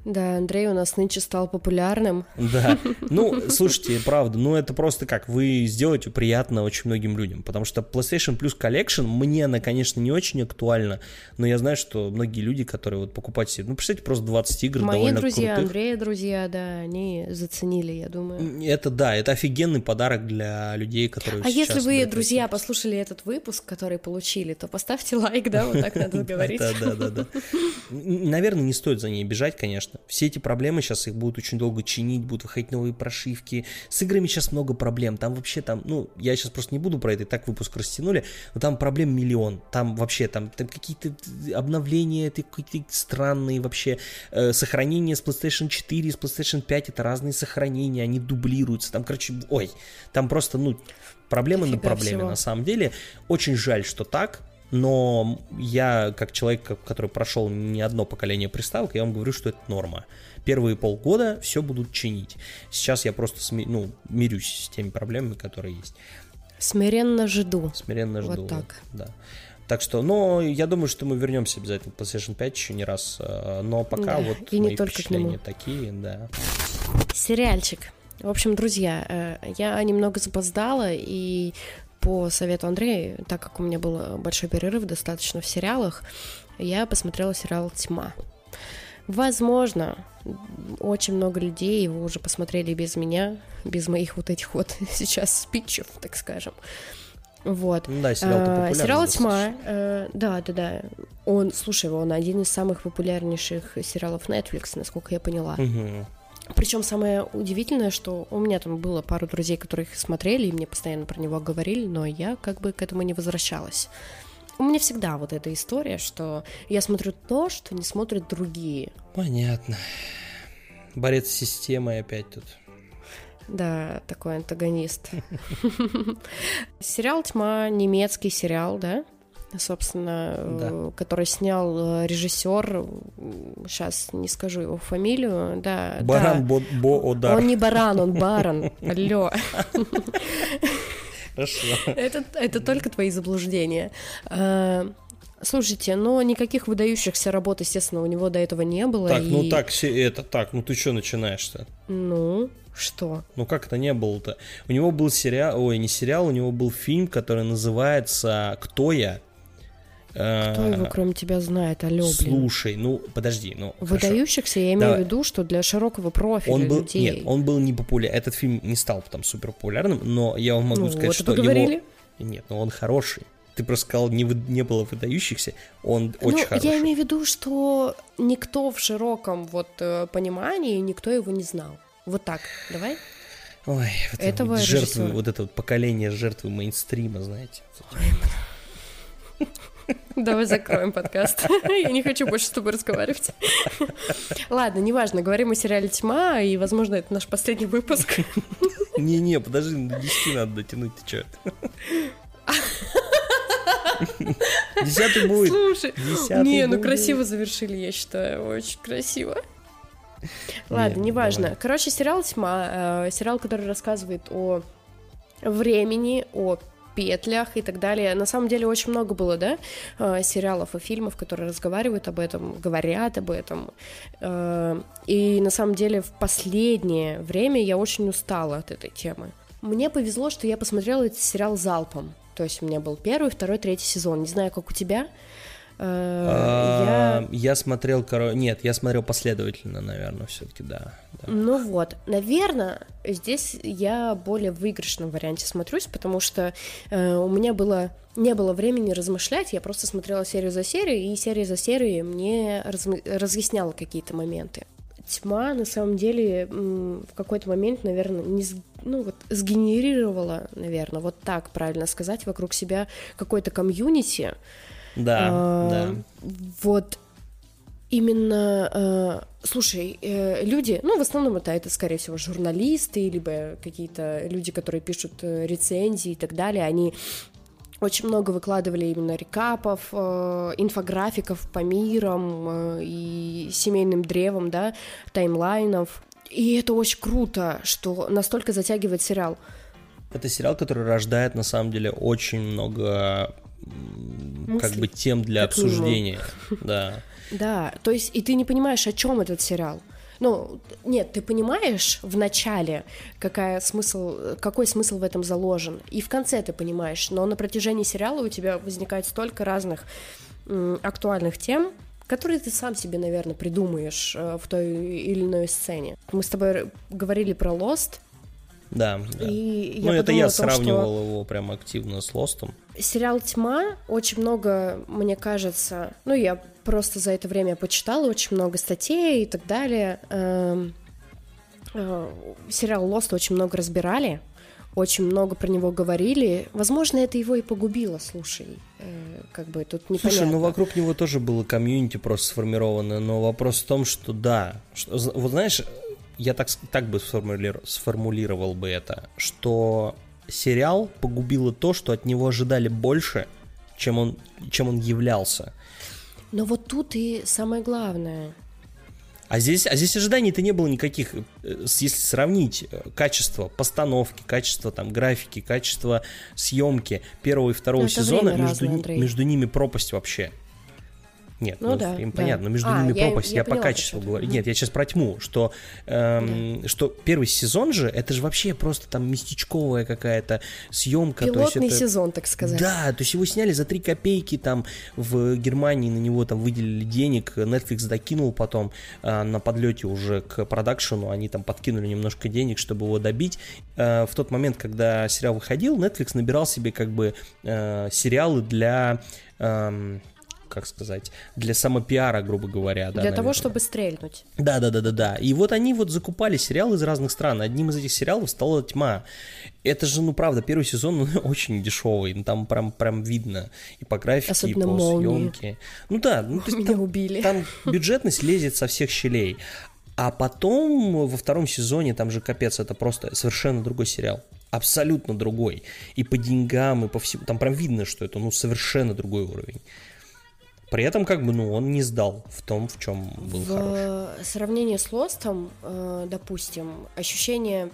Да, Андрей у нас нынче стал популярным. Да. Ну, слушайте, правда, ну это просто как, вы сделаете приятно очень многим людям, потому что PlayStation Plus Collection, мне она, конечно, не очень актуальна, но я знаю, что многие люди, которые вот покупают себе, ну, представьте, просто 20 игр Мои довольно друзья, крутых. Андрея друзья, да, они заценили, я думаю. Это да, это офигенный подарок для людей, которые А если вы, друзья, этим. послушали этот выпуск, который получили, то поставьте лайк, да, вот так надо говорить. Да, да, да. Наверное, не стоит за ней бежать, конечно, все эти проблемы сейчас их будут очень долго чинить, будут выходить новые прошивки. С играми сейчас много проблем. Там вообще там, ну, я сейчас просто не буду про это, и так выпуск растянули, но там проблем миллион. Там вообще там, там какие-то обновления, какие-то странные вообще. Э, сохранения с PlayStation 4 и с PlayStation 5 это разные сохранения, они дублируются. Там, короче, ой, там просто, ну, проблемы на проблеме всего. на самом деле. Очень жаль, что так, но я, как человек, который прошел не одно поколение приставок, я вам говорю, что это норма. Первые полгода все будут чинить. Сейчас я просто сми, ну, мирюсь с теми проблемами, которые есть. Смиренно жду. Смиренно жду. Вот так. Да. Так что, но я думаю, что мы вернемся обязательно к PlayStation 5 еще не раз. э, Но пока Да, вот и не мои только к впечатления нему. такие, да. Сериальчик. В общем, друзья, э, я немного запоздала, и по совету Андрея, так как у меня был большой перерыв достаточно в сериалах, я посмотрела сериал «Тьма». Возможно, очень много людей его уже посмотрели без меня, без моих вот этих вот сейчас спичев, так скажем. Вот. Ну да, А, Сериал достаточно. «Тьма», э, да, да, да. Он, слушай, он один из самых популярнейших сериалов Netflix, насколько я поняла. Мгм. Причем самое удивительное, что у меня там было пару друзей, которые их смотрели, и мне постоянно про него говорили, но я как бы к этому не возвращалась. У меня всегда вот эта история, что я смотрю то, что не смотрят другие. Понятно. Борец с системой опять тут. Да, такой антагонист. Сериал «Тьма», немецкий сериал, да? Собственно, э, который снял э, режиссер, сейчас не скажу его фамилию, да. да. Баран Бо, Бо Одар. Он не баран, он барон. Алло. Хорошо. Это, это только твои заблуждения. А, Слушайте, но никаких выдающихся работ, естественно, у него до этого не было. Так, ну и- так, се- это так, ну ты что начинаешь-то? Ну, что? Ну как это не было-то? У него был сериал, ой, не сериал, у него был фильм, который называется «Кто я?». Э, Кто его, кроме тебя, знает? Алло, блин. Слушай, ну подожди, ну хорошо. Выдающихся, я имею Давай. в виду, что для широкого профиля Он был, людей. нет, он был не популярен. Этот фильм не стал там супер популярным, но я вам могу ну, сказать, вот что поговорили. его... Нет, ну он хороший. Ты просто сказал, не, вы- не было выдающихся, он Ну, очень хороший. я имею в виду, что никто в широком вот э, понимании, никто его не знал. Вот так, давай. Ой, вот Этого жертвы, режиссера. вот это вот поколение жертвы мейнстрима, знаете. Давай закроем подкаст. Я не хочу больше с тобой разговаривать. Ладно, неважно, говорим о сериале «Тьма», и, возможно, это наш последний выпуск. Не-не, подожди, до 10 надо дотянуть, ты чё? Десятый будет. Слушай, Десятый не, ну будет. красиво завершили, я считаю, очень красиво. Ладно, Не, неважно. давай. Короче, сериал «Тьма», э, сериал, который рассказывает о времени, о петлях и так далее. На самом деле очень много было, да, э, сериалов и фильмов, которые разговаривают об этом, говорят об этом. Э, И на самом деле в последнее время я очень устала от этой темы. Мне повезло, что я посмотрела этот сериал залпом. То есть у меня был первый, второй, третий сезон. Не знаю, как у тебя. Э, А, Я Я смотрел, коро- нет, я смотрел последовательно, наверное, все-таки, да. да. Ну вот, наверное, здесь я более в выигрышном варианте смотрюсь, потому что э, у меня было не было времени размышлять, я просто смотрела серию за серией, и серия за серией мне разъясняла какие-то моменты. Тьма, на самом деле, в какой-то момент, наверное, не с- ну, вот, сгенерировала, наверное, вот так правильно сказать, вокруг себя какой-то комьюнити, Да, а, да. Вот именно, э, слушай, э, люди, ну, в основном это, это, скорее всего, журналисты, либо какие-то люди, которые пишут э, рецензии и так далее, они очень много выкладывали именно рекапов, э, инфографиков по мирам э, и семейным древам, да, таймлайнов. И это очень круто, что настолько затягивает сериал. Это сериал, который рождает, на самом деле, очень много м, как бы тем для как минимум. обсуждения. Да. Да, то есть и ты не понимаешь, о чем этот сериал. Ну, нет, ты понимаешь в начале, какая смысл, какой смысл в этом заложен, и в конце ты понимаешь, но на протяжении сериала у тебя возникает столько разных м, актуальных тем, которые ты сам себе, наверное, придумаешь э, в той или иной сцене. Мы с тобой говорили про Lost, Да, да. и ну, я это я том, что- сравнивал его прям активно с Лостом. Сериал «Тьма» очень много, мне кажется, ну, я просто за это время почитала очень много статей и так далее. Эм, э, Сериал «Лост» очень много разбирали, очень много про него говорили. Возможно, это его и погубило, слушай. Э, Как бы тут непонятно. Слушай, ну вокруг него тоже было комьюнити просто сформировано, но вопрос в том, что да, что, вот знаешь, я так, так бы сформулировал, сформулировал бы это, что сериал погубило то, что от него ожидали больше, чем он, чем он являлся. Но вот тут и самое главное. А здесь, а здесь ожиданий-то не было никаких. Э, если сравнить э, качество постановки, качество там графики, качество съемки первого и второго Ну, сезона, между, разное, между ними пропасть вообще. Нет, Ну ну, да, им да. понятно, но между А, ними я- пропасть, я я, по поняла, качеству говорю. Нет, я сейчас про тьму, что, эм, что первый сезон же, это же вообще просто там местечковая какая-то съемка. то Пилотный это- сезон, так сказать. да, то есть его сняли за 3 копейки, там в Германии на него там выделили денег, Netflix докинул потом а, на подлете уже к продакшену, они там подкинули немножко денег, чтобы его добить. А, в тот момент, когда сериал выходил, Netflix набирал себе как бы а, сериалы для... ам, как сказать, для самопиара, грубо говоря. да, Для того, наверное. чтобы стрельнуть. Да, да, да, да, да. И вот они вот закупали сериалы из разных стран. Одним из этих сериалов стала тьма. Это же, ну правда, первый сезон ну, очень дешевый. Ну, там прям, прям видно и по графике, Особенно и по молнии. съемке. Ну да, ну, то есть Меня там, убили. там бюджетность лезет со всех щелей. А потом во втором сезоне, там же капец, это просто совершенно другой сериал. Абсолютно другой. И по деньгам, и по всему. Там прям видно, что это ну совершенно другой уровень. При этом, как бы, ну, он не сдал в том, в чем был в хорош. сравнении с Лостом, э, допустим, ощущение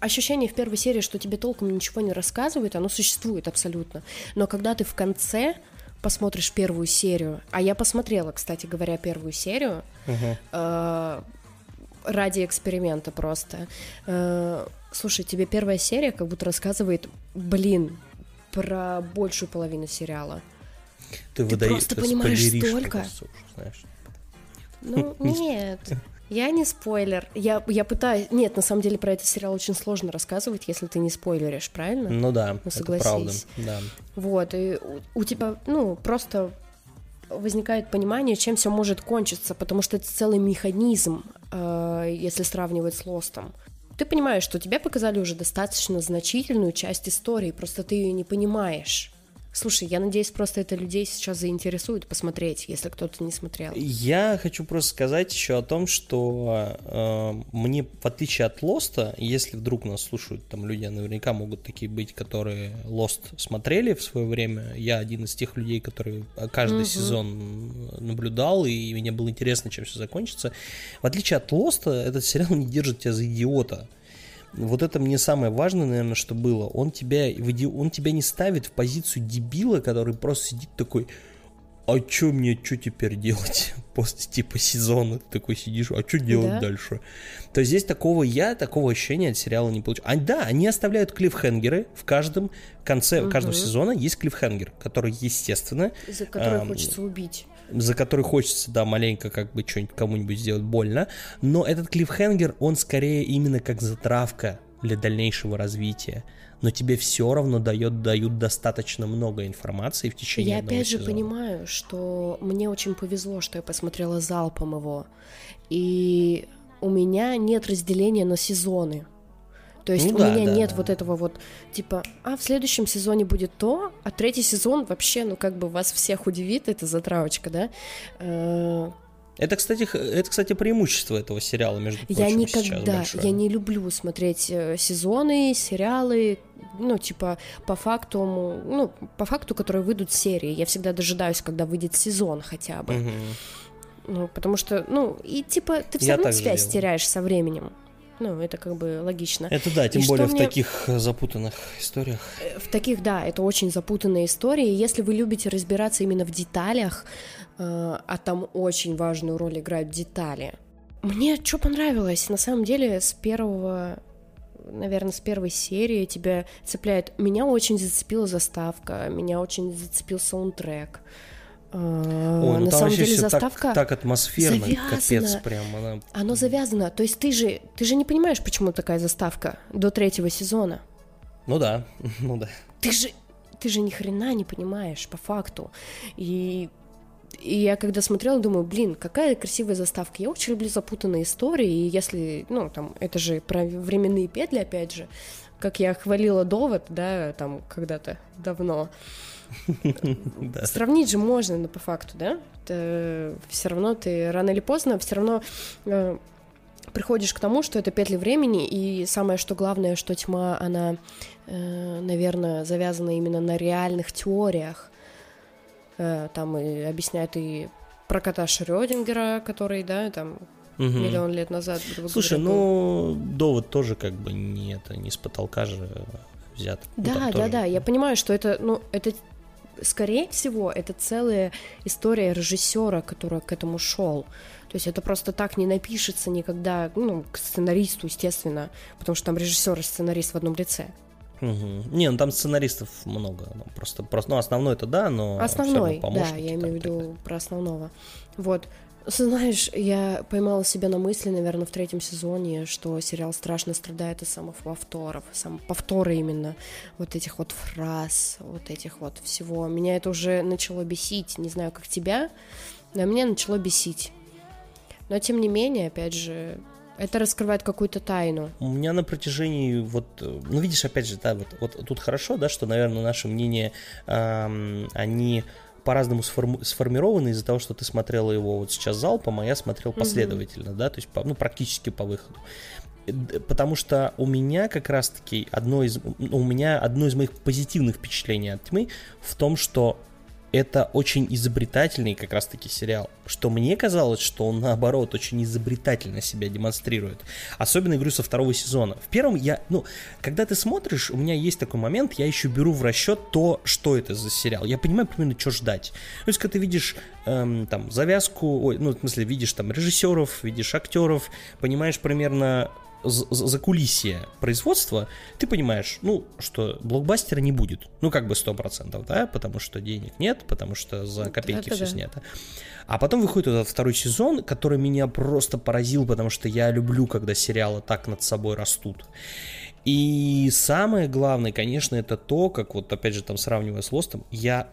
ощущение в первой серии, что тебе толком ничего не рассказывают, оно существует абсолютно. Но когда ты в конце посмотришь первую серию, а я посмотрела, кстати говоря, первую серию Мгм. э, ради эксперимента просто. Э, слушай, тебе первая серия как будто рассказывает, блин, про большую половину сериала. Ты, Ты выдаешь, просто понимаешь столько. знаешь. Ну, нет. Я не спойлер. Я, я пытаюсь... Нет, на самом деле про этот сериал очень сложно рассказывать, если ты не спойлеришь, правильно? Ну да, Ну, это согласись. правда. Да. Вот, и у, у тебя, ну, просто возникает понимание, чем все может кончиться, потому что это целый механизм, э, если сравнивать с Лостом. Ты понимаешь, что тебе показали уже достаточно значительную часть истории, просто ты ее не понимаешь. Слушай, я надеюсь, просто это людей сейчас заинтересует посмотреть, если кто-то не смотрел. Я хочу просто сказать еще о том, что э, мне, в отличие от Лоста, если вдруг нас слушают там люди, наверняка могут такие быть, которые Лост смотрели в свое время. Я один из тех людей, которые каждый Мгм. сезон наблюдал, и мне было интересно, чем все закончится. В отличие от Лоста, этот сериал не держит тебя за идиота. Вот это мне самое важное, наверное, что было. Он тебя, он тебя не ставит в позицию дебила, который просто сидит такой, а что мне, что теперь делать после типа сезона? Ты такой сидишь, а что делать Да. дальше? То есть здесь такого я, такого ощущения от сериала не получил. А, да, они оставляют клиффхенгеры в каждом конце каждого Мгм. сезона есть клиффхенгер, который, естественно, За который Ам, хочется убить. За который хочется, да, маленько как бы что-нибудь кому-нибудь сделать больно, но этот клиффхенгер, он скорее именно как затравка для дальнейшего развития, но тебе все равно дает, дают достаточно много информации в течение Я опять же сезона. понимаю, что мне очень повезло, что я посмотрела залпом его. И у меня нет разделения на сезоны. То есть Ну у да, меня да, нет да. вот этого вот, типа, а в следующем сезоне будет то, а третий сезон вообще, ну как бы вас всех удивит, это затравочка, да? Э, Это, кстати, это, кстати, преимущество этого сериала, между прочим, Я никогда, я не люблю смотреть э, сезоны, сериалы, ну, типа, по факту, ну, по факту, которые выйдут серии. Я всегда дожидаюсь, когда выйдет сезон хотя бы. Мгм. Ну, потому что, ну, и типа, ты все Я равно связь делаю. теряешь со временем. Ну, это как бы логично. Это да, тем И более в мне- таких э, запутанных историях. Э, В таких, да, это очень запутанные истории. Если вы любите разбираться именно в деталях, э, а там очень важную роль играют детали. Мне что понравилось, на самом деле, с первого наверное, с первой серии тебя цепляет. Меня очень зацепила заставка, меня очень зацепил саундтрек. Ой, ну на самом деле заставка... так, так атмосферно, капец завязана. прям. Она... Оно завязано. То есть ты же, ты же не понимаешь, почему такая заставка до третьего сезона. Ну да, ну да. Ты же, ты же ни хрена не понимаешь по факту. И, и я когда смотрела, думаю, блин, какая красивая заставка. Я очень люблю запутанные истории, и если, ну, там, это же про временные петли, опять же, как я хвалила довод, да, там, когда-то давно. Да. Сравнить же можно, но по факту, да? все равно ты рано или поздно все равно э, приходишь к тому, что это петли времени, и самое что главное, что тьма, она, э, наверное, завязана именно на реальных теориях. Э, там и объясняют и про кота Шрёдингера, который, да, там угу. миллион лет назад. Слушай, говоря, ну довод тоже как бы не это не с потолка же взят. Да, ну, да, тоже... да. Я понимаю, что это, ну, это скорее всего, это целая история режиссера, который к этому шел. То есть это просто так не напишется никогда, ну, к сценаристу, естественно, потому что там режиссер и сценарист в одном лице. Угу. Не, ну там сценаристов много. Ну, просто, просто, ну, основной это да, но. Основной, да, я имею в виду про основного. Вот. Знаешь, я поймала себя на мысли, наверное, в третьем сезоне, что сериал страшно страдает от самых повторов, сам повторы именно вот этих вот фраз, вот этих вот всего. Меня это уже начало бесить, не знаю, как тебя, но меня начало бесить. Но тем не менее, опять же, это раскрывает какую-то тайну. У меня на протяжении вот, ну видишь, опять же, да, вот, вот тут хорошо, да, что, наверное, наши мнения, эм, они по-разному сформи- сформированы из-за того, что ты смотрела его вот сейчас залпом, а я смотрел последовательно, mm-hmm. да, то есть по, ну, практически по выходу. Потому что у меня как раз-таки одно из, ну, у меня одно из моих позитивных впечатлений от тьмы в том, что это очень изобретательный как раз-таки сериал. Что мне казалось, что он наоборот очень изобретательно себя демонстрирует. Особенно, говорю, со второго сезона. В первом я, ну, когда ты смотришь, у меня есть такой момент, я еще беру в расчет то, что это за сериал. Я понимаю примерно, что ждать. То есть, когда ты видишь эм, там завязку, ой, ну, в смысле, видишь там режиссеров, видишь актеров, понимаешь примерно за кулисье производства, ты понимаешь, ну, что блокбастера не будет. Ну, как бы 100%, да, потому что денег нет, потому что за копейки да, все да. снято. А потом выходит этот второй сезон, который меня просто поразил, потому что я люблю, когда сериалы так над собой растут. И самое главное, конечно, это то, как вот, опять же, там сравнивая с Лостом, я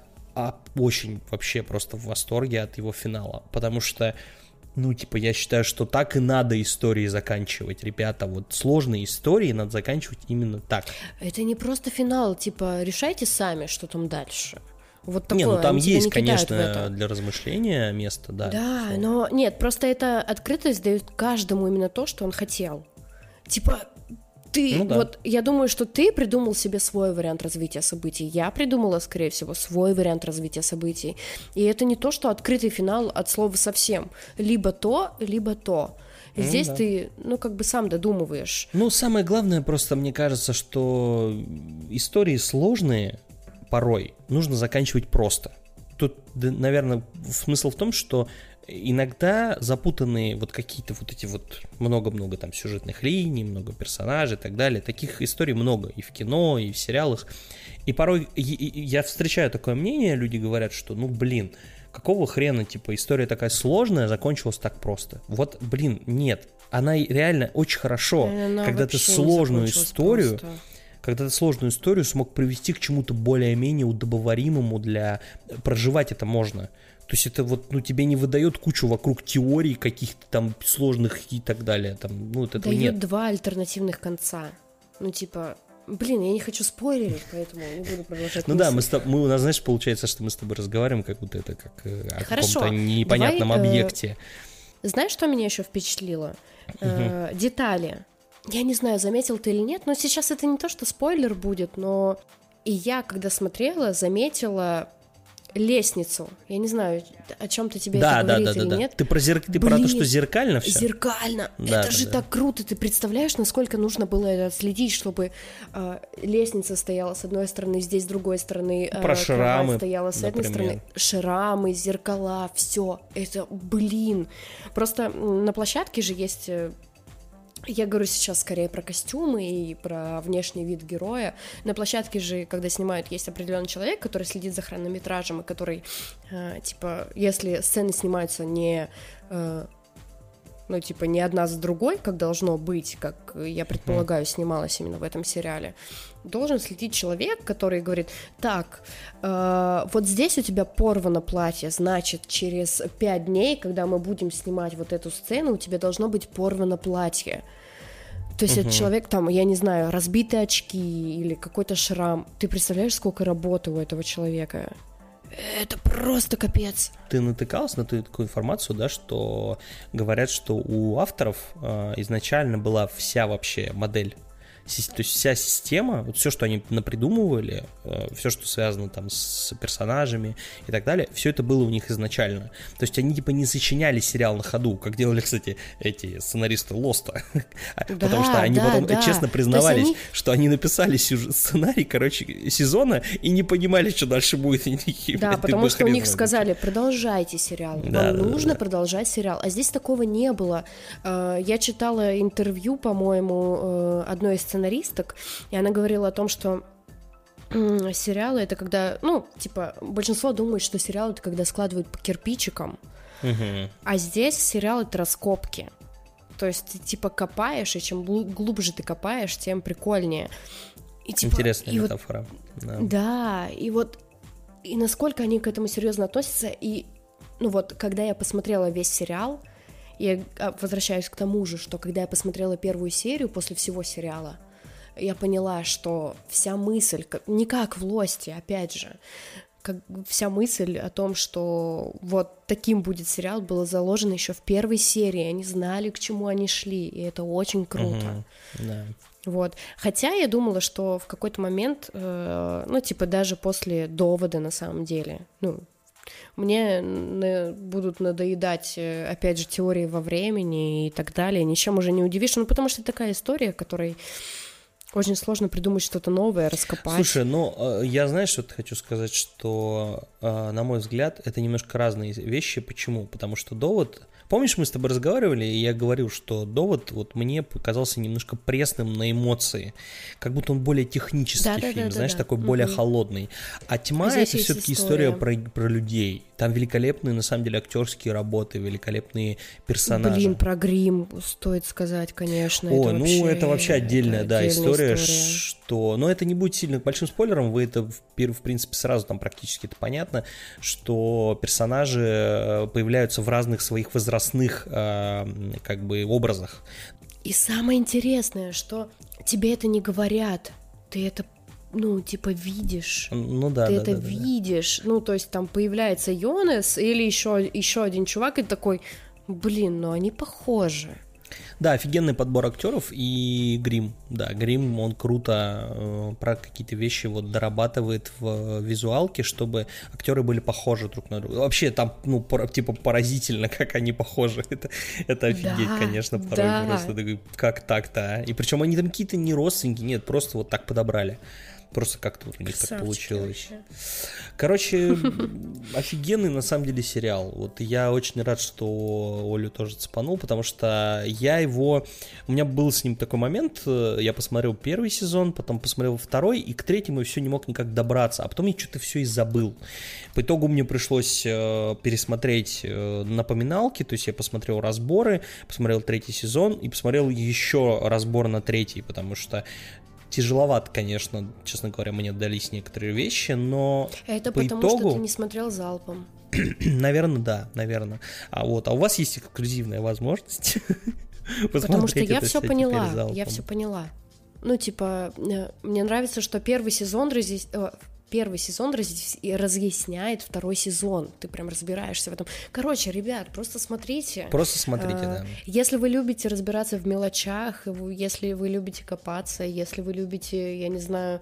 очень вообще просто в восторге от его финала, потому что ну, типа, я считаю, что так и надо истории заканчивать, ребята. Вот сложные истории надо заканчивать именно так. Это не просто финал, типа, решайте сами, что там дальше. Вот такое, не, ну там есть, не конечно, для размышления место, да. Да, но нет, просто эта открытость дает каждому именно то, что он хотел. Типа, ты, ну, да. вот я думаю, что ты придумал себе свой вариант развития событий. Я придумала, скорее всего, свой вариант развития событий. И это не то, что открытый финал от слова совсем. Либо то, либо то. И ну, здесь да. ты, ну, как бы сам додумываешь. Ну, самое главное, просто мне кажется, что истории сложные порой нужно заканчивать просто. Тут, наверное, смысл в том, что иногда запутанные вот какие-то вот эти вот много-много там сюжетных линий, много персонажей и так далее. Таких историй много и в кино, и в сериалах. И порой я встречаю такое мнение, люди говорят, что ну блин, какого хрена, типа, история такая сложная, закончилась так просто. Вот, блин, нет. Она реально очень хорошо, она когда ты сложную историю, просто. когда ты сложную историю смог привести к чему-то более-менее удобоваримому для проживать это можно. То есть это вот, ну, тебе не выдает кучу вокруг теорий каких-то там сложных и так далее. Там, ну, вот этого Дает нет. два альтернативных конца. Ну, типа, Блин, я не хочу спойлерить, поэтому не буду продолжать. Ну да, мы, с тобой, мы у нас, знаешь, получается, что мы с тобой разговариваем, как будто это как э, о каком-то непонятном давай, объекте. Э, знаешь, что меня еще впечатлило? Э, детали. Я не знаю, заметил ты или нет, но сейчас это не то, что спойлер будет, но и я, когда смотрела, заметила лестницу. Я не знаю, о чем-то тебе да, это да, говорит да, или да, нет. Ты про, зер... ты про то, что зеркально все? Зеркально. Да, это да, же да. так круто. Ты представляешь, насколько нужно было это следить, чтобы э, лестница стояла с одной стороны, здесь с другой стороны. Э, про шрамы. стояла с например. одной стороны. Шрамы, зеркала, все. Это, блин. Просто на площадке же есть э, я говорю сейчас скорее про костюмы и про внешний вид героя. На площадке же, когда снимают, есть определенный человек, который следит за хронометражем и который, э, типа, если сцены снимаются не э, ну, типа, не одна за другой, как должно быть, как я предполагаю, снималась именно в этом сериале, должен следить человек, который говорит, так, э, вот здесь у тебя порвано платье, значит, через пять дней, когда мы будем снимать вот эту сцену, у тебя должно быть порвано платье. То есть угу. это человек там, я не знаю, разбитые очки или какой-то шрам. Ты представляешь, сколько работы у этого человека? Это просто капец. Ты натыкался на такую информацию, да, что говорят, что у авторов э, изначально была вся вообще модель То есть вся система, вот все, что они напридумывали, э, все, что связано там с персонажами и так далее, все это было у них изначально. То есть они типа не сочиняли сериал на ходу, как делали, кстати, эти сценаристы Лоста. Да, Потому что они да, потом да. честно признавались, они... что они написали сценарий, короче, сезона и не понимали, что дальше будет. Да, потому что у них сказали, продолжайте сериал, да, вам да, нужно да. продолжать сериал. А здесь такого не было. Э, я читала интервью, по-моему, э, одной из сценаристок, и она говорила о том, что сериалы это когда, ну, типа, большинство думает, что сериалы это когда складывают по кирпичикам, угу. а здесь сериал это раскопки. То есть ты типа копаешь, и чем глубже ты копаешь, тем прикольнее. И, типа, Интересная и метафора. Вот, да. да, и вот и насколько они к этому серьезно относятся, и ну вот, когда я посмотрела весь сериал, я а, возвращаюсь к тому же, что когда я посмотрела первую серию после всего сериала, я поняла, что вся мысль, не как в Лосте, опять же, как вся мысль о том, что вот таким будет сериал, была заложена еще в первой серии. Они знали, к чему они шли, и это очень круто. Угу, да. Вот. Хотя я думала, что в какой-то момент, э, ну, типа, даже после довода на самом деле, ну, мне на, будут надоедать, э, опять же, теории во времени и так далее. Ничем уже не удивишь. Ну, потому что это такая история, которой очень сложно придумать что-то новое, раскопать. Слушай, ну, э, я знаешь, что хочу сказать, что, э, на мой взгляд, это немножко разные вещи. Почему? Потому что довод Помнишь, мы с тобой разговаривали, и я говорил, что довод вот мне показался немножко пресным на эмоции, как будто он более технический да, фильм, да, да, знаешь, да, такой да. более угу. холодный. А тьма это все-таки история, история про, про людей. Там великолепные, на самом деле, актерские работы, великолепные персонажи. Блин, про грим стоит сказать, конечно. О, это ну вообще, это вообще отдельная, это да, отдельная история, история, что... Но это не будет сильно большим спойлером, вы это, в, в принципе, сразу там практически это понятно, что персонажи э, появляются в разных своих возрастных, э, как бы, образах. И самое интересное, что тебе это не говорят, ты это ну, типа, видишь. Ну да. Ты да, это да, видишь. Да. Ну, то есть там появляется Йонес или еще, еще один чувак, и такой, блин, ну они похожи. Да, офигенный подбор актеров и грим. Да, грим, он круто э, про какие-то вещи вот дорабатывает в визуалке, чтобы актеры были похожи друг на друга. Вообще там, ну, пор, типа поразительно, как они похожи. Это, это офигеть, да, конечно, порой да. просто. Как так-то, а? И причем они там какие-то не родственники, нет, просто вот так подобрали. Просто как-то вот у них так получилось. Вообще. Короче, офигенный на самом деле сериал. Вот я очень рад, что Олю тоже цепанул, потому что я его... У меня был с ним такой момент, э, я посмотрел первый сезон, потом посмотрел второй, и к третьему все не мог никак добраться, а потом я что-то все и забыл. По итогу мне пришлось э, пересмотреть э, напоминалки, то есть я посмотрел разборы, посмотрел третий сезон и посмотрел еще разбор на третий, потому что тяжеловато, конечно, честно говоря, мне дались некоторые вещи, но Это по потому, итогу... что ты не смотрел залпом. наверное, да, наверное. А вот, а у вас есть эксклюзивная возможность Потому что я все поняла, я все поняла. Ну, типа, э, мне нравится, что первый сезон э, первый сезон разъясняет второй сезон. Ты прям разбираешься в этом. Короче, ребят, просто смотрите. Просто смотрите, а, да. Если вы любите разбираться в мелочах, если вы любите копаться, если вы любите, я не знаю,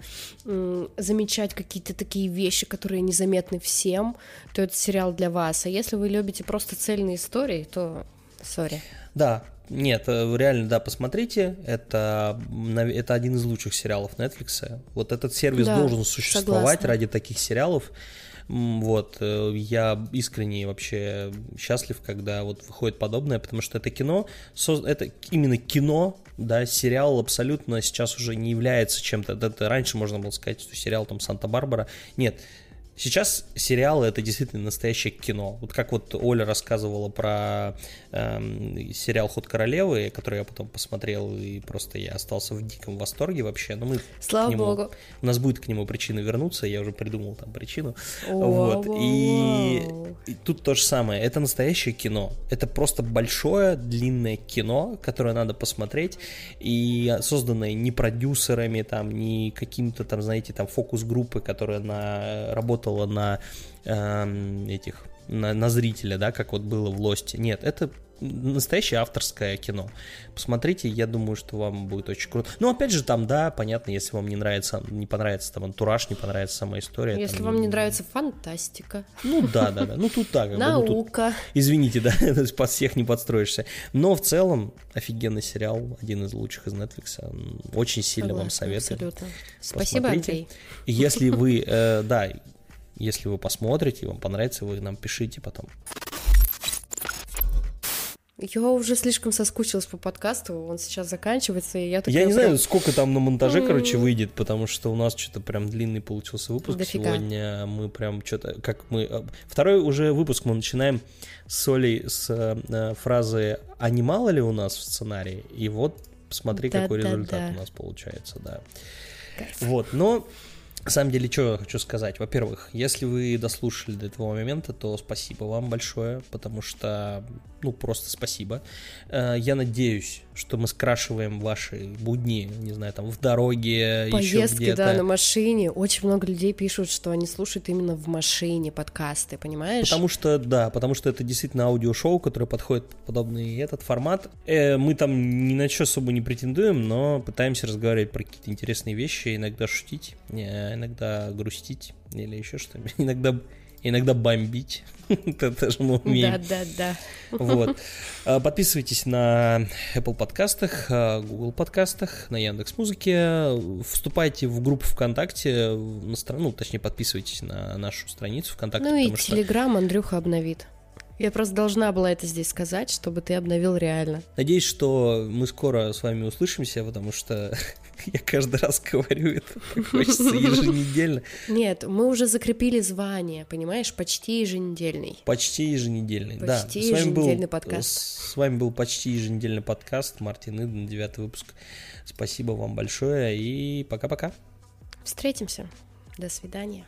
замечать какие-то такие вещи, которые незаметны всем, то это сериал для вас. А если вы любите просто цельные истории, то сори. Да, нет, э, реально, да, посмотрите. Это, это один из лучших сериалов Netflix. Вот этот сервис да, должен существовать согласна. ради таких сериалов. Вот, э, я искренне вообще счастлив, когда вот выходит подобное, потому что это кино, это именно кино, да, сериал абсолютно сейчас уже не является чем-то, это раньше можно было сказать, что сериал там Санта-Барбара, нет, Сейчас сериалы это действительно настоящее кино. Вот как вот Оля рассказывала про эм, сериал Ход королевы, который я потом посмотрел, и просто я остался в диком восторге вообще. Но мы Слава нему, богу. У нас будет к нему причина вернуться, я уже придумал там причину. вот. И, и тут то же самое. Это настоящее кино. Это просто большое, длинное кино, которое надо посмотреть, и созданное не продюсерами, там, не каким-то там, знаете, там фокус-группы, которая на работа работала на э, этих на, на зрителя, да, как вот было в Лосте. Нет, это настоящее авторское кино. Посмотрите, я думаю, что вам будет очень круто. Ну, опять же, там, да, понятно, если вам не нравится, не понравится там антураж, не понравится сама история. Если там, вам не нравится фантастика. Ну, да, да, да. Ну, тут так. Наука. Ну, тут, извините, да, под всех не подстроишься. Но в целом, офигенный сериал, один из лучших из Netflix. Очень сильно Согласна, вам советую. Абсолютно. Спасибо, Андрей. Если вы, э, да, если вы посмотрите, вам понравится, вы нам пишите потом. Я уже слишком соскучилась по подкасту, он сейчас заканчивается, и я такая... Я не прям... знаю, сколько там на монтаже, короче, выйдет, потому что у нас что-то прям длинный получился выпуск Дофига. сегодня. Мы прям что-то, как мы... Э, второй уже выпуск мы начинаем с Олей с э, фразы «А не мало ли у нас в сценарии?» И вот смотри, да, какой да, результат да. у нас получается, да. Кайф. Вот, но на самом деле, что я хочу сказать. Во-первых, если вы дослушали до этого момента, то спасибо вам большое, потому что, ну, просто спасибо. Э, я надеюсь, что мы скрашиваем ваши будни, не знаю, там, в дороге, Поездки, да, на машине. Очень много людей пишут, что они слушают именно в машине подкасты, понимаешь? Потому что, да, потому что это действительно аудиошоу, которое подходит под подобный этот формат. Э, мы там ни на что особо не претендуем, но пытаемся разговаривать про какие-то интересные вещи, иногда шутить, э, иногда грустить или еще что-нибудь. Иногда иногда бомбить. Это тоже мы умеем. Да, да, да. Вот. А, подписывайтесь на Apple подкастах, а, Google подкастах, на Яндекс Музыке. Вступайте в группу ВКонтакте, на страну, ну, точнее, подписывайтесь на нашу страницу ВКонтакте. Ну и Телеграм Андрюха обновит. Я просто должна была это здесь сказать, чтобы ты обновил реально. Надеюсь, что мы скоро с вами услышимся, потому что я каждый раз говорю это, хочется еженедельно. Нет, мы уже закрепили звание, понимаешь, почти еженедельный. Почти еженедельный, почти да. Почти еженедельный подкаст. С вами был почти еженедельный подкаст Мартин Иден, девятый выпуск. Спасибо вам большое и пока-пока. Встретимся. До свидания.